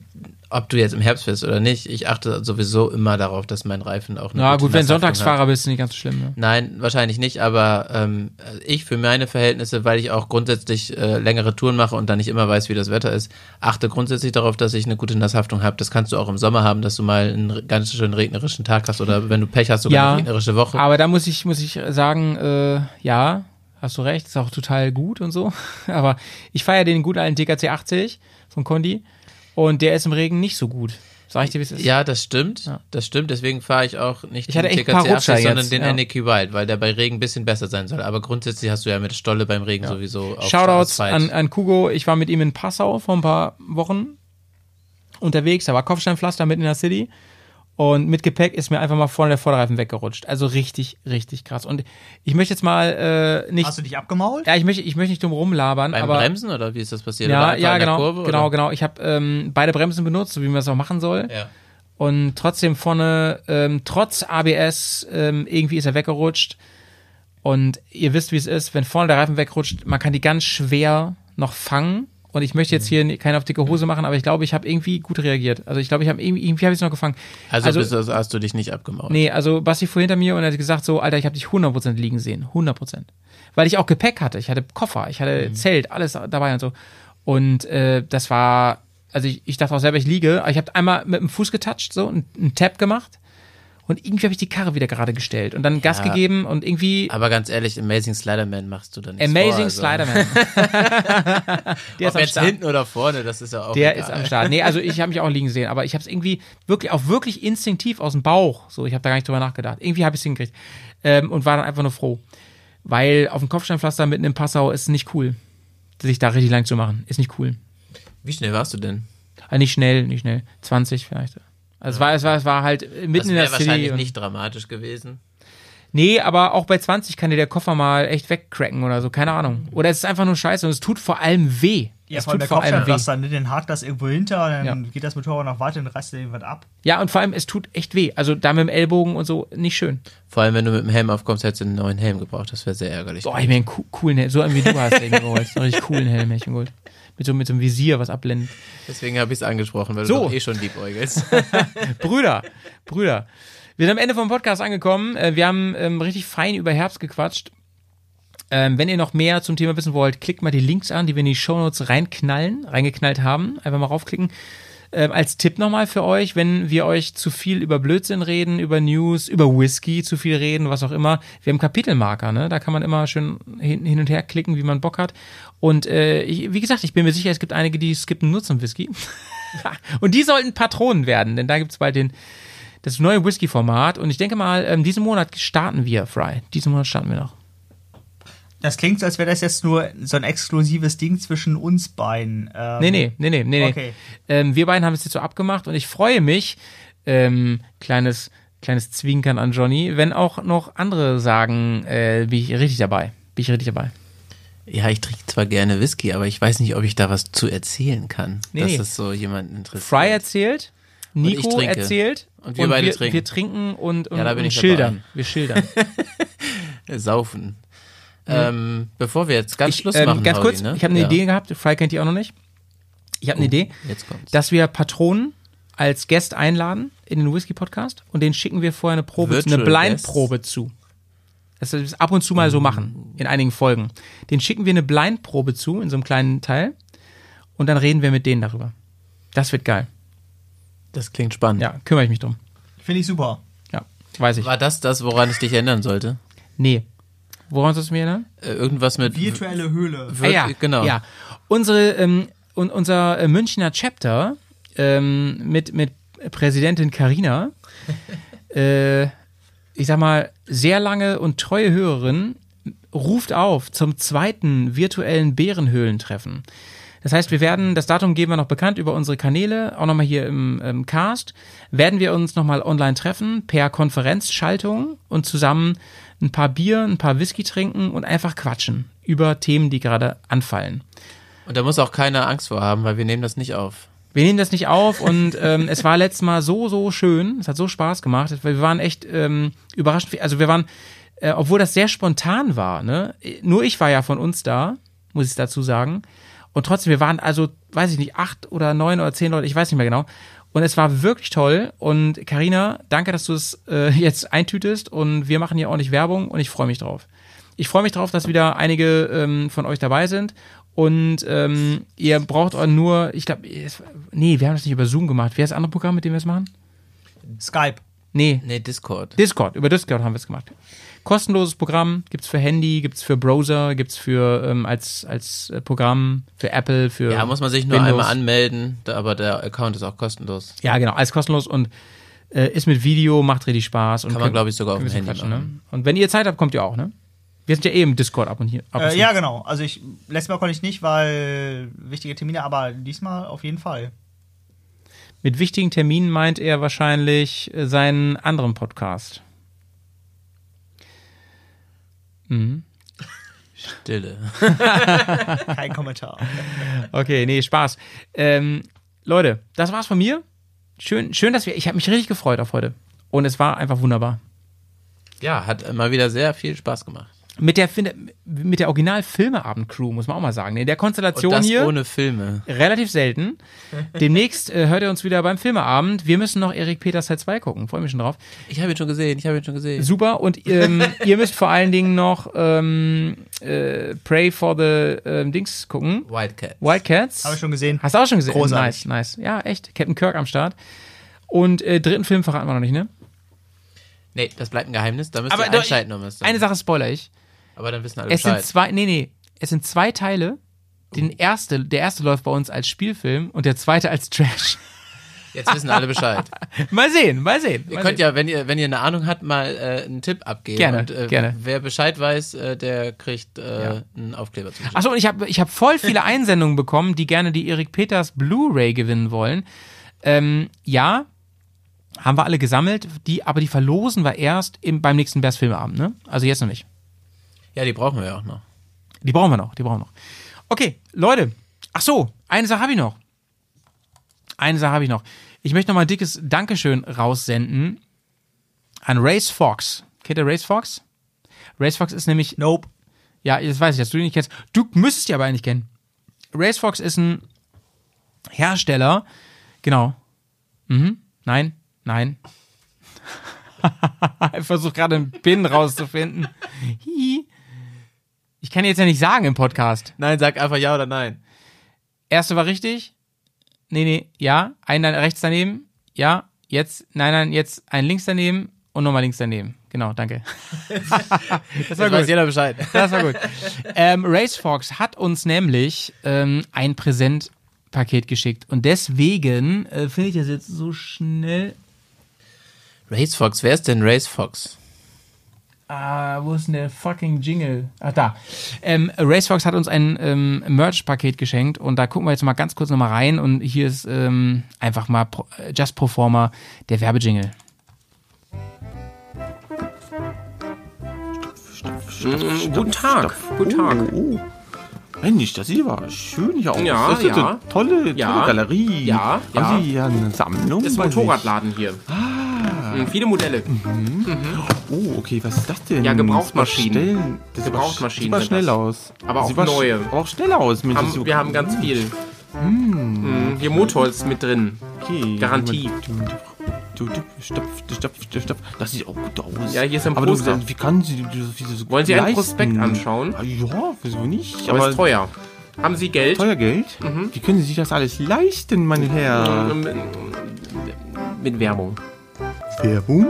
ob du jetzt im Herbst fährst oder nicht, ich achte sowieso immer darauf, dass mein Reifen auch eine Ja, gute gut, wenn Nasshaftung Sonntagsfahrer hat. bist, ist nicht ganz so schlimm. Ne? Nein, wahrscheinlich nicht, aber ähm, ich für meine Verhältnisse, weil ich auch grundsätzlich äh, längere Touren mache und dann nicht immer weiß, wie das Wetter ist, achte grundsätzlich darauf, dass ich eine gute Nasshaftung habe. Das kannst du auch im Sommer haben, dass du mal einen ganz schön regnerischen Tag hast oder wenn du Pech hast, sogar Ja, eine regnerische Woche. Aber da muss ich, muss ich sagen, äh, ja, hast du recht, ist auch total gut und so. Aber ich feiere den guten alten TKC 80 von Condi und der ist im Regen nicht so gut. Sag ich dir, wie es ist? Ja, das stimmt. Das stimmt. Deswegen fahre ich auch nicht Ich den TKC Rutscher 80, sondern jetzt, den ja. NEQ Wild, weil der bei Regen ein bisschen besser sein soll. Aber grundsätzlich hast du ja mit Stolle beim Regen sowieso auch Shoutouts an, an Kugo. Ich war mit ihm in Passau vor ein paar Wochen unterwegs. Da war Kopfsteinpflaster mitten in der City. Und mit Gepäck ist mir einfach mal vorne der Vorderreifen weggerutscht. Also richtig, richtig krass. Und ich möchte jetzt mal äh, nicht. Hast du dich abgemault? ja, ich möchte, ich möchte nicht drum rumlabern, Beim aber. Bremsen oder wie ist das passiert? Ja, ja, genau, Kurve, genau, oder? genau. Ich habe ähm, beide Bremsen benutzt, so wie man es auch machen soll. Ja. Und trotzdem vorne, ähm, trotz ABS, ähm, irgendwie ist er weggerutscht. Und ihr wisst, wie es ist, wenn vorne der Reifen wegrutscht, man kann die ganz schwer noch fangen. Und ich möchte jetzt hier nie- keine auf dicke Hose machen, aber ich glaube, ich habe irgendwie gut reagiert. Also ich glaube, ich habe irgendwie, irgendwie habe ich es noch gefangen. Also, Also- bist du, hast du dich nicht abgemacht. Nee, also Basti fuhr hinter mir und er hat gesagt so, Alter, ich habe dich 100% liegen sehen. 100%. Weil ich auch Gepäck hatte. Ich hatte Koffer, ich hatte Zelt, alles dabei und so. Und äh, das war, also ich, ich dachte auch selber, ich liege. Ich habe einmal mit dem Fuß getatscht, so, einen, einen Tap gemacht. Und irgendwie habe ich die Karre wieder gerade gestellt und dann Gas Ja. gegeben und irgendwie Aber ganz ehrlich, Amazing Sliderman machst du da nicht. Amazing vor, also. Sliderman. der ist Ob am jetzt Start. hinten oder vorne, das ist ja auch Der egal. ist am Start. Nee, also ich habe mich auch liegen sehen, aber ich habe es irgendwie wirklich, auch wirklich instinktiv aus dem Bauch, so, ich habe da gar nicht drüber nachgedacht. Irgendwie habe ich es hingekriegt. Ähm, und war dann einfach nur froh. Weil auf dem Kopfsteinpflaster mitten im Passau ist nicht cool. sich da richtig lang zu machen. Ist nicht cool. Wie schnell warst du denn? Also nicht schnell, nicht schnell. 20 vielleicht. Also es, war, es, war, es war halt mitten Das in der wäre wahrscheinlich City. und- nicht dramatisch gewesen. Nee, aber auch bei 20 kann dir der Koffer mal echt wegcracken oder so, keine Ahnung. Oder es ist einfach nur scheiße und es tut vor allem weh. Ja, es vor allem tut der vor allem weh. Kopfsteinpflaster, ne? den hakt das irgendwo hinter, dann Ja. geht das Motorrad noch weiter und reißt dir irgendwas ab. Ja, und vor allem, es tut echt weh. Also da mit dem Ellbogen und so, nicht schön. Vor allem, wenn du mit dem Helm aufkommst, hättest du einen neuen Helm gebraucht. Das wäre sehr ärgerlich. Boah, ich mir einen coo- coolen Helm, so einen wie du hast, mir geholt. So einen richtig coolen Helm, hätte ich mir geholt. Mit so, mit so einem Visier, was abblendet. Deswegen habe ich es angesprochen, weil So. du eh schon liebäugelst. Brüder, Brüder. Wir sind am Ende vom Podcast angekommen. Äh, Wir haben ähm, richtig fein über Herbst gequatscht. Ähm, wenn ihr noch mehr zum Thema wissen wollt, klickt mal die Links an, die wir in die Shownotes reinknallen, reingeknallt haben. Einfach mal raufklicken. Ähm, als Tipp nochmal für euch, wenn wir euch zu viel über Blödsinn reden, über News, über Whisky zu viel reden, was auch immer, wir haben Kapitelmarker, ne? Da kann man immer schön hin, hin und her klicken, wie man Bock hat. Und äh, ich, wie gesagt, ich bin mir sicher, es gibt einige, die skippen nur zum Whisky. und die sollten Patronen werden, denn da gibt's bald den, das neue Whisky-Format. Und ich denke mal, ähm, diesen Monat starten wir, Fry. Diesen Monat starten wir noch. Das klingt so, als wäre das jetzt nur so ein exklusives Ding zwischen uns beiden. Ähm, Nee, nee, nee, nee, nee. nee. Okay. Ähm, wir beiden haben es jetzt so abgemacht und ich freue mich, ähm, kleines, kleines Zwinkern an Johnny, wenn auch noch andere sagen, äh, bin ich richtig dabei. Bin ich richtig dabei. Ja, ich trinke zwar gerne Whisky, aber ich weiß nicht, ob ich da was zu erzählen kann. Nee, dass nee. es so jemanden interessiert. Fry erzählt, Nico erzählt Und wir beide wir, trinken. wir trinken und, und, Ja, und ich schildern. Wir schildern. Saufen. Ähm, bevor wir jetzt ganz ich, Schluss ähm, machen, ganz kurz, ne? ich habe eine Ja. Idee gehabt, Fry kennt die auch noch nicht. Ich habe eine Idee. Jetzt kommt's. dass wir Patronen als Gast einladen in den Whisky-Podcast und den schicken wir vorher eine Probe, zu, eine Virtual Blindprobe zu. Das wir ab und zu mal so machen, in einigen Folgen. Den schicken wir eine Blindprobe zu, in so einem kleinen Teil, und dann reden wir mit denen darüber. Das wird geil. Das klingt spannend. Ja, kümmere ich mich drum. Finde ich super. Ja, weiß ich. War das das, woran ich dich erinnern sollte? Nee. Woran sollst du mir erinnern? Äh, irgendwas mit Virtuelle Höhle. Vir- Ah, ja, genau. Ja. Unsere, ähm, und unser äh, Münchner Chapter ähm, mit, mit Präsidentin Karina, äh, ich sag mal, sehr lange und treue Hörerin, ruft auf zum zweiten virtuellen Bärenhöhlentreffen. Das heißt, wir werden, das Datum geben wir noch bekannt über unsere Kanäle, auch nochmal hier im, im Cast, werden wir uns nochmal online treffen, per Konferenzschaltung und zusammen ein paar Bier, ein paar Whisky trinken und einfach quatschen über Themen, die gerade anfallen. Und da muss auch keiner Angst vor haben, weil wir nehmen das nicht auf. Wir nehmen das nicht auf und ähm, es war letztes Mal so, so schön. Es hat so Spaß gemacht. weil Wir waren echt ähm, überrascht. Also wir waren, äh, obwohl das sehr spontan war, ne? Nur ich war ja von uns da, muss ich dazu sagen. Und trotzdem, wir waren also, weiß ich nicht, acht oder neun oder zehn Leute, ich weiß nicht mehr genau. Und es war wirklich toll. Und Karina, danke, dass du es äh, jetzt eintütest. Und wir machen hier ordentlich Werbung und ich freue mich drauf. Ich freue mich drauf, dass wieder einige ähm, von euch dabei sind. Und ähm, ihr braucht auch nur, ich glaube, nee, wir haben das nicht über Zoom gemacht. Wer ist das andere Programm, mit dem wir es machen? Skype. Nee, Nee, Discord. Discord. Über Discord haben wir es gemacht. Kostenloses Programm, gibt's für Handy, gibt's für Browser, gibt's für ähm, als als äh, Programm für Apple, für Ja, muss man sich nur Windows. einmal anmelden, aber der Account ist auch kostenlos. Ja, genau, alles kostenlos und äh, ist mit Video, macht richtig Spaß. Und Kann man, glaube ich, sogar auf dem Handy machen. ne? Und wenn ihr Zeit habt, kommt ihr auch, ne? Wir sind ja eh im Discord ab und hier. Ab und Äh, zu. ja, genau. Also ich letztes Mal konnte ich nicht, weil wichtige Termine, aber diesmal auf jeden Fall. Mit wichtigen Terminen meint er wahrscheinlich äh, seinen anderen Podcast. Stille. Kein Kommentar. Okay, nee, Spaß. Ähm, Leute, das war's von mir. Schön, schön, dass wir. Ich habe mich richtig gefreut auf heute. Und es war einfach wunderbar. Ja, hat mal wieder sehr viel Spaß gemacht. Mit der, mit der Original-Filmeabend-Crew, muss man auch mal sagen. In der Und Konstellation das hier. ohne Filme. Relativ selten. Demnächst äh, hört ihr uns wieder beim Filmeabend. Wir müssen noch Erik Peters Teil 2 gucken. Freue mich schon drauf. Ich habe ihn schon gesehen, ich habe ihn schon gesehen. Super. Und ähm, ihr müsst vor allen Dingen noch ähm, äh, Pray for the ähm, Dings gucken. Wildcat. Wildcats. Habe ich schon gesehen. Hast du auch schon gesehen? Großartig. Nice, nice. Ja, echt. Captain Kirk am Start. Und äh, dritten Film verraten wir noch nicht, ne? Nee, das bleibt ein Geheimnis, da müsst Aber ihr einschalten, zu Eine Sache spoiler ich. Aber dann wissen alle Es sind Bescheid. zwei, nee, nee. Es sind zwei Teile. Den erste, der erste läuft bei uns als Spielfilm und der zweite als Trash. Jetzt wissen alle Bescheid. Mal sehen, mal sehen. Ihr mal könnt sehen. ja, wenn ihr, wenn ihr eine Ahnung habt, mal äh, einen Tipp abgeben. Gerne, und, äh, gerne. Wer Bescheid weiß, äh, der kriegt äh, Ja. einen Aufkleber zu. Achso, und ich habe ich hab voll viele Einsendungen bekommen, die gerne die Erik Peters Blu-ray gewinnen wollen. Ähm, ja, haben wir alle gesammelt, die, aber die verlosen wir erst im, beim nächsten Bears Filmeabend, ne? Also jetzt noch nicht. Ja, die brauchen wir ja auch noch. Die brauchen wir noch, die brauchen wir noch. Okay, Leute. Ach so, eine Sache habe ich noch. Eine Sache habe ich noch. Ich möchte noch mal ein dickes Dankeschön raussenden an Race Fox. Kennt ihr Race Fox? Race Fox ist nämlich Nope. ja, das weiß ich, dass du ihn nicht kennst. Du müsstest die aber eigentlich kennen. Racefox ist ein Hersteller. Genau. Mhm. Nein, nein. ich versuche gerade einen Pin rauszufinden. Hihi. Ich kann jetzt ja nicht sagen im Podcast. Nein, sag einfach ja oder nein. Erste war richtig. Nee, nee, ja. Ein rechts daneben. Ja. Jetzt, nein, nein, jetzt ein links daneben und nochmal links daneben. Genau, danke. das war gut. jeder Bescheid. Das war gut. ähm, Racefox hat uns nämlich ähm, ein Präsentpaket geschickt und deswegen äh, finde ich das jetzt so schnell. Race Fox, wer ist denn Race Fox? Ah, wo ist denn der fucking Jingle? Ach, da. Ähm, Racefox hat uns ein ähm, Merch-Paket geschenkt und da gucken wir jetzt mal ganz kurz nochmal rein und hier ist ähm, einfach mal pro, äh, Just Pro Forma der Werbejingle. Guten Tag. Guten Tag. Oh, Mensch, das sieht aber schön hier aus. Ja, das ist ja. eine tolle, tolle Ja. Galerie. Ja, ja. Haben Sie ja eine Sammlung? Das ist ein? Motorradladen hier. Ah. Viele Modelle. Oh, okay, was ist das denn? Ja, Gebrauchtmaschinen. Das Das sieht aber- aber schnell das. aus. Aber auch aber neue. Aber auch schnell aus. Das ist Haben, wir haben ganz viel. Mm, Hier Motorholz mit drin. Okay. Garantie. Stopp, stopp, stopp. Das sieht auch gut aus. Ja, hier ist ein Aber du, wie kann sie sie so Wollen Sie einen leisten? Prospekt anschauen? Ah, Ja, wieso nicht? Aber ist teuer. Haben Sie Geld? Teuer Geld? Wie können Sie sich das alles leisten, meine Herren? Ähm, Mit Werbung. Werbung?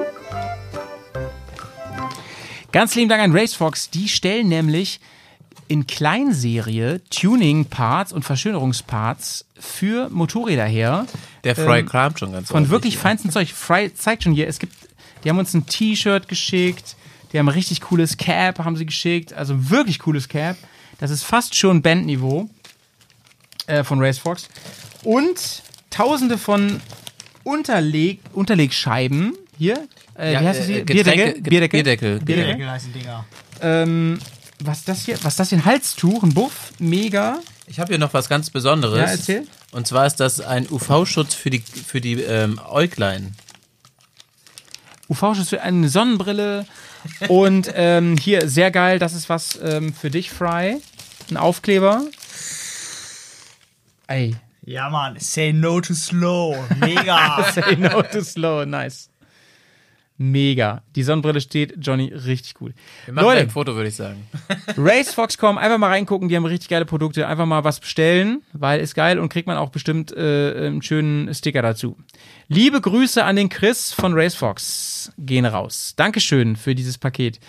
Ganz lieben Dank an Racefox. Die stellen nämlich in Kleinserie Tuning-Parts und Verschönerungsparts für Motorräder her. Der Fry Ähm, kramt schon ganz Von wirklich feinstem Zeug. Fry zeigt schon hier, es gibt, die haben uns ein T-Shirt geschickt, die haben ein richtig cooles Cap, haben sie geschickt, also wirklich cooles Cap. Das ist fast schon Bandniveau äh, von Racefox. Und tausende von Unterleg Unterlegscheiben. Hier, äh, Ja, wie heißt das äh, hier? Bierdeckel? Bierdeckel. Bierdeckel. Deckel heißen Dinger. Ähm, was ist das hier? Was ist das hier? Ein Halstuch, ein Buff, mega. Ich habe hier noch was ganz Besonderes. Ja, erzähl. Und zwar ist das ein UV-Schutz für die, für die ähm, Äuglein. UV-Schutz für eine Sonnenbrille. Und ähm, hier, sehr geil, das ist was ähm, für dich, Fry. Ein Aufkleber. Ey, Ja, Mann. Say no to slow. Mega. say no to slow, nice. Mega. Die Sonnenbrille steht Johnny richtig gut. Wir machen Leute. ein Foto, würde ich sagen. Racefox.com, einfach mal reingucken, die haben richtig geile Produkte. Einfach mal was bestellen, weil ist geil und kriegt man auch bestimmt äh, einen schönen Sticker dazu. Liebe Grüße an den Chris von Racefox. Gehen raus. Dankeschön für dieses Paket.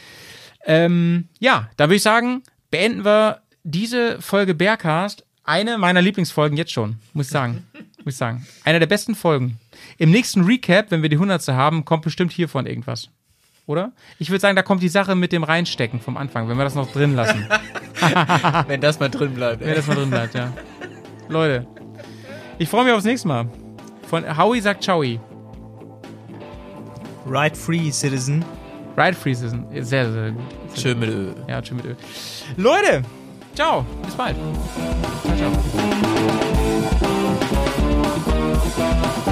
Ähm, ja, da würde ich sagen, beenden wir diese Folge Bearcast. Eine meiner Lieblingsfolgen jetzt schon, muss ich sagen. muss ich sagen. Eine der besten Folgen. Im nächsten Recap, wenn wir die 100. haben, kommt bestimmt hiervon irgendwas. Oder? Ich würde sagen, da kommt die Sache mit dem Reinstecken vom Anfang, wenn wir das noch drin lassen. Wenn das mal drin bleibt. wenn das mal drin bleibt, ja. Leute, ich freue mich aufs nächste Mal. Von Howie sagt Ciao. Ride free, Citizen. Ride Free Season. Sehr, sehr gut. Schön mit Öl. Ja, schön mit Öl. Leute, ciao. Bis bald. Ciao, ciao.